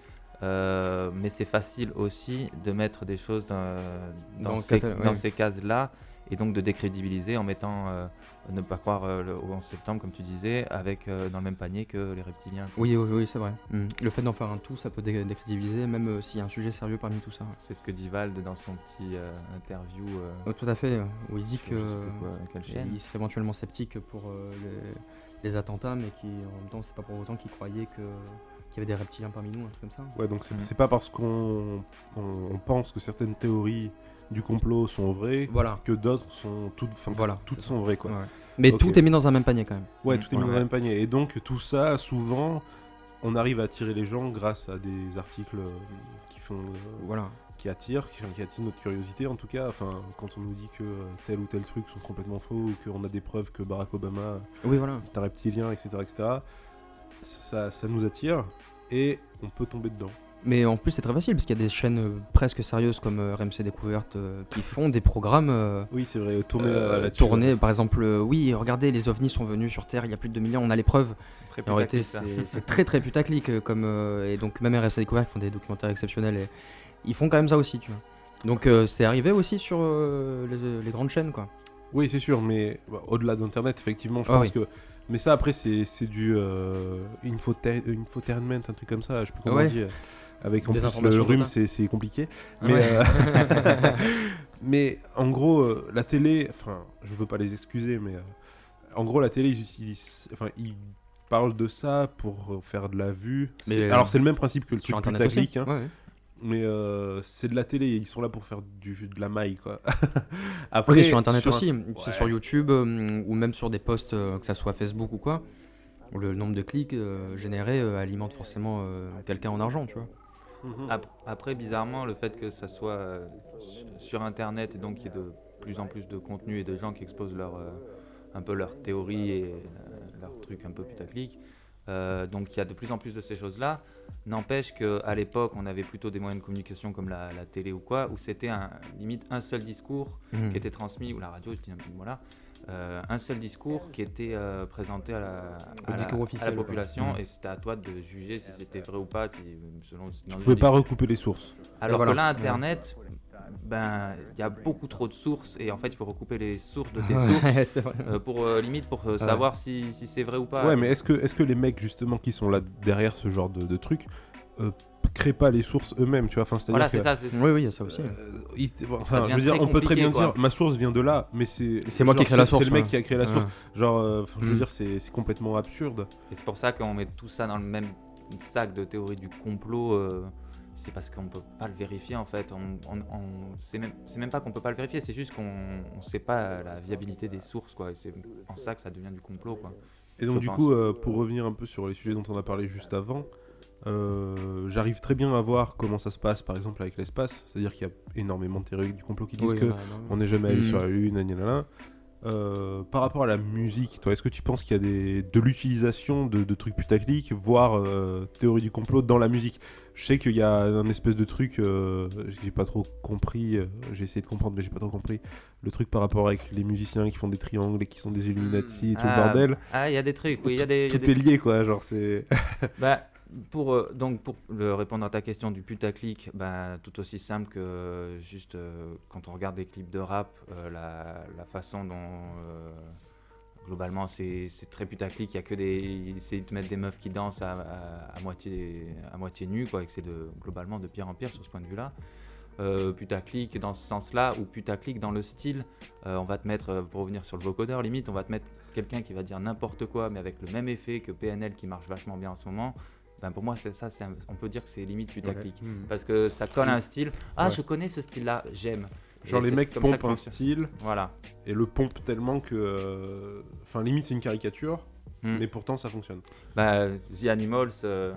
Euh, mais c'est facile aussi de mettre des choses dans, dans Dans le ces, dans cases-là et donc de décrédibiliser en mettant euh, ne pas croire euh, le, au 11 septembre comme tu disais avec euh, dans le même panier que les reptiliens. Oui, oui, oui, c'est vrai. Mm. Le fait d'en faire un tout, ça peut dé- décrédibiliser, même s'il y a un sujet sérieux parmi tout ça. C'est ce que dit Vald dans son petit interview. Oh, tout à fait, où il dit que quoi, il serait éventuellement sceptique pour les, les attentats, mais qui en même temps, c'est pas pour autant qu'il croyait que qu'il y avait des reptiliens parmi nous, un truc comme ça. Ouais, donc c'est pas parce qu'on on, on pense que certaines théories du complot sont vraies Voilà. que d'autres sont toutes, Voilà, toutes sont vraies quoi. Ouais. Mais tout est mis dans un même panier quand même. Ouais, tout est mis dans le même panier. Et donc tout ça, souvent, on arrive à attirer les gens grâce à des articles euh, qui font, euh, Voilà. qui attirent, qui, qui attirent notre curiosité en tout cas. Enfin, quand on nous dit que euh, tel ou tel truc sont complètement faux ou qu'on a des preuves que Barack Obama Oui, voilà. est un reptilien, etc., etc. Ça, ça nous attire et on peut tomber dedans. Mais en plus, c'est très facile parce qu'il y a des chaînes euh, presque sérieuses comme euh, RMC Découverte euh, qui font des programmes euh, Oui, c'est vrai. Tourner euh. Par exemple, euh, oui, regardez, les ovnis sont venus sur Terre il y a plus de 2 millions, on a les preuves. En réalité, c'est très très putaclic. Comme, euh, et donc, même RMC Découverte font des documentaires exceptionnels et ils font quand même ça aussi, tu vois. Donc, euh, c'est arrivé aussi sur euh, les, les grandes chaînes, quoi. Oui, c'est sûr, mais bah, au-delà d'Internet, effectivement, je Ah pense oui. que. Mais ça, après, c'est du euh, infotainment, un truc comme ça, je plus comment Ouais. dit. Avec en Des plus le rhume, c'est compliqué. Ah Mais, ouais. euh, mais en gros, euh, la télé, enfin, je veux pas les excuser, mais euh, en gros, la télé, ils utilisent. Enfin, ils parlent de ça pour faire de la vue. Mais, Alors, c'est le même principe que le truc Internet hein, ouais. Mais euh, c'est de la télé, ils sont là pour faire du, de la maille, quoi. Après, Oui, sur Internet sur un- aussi. Ouais. C'est sur YouTube euh, ou même sur des posts, euh, que ça soit Facebook ou quoi. où Le nombre de clics euh, générés euh, alimente forcément euh, quelqu'un en argent, tu vois. Mhm. Ap- Après, bizarrement, le fait que ça soit euh, su- sur Internet et donc qu'il y ait de plus en plus de contenu et de gens qui exposent leur, euh, un peu leurs théories et euh, leurs trucs un peu putaclic, euh, donc il y a de plus en plus de ces choses-là. N'empêche qu'à l'époque, on avait plutôt des moyens de communication comme la, la télé ou quoi, où c'était un, limite un seul discours Mhm. qui était transmis, ou la radio, je dis un peu, voilà, euh, un seul discours qui était euh, présenté à la, à à population, Mhm. et c'était à toi de juger si c'était vrai ou pas, si- selon. Tu le pouvais pas recouper les sources. alors voilà. que là, Internet, ben, il y a beaucoup trop de sources et en fait, il faut recouper les sources de tes sources Ouais, c'est euh, pour euh, limite pour euh, Ouais. savoir si, si c'est vrai ou pas. Ouais, mais est-ce que, est que les mecs justement qui sont là derrière ce genre de, de truc euh, créent pas les sources eux-mêmes, tu vois? Enfin, c'est-à-dire voilà, que, c'est ça. c'est- Oui, oui, il y a ça aussi. euh, enfin, je veux dire, on peut très bien dire ma source vient de là, mais c'est C'est moi qui ai genre, créé la c'est- source, C'est le mec ouais. qui a créé la source. Ouais. Genre, euh, je veux Mm. dire, c'est c'est complètement absurde. Et c'est pour ça qu'on met tout ça dans le même sac de théorie du complot. C'est parce qu'on peut pas le vérifier en fait. On, on, on- c'est même, pas qu'on peut pas le vérifier, c'est juste qu'on on sait pas la viabilité des sources quoi. Et c'est en ça que ça devient du complot quoi. Et donc Je du pense. coup, euh, pour revenir un peu sur les sujets dont on a parlé juste avant, euh, j'arrive très bien à voir comment ça se passe, par exemple avec l'espace. C'est-à-dire qu'il y a énormément de théories du complot qui disent Oui, que on a- on a- on n'est jamais allé Mm. sur la Lune, gna gna gna. Euh, par rapport à la musique, toi, est-ce que tu penses qu'il y a des, de l'utilisation de, de trucs putaclic, voire euh, théorie du complot dans la musique? Je sais qu'il y a un espèce de truc, euh, j'ai pas trop compris, euh, j'ai essayé de comprendre, mais j'ai pas trop compris, le truc par rapport avec les musiciens qui font des triangles et qui sont des Illuminati, tout Ah, le bordel. Ah, il y a des trucs, oui, il y a des. y a Tout des- est lié, quoi, genre c'est. Bah, pour, euh, donc pour le, répondre à ta question du putaclic, bah, tout aussi simple que euh, juste euh, quand on regarde des clips de rap, la, la façon dont globalement c'est très putaclic, il y a que des. Ils de mettre des meufs qui dansent à, à- à moitié, à moitié nues, quoi, et que c'est de, globalement de pire en pire sur ce point de vue-là. Euh, putaclic dans ce sens-là, ou putaclic dans le style, euh, on va te mettre, euh, pour revenir sur le vocodeur, limite, on va te mettre quelqu'un qui va dire n'importe quoi, mais avec le même effet que PNL qui marche vachement bien en ce moment. Ben pour moi, ça, un- on peut dire que c'est limite putaclic. Ouais. Mhm. Parce que ça colle à un style. Ah, Ouais. je connais ce style-là, j'aime. Genre Et les mecs pompent un style Voilà. et le pompent tellement que. euh, Enfin, limite, c'est une caricature, Hmm. mais pourtant ça fonctionne. Bah, The Animals, euh,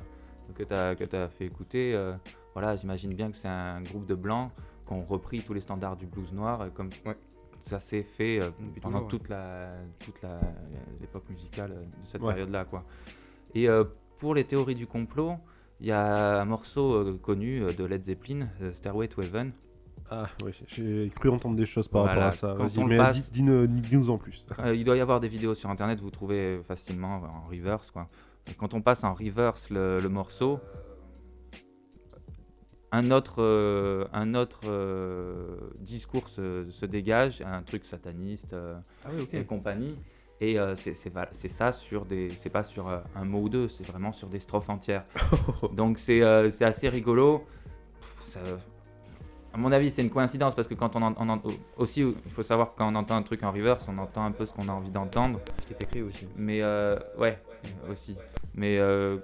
que tu as, fait écouter, euh, voilà, j'imagine bien que c'est un groupe de blancs qui ont repris tous les standards du blues noir, comme Ouais. ça s'est fait euh, pendant ouais. toute la toute la- l'époque musicale de cette Ouais. période-là. quoi. Et euh, pour les théories du complot, il y a un morceau euh, connu de Led Zeppelin, euh, Stairway to Heaven, Ah, oui, j'ai cru entendre des choses par Voilà, rapport à ça. quand Vas-y, mais passe- dis- dis-nous en plus. Euh, il doit y avoir des vidéos sur internet, vous trouvez facilement en reverse. Quoi. Et quand on passe en reverse le, le morceau, un autre, euh, un autre euh, discours se, se dégage, un truc sataniste euh, Ah oui, et compagnie. Et euh, c'est ça sur des. C'est pas sur euh, un mot ou deux, c'est vraiment sur des strophes entières. Donc c'est euh, c'est assez rigolo. Pff, ça- à mon avis, c'est une coïncidence parce que quand on, en- on en- aussi, il faut savoir que quand on entend un truc en reverse, on entend un peu ce qu'on a envie d'entendre. Ce qui est écrit aussi. Mais euh, ouais, aussi. Mais euh,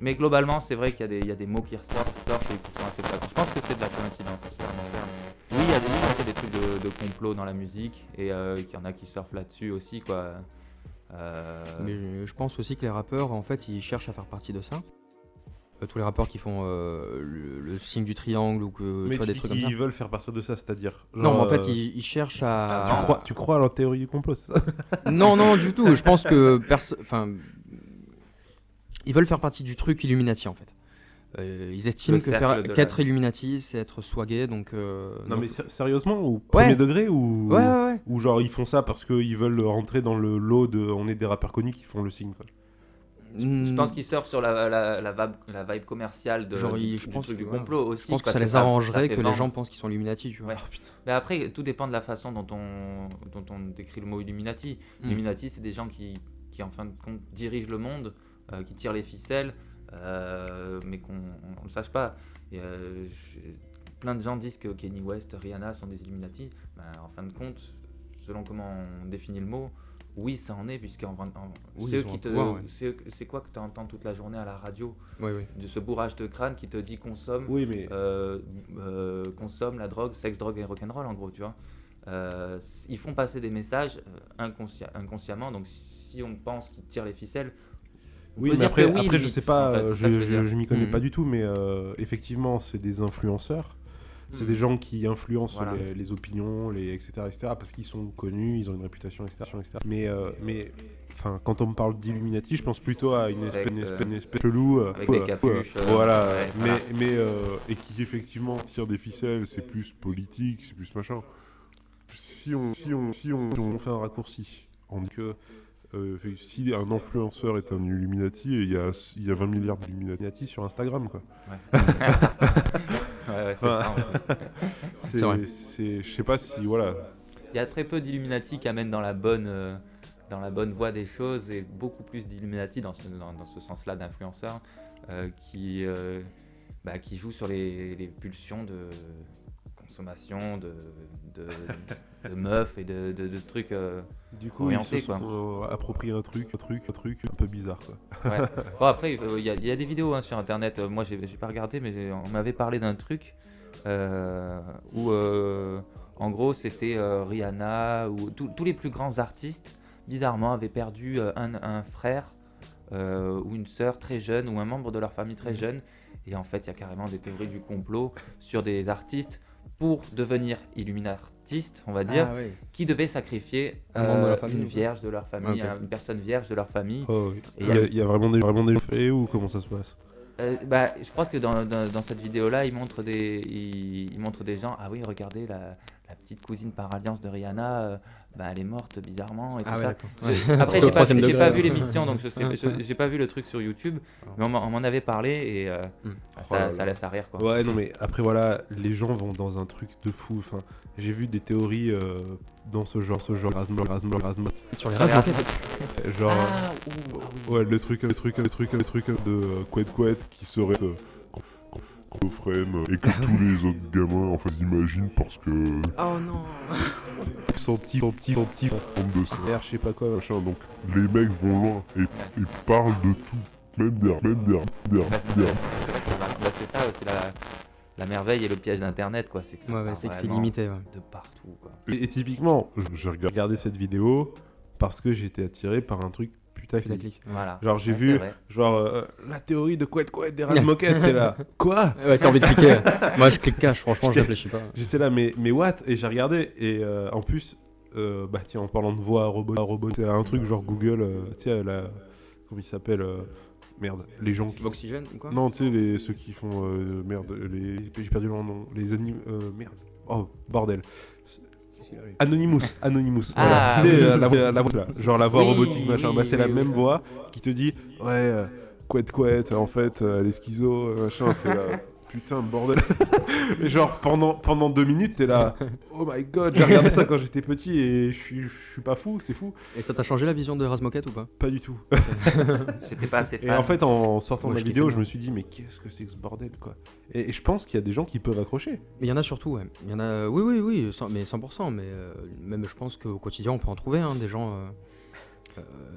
mais globalement, c'est vrai qu'il y, a des- il y a des mots qui ressortent, qui sortent et qui sont assez fréquents. Je pense que c'est de la coïncidence. Oui, il y a des, il y a des trucs de, de complot dans la musique et euh, qu'il y en a qui surfent là-dessus aussi, quoi. Euh, Mais je pense aussi que les rappeurs, en fait, ils cherchent à faire partie de ça. Euh, tous les rappeurs qui font euh, le, le signe du triangle ou que mais tu vois tu des trucs comme ça. qu'ils veulent faire partir de ça, c'est-à-dire. Non, mais en fait, euh, ils, ils cherchent à. Tu crois, tu crois à la théorie du complot, ça? Non, non, du tout. Je pense que enfin, ils veulent faire partie du truc Illuminati en fait. Euh, ils estiment que faire qu'être Illuminati, c'est être swagué, donc. euh, Non, donc- mais sé- sérieusement ou premier degré ou Ouais, ouais, ouais. ou genre ils font ça parce qu'ils veulent rentrer dans le lot de on est des rappeurs connus qui font le signe quoi. Je pense Hmm, qu'ils surfent sur la, la, la, vibe, la vibe commerciale de, Genre, du, je du pense truc ouais. complot aussi. Je pense que ça les ça arrangerait que les gens pensent qu'ils sont Illuminati, tu vois. Ouais. Mais après, tout dépend de la façon dont on, dont on décrit le mot Illuminati. Mm. Illuminati, c'est des gens qui, qui, en fin de compte, dirigent le monde, euh, qui tirent les ficelles, euh, mais qu'on ne le sache pas. Et, euh, plein de gens disent que Kanye West, Rihanna sont des Illuminati. Ben, en fin de compte, selon comment on définit le mot, oui, ça en est, puisque en, en- Oui, c'est ouais. c'est quoi que tu entends toute la journée à la radio. De ce bourrage de crâne qui te dit consomme, Oui, mais euh, euh, consomme la drogue, sexe, drogue et rock'n'roll en gros, tu vois. Euh, ils font passer des messages inconsci- inconsciemment, donc si on pense qu'ils tirent les ficelles, oui, mais après, oui, après je sais pas, je, je m'y connais Mhm. pas du tout, mais euh, effectivement c'est des influenceurs. C'est Mhm. des gens qui influencent Voilà. les, les opinions, les etc etc parce qu'ils sont connus, ils ont une réputation etc etc. Mais euh, mais enfin quand on me parle d'Illuminati, je pense plutôt à une espèce, une espèce, une espèce avec des capuches, euh, voilà, ouais, mais voilà. mais euh, et qui effectivement tire des ficelles, c'est plus politique, c'est plus machin. Si on si on si on, si on fait un raccourci, on dit que euh, si un influenceur est un Illuminati, il y a, il y a 20 milliards d'Illuminati sur Instagram, quoi. Ouais, ouais, c'est ça. je sais pas si, voilà. Il y a très peu d'Illuminati qui amènent dans la bonne, euh, dans la bonne voie des choses et beaucoup plus d'Illuminati dans ce, dans, dans ce sens-là d'influenceurs euh, qui, euh, bah, qui jouent sur les, les pulsions de consommation, de, de, de meufs et de, trucs. euh, Du coup, Orienté, ils se sont euh, appropriés un truc, un truc, un truc un peu bizarre, quoi. Ouais. Bon, après, euh, il y, a- il y a des vidéos hein, sur internet. Euh, moi, j'ai pas regardé, mais on m'avait parlé d'un truc où, en gros, c'était Rihanna ou tous les plus grands artistes, bizarrement, avaient perdu un, un frère euh, ou une sœur très jeune ou un membre de leur famille très jeune. Et en fait, il y a carrément des théories du complot sur des artistes pour devenir illuminatistes, on va dire, Ah, qui devaient sacrifier de euh, famille, une vierge de leur famille, un- une personne vierge de leur famille. Oh, oui. Et il, y a, il y a vraiment des, vraiment des faits ou comment ça se passe? Euh, bah, je crois que dans, dans- dans cette vidéo-là, il montre des, il, il montre des gens. Ah oui, regardez la, la petite cousine par alliance de Rihanna, euh, bah, elle est morte bizarrement et tout Ah ouais, ça. Je-. Après, j'ai pas, vu l'émission, donc je sais, j'ai pas vu le truc sur YouTube, mais on m'en on m'en avait parlé et euh, Hmm. Oh ça, là ça là. laisse à rire quoi. Ouais, non, mais après, voilà, les gens vont dans un truc de fou. Enfin, j'ai vu des théories euh, dans ce genre, ce genre, Rasmo, Rasmo, Rasmo, Sur les l'air- genre, Ah, ouh, ah ouais, le truc, le truc, le truc, le truc de euh, Quet Quet qui serait euh, schizophrène et que tous les autres gamins en fait imaginent parce que Oh non son petit, son petit, son petit, de ça je sais pas quoi. machin donc les mecs vont loin et, et parlent de tout même d'air même d'air d'air Bah, c'est d'air c'est vrai que ça va- c'est ça aussi la, la merveille et le piège d'internet quoi. C'est que Ouais, c'est que c'est limité. ouais. de partout quoi. Et, et typiquement, j'ai regardé cette vidéo parce que j'étais attiré par un truc putaclic. Putaclic. Voilà. Genre, j'ai Ouais, vu, genre, euh, la théorie de Quet Quet des Razmoquettes, t'es là. Quoi? Ouais, t'as envie de cliquer. Moi, je clique cash, franchement, je réfléchis pas. J'étais là, mais, mais what? Et j'ai regardé, et euh, en plus, euh, bah tiens, en parlant de voix robot, robot c'est un truc genre Google, euh, tu sais, la, comment il s'appelle euh, Merde, les gens qui. Oxygène ou quoi? Non, tu sais, les, ceux qui font. euh, merde, les. J'ai perdu leur nom. Les anim. euh, merde. Oh, bordel. Anonymous, Anonymous. Ah, voilà. Oui. euh, la, voix- la voix là, genre la voix Oui, robotique, machin. oui, bah, c'est la oui, même oui. voix qui te dit Ouais, euh, couette, couette, en fait, euh, est schizo, machin. Putain, bordel. Et genre, pendant, pendant deux minutes, t'es là, Oh my god, j'ai regardé ça quand j'étais petit et je suis, je suis pas fou, c'est fou. Et ça t'a changé la vision de Razmoket ou pas? Pas du tout. J'étais pas assez Et fan. en fait, en sortant de la vidéo, je me suis dit, mais qu'est-ce que c'est que ce bordel, quoi? Et, et je pense qu'il y a des gens qui peuvent accrocher. Mais il y en a surtout, ouais. Il y en a, oui, oui, oui, cent- mais 100%. Mais euh, même, je pense qu'au quotidien, on peut en trouver hein, des gens euh,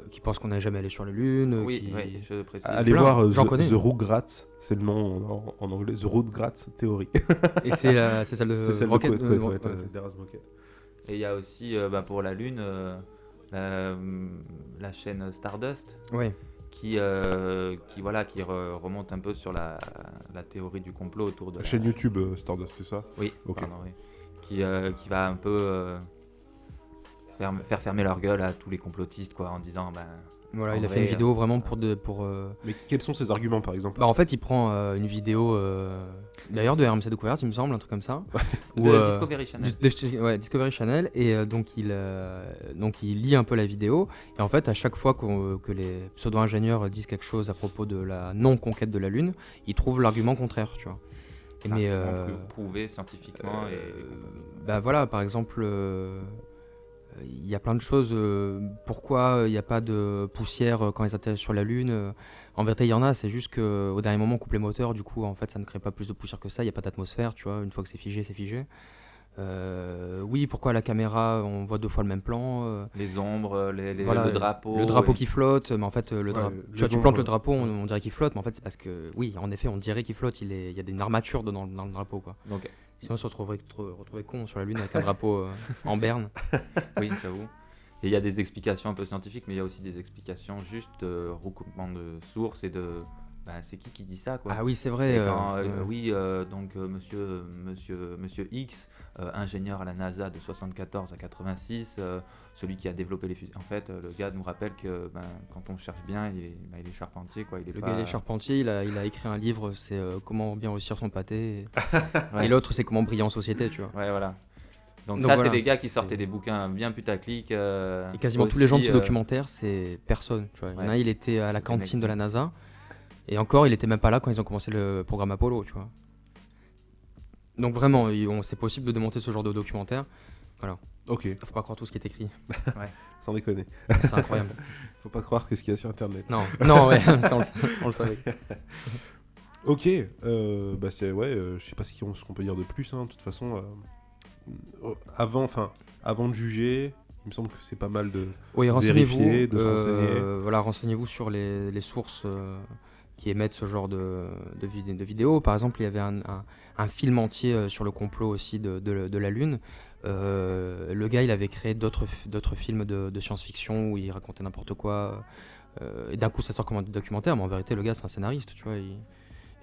qui pensent qu'on n'est jamais allé sur la Lune. oui, qui... oui, je précise. Allez plein, voir euh, The. The Rugrats, c'est le nom en, en anglais, The Rugrats Theory. Et c'est la- c'est celle de c'est celle Rocket. de Quet, Quet, euh, euh, Rocket. Et il y a aussi euh, bah, pour la Lune euh, la, la chaîne Stardust Ouais. qui, euh, qui, voilà, qui re- remonte un peu sur la, la théorie du complot autour de La la chaîne YouTube euh, Stardust, c'est ça? Oui, Ok. pardon, oui. Qui, euh, qui va un peu euh, faire, faire fermer leur gueule à tous les complotistes quoi, en disant ben, Voilà, En il a vrai, fait une euh, vidéo vraiment pour. De, pour euh, Mais quels sont ses arguments, par exemple? Bah, en fait, il prend euh, une vidéo, euh, d'ailleurs, de RMC Découverte, il me semble, un truc comme ça. de euh, Discovery Channel. Du- de- ouais, Discovery Channel et euh, donc il euh, donc il lit un peu la vidéo et en fait à chaque fois que les pseudo-ingénieurs disent quelque chose à propos de la non conquête de la lune, ils trouvent l'argument contraire, tu vois. Mais euh, pu prouver scientifiquement et euh, bah voilà, par exemple, euh, il y a plein de choses. euh, pourquoi il n'y a pas de poussière euh, quand ils atterrissent sur la Lune euh, En vérité, il y en a. C'est juste qu'au dernier moment, on coupe les moteurs. Du coup, en fait, ça ne crée pas plus de poussière que ça. Il n'y a pas d'atmosphère, tu vois. Une fois que c'est figé, c'est figé. Euh, oui, pourquoi à la caméra, on voit deux fois le même plan euh, les ombres, les, les- voilà, le drapeau. Le drapeau et- qui flotte, mais en fait, euh, le Ouais, drapeau. les Tu vois, tu plantes le drapeau, on, on dirait qu'il flotte, mais en fait, c'est parce que, oui, en effet, on dirait qu'il flotte. Il, est, il y a une armature dedans dans le drapeau, quoi. Donc, Sinon, on se retrouverait, re- retrouverait con sur la Lune avec un drapeau euh, en berne. oui, j'avoue. Et il y a des explications un peu scientifiques, mais il y a aussi des explications juste de recoupement de sources et de. bah, c'est qui qui dit ça quoi Ah oui, c'est vrai. euh, quand, euh, euh, oui, donc monsieur, monsieur, monsieur X, ingénieur à la NASA de 74 à 86, euh, celui qui a développé les fusées. En fait, euh, le gars nous rappelle que ben, quand on cherche bien, il est, ben, il est charpentier. Quoi. Il est Le pas... gars, il est charpentier, il a, il a écrit un livre, c'est euh, comment bien réussir son pâté. Et, Ouais. et l'autre, c'est comment briller en société, tu vois. Ouais, voilà. Donc, Donc ça, voilà, c'est des gars qui sortaient des bouquins bien putaclic. euh, Et quasiment tous les gens de ce documentaire, c'est personne. Tu vois. Il y en a il était à la cantine de la NASA. Et encore, il était même pas là quand ils ont commencé le programme Apollo, tu vois. Donc vraiment, c'est possible de démonter ce genre de documentaire. Ok, Faut pas croire tout ce qui est écrit. sans déconner. C'est incroyable. Faut pas croire qu'est-ce qu'il y a sur Internet. Non, non, ouais, ça, on, le, on le savait. Ok, euh, bah c'est ouais, euh, je sais pas ce qu'on ce peut dire de plus. hein, De toute façon, euh, euh, avant, enfin, avant de juger, il me semble que c'est pas mal de. Oui, renseignez-vous. Vérifier, de euh, s'enseigner. voilà, renseignez-vous sur les, les sources qui émettent ce genre de, de, vid- de vidéos. Par exemple, il y avait un, un- un film entier sur le complot aussi de, de- de la Lune. Euh, le gars, il avait créé d'autres films de, science-fiction où il racontait n'importe quoi. euh, et d'un coup, ça sort comme un documentaire, mais en vérité, le gars, c'est un scénariste, tu vois. il-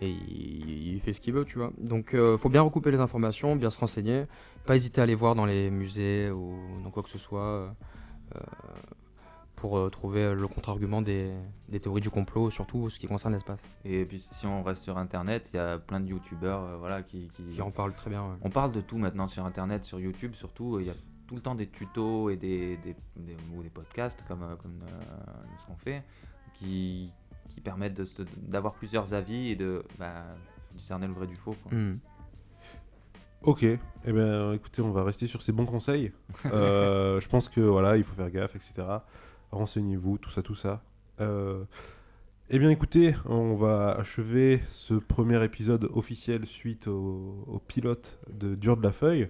et il, il fait ce qu'il veut, tu vois. Donc, euh, faut bien recouper les informations, bien se renseigner. Pas hésiter à aller voir dans les musées ou dans quoi que ce soit. Pour euh, trouver euh, le contre-argument des, des théories du complot, surtout ce qui concerne l'espace. Et puis si on reste sur internet, il y a plein de youtubeurs euh, voilà, qui, qui- Qui en parle très bien. ouais. On parle de tout maintenant sur internet, sur YouTube surtout. Il y a tout le temps des tutos et des, des, des- ou des podcasts comme, comme euh, ce qu'on fait qui, qui permettent d'avoir plusieurs avis et de bah, discerner le vrai du faux. quoi. Hmm. Ok, eh bien écoutez, on va rester sur ces bons conseils. Euh, je pense que voilà, il faut faire gaffe, etc. Renseignez-vous, tout ça, tout ça. Euh, eh bien écoutez, on va achever ce premier épisode officiel suite au, au pilote de Dur de la Feuille.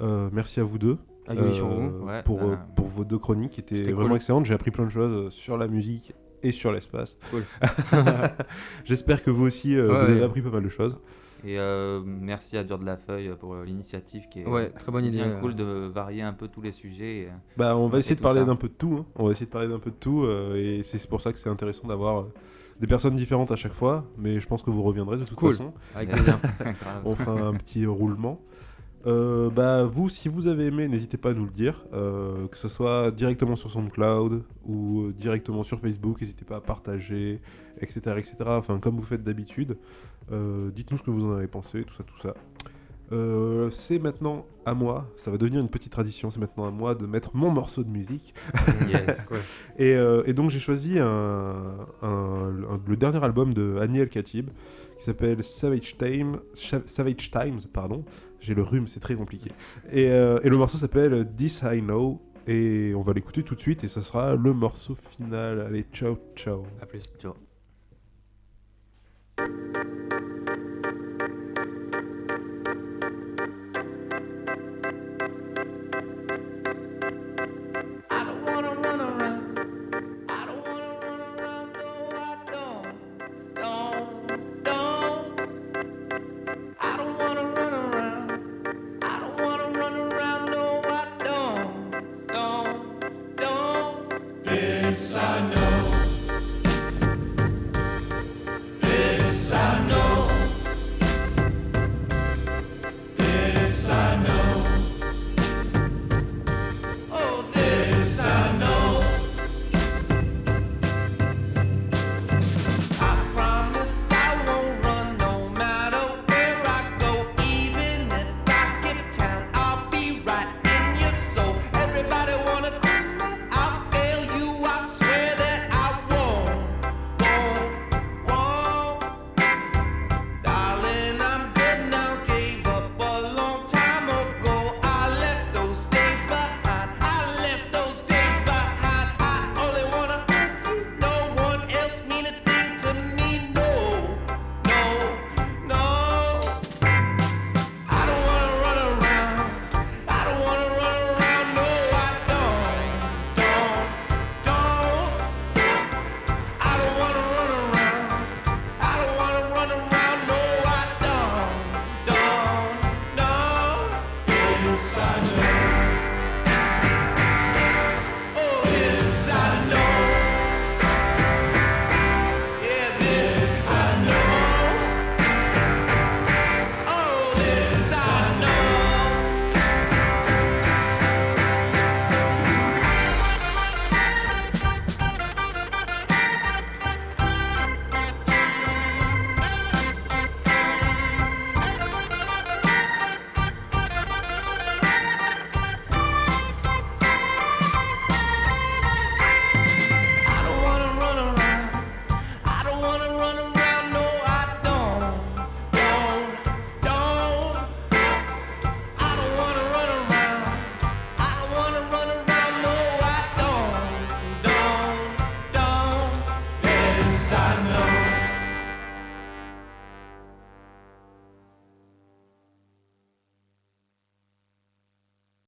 Euh, merci à vous deux euh, vous. Ouais, pour, euh, pour vos deux chroniques qui étaient vraiment cool. excellentes. J'ai appris plein de choses sur la musique et sur l'espace. Cool. J'espère que vous aussi, euh, Ouais, vous avez appris pas mal de choses. Et euh, merci à Dur de la Feuille pour euh, l'initiative qui est Ouais, très bonne idée. bien euh. cool de varier un peu tous les sujets. et, euh, Bah, on va essayer de parler d'un peu de tout. hein. On va essayer de parler d'un peu de tout. euh, et c'est pour ça que c'est intéressant d'avoir euh, des personnes différentes à chaque fois. Mais je pense que vous reviendrez de toute Cool. façon. Avec plaisir. On fera un petit roulement. Euh, bah, vous, si vous avez aimé, n'hésitez pas à nous le dire. euh, que ce soit directement sur SoundCloud ou euh, directement sur Facebook. N'hésitez pas à partager, etc. etc. Enfin, comme vous faites d'habitude. Euh, Dites-nous ce que vous en avez pensé, tout ça, tout ça. C'est maintenant à moi, ça va devenir une petite tradition, c'est maintenant à moi de mettre mon morceau de musique. Yes. Et, et donc j'ai choisi un, un- un- le dernier album de Annie El Khatib qui s'appelle Savage, Time, Savage Times. Pardon. J'ai le rhume, c'est très compliqué. Et, euh, et le morceau s'appelle This I Know. Et on va l'écouter tout de suite et ce sera le morceau final. Allez, ciao, ciao. À plus. Ciao.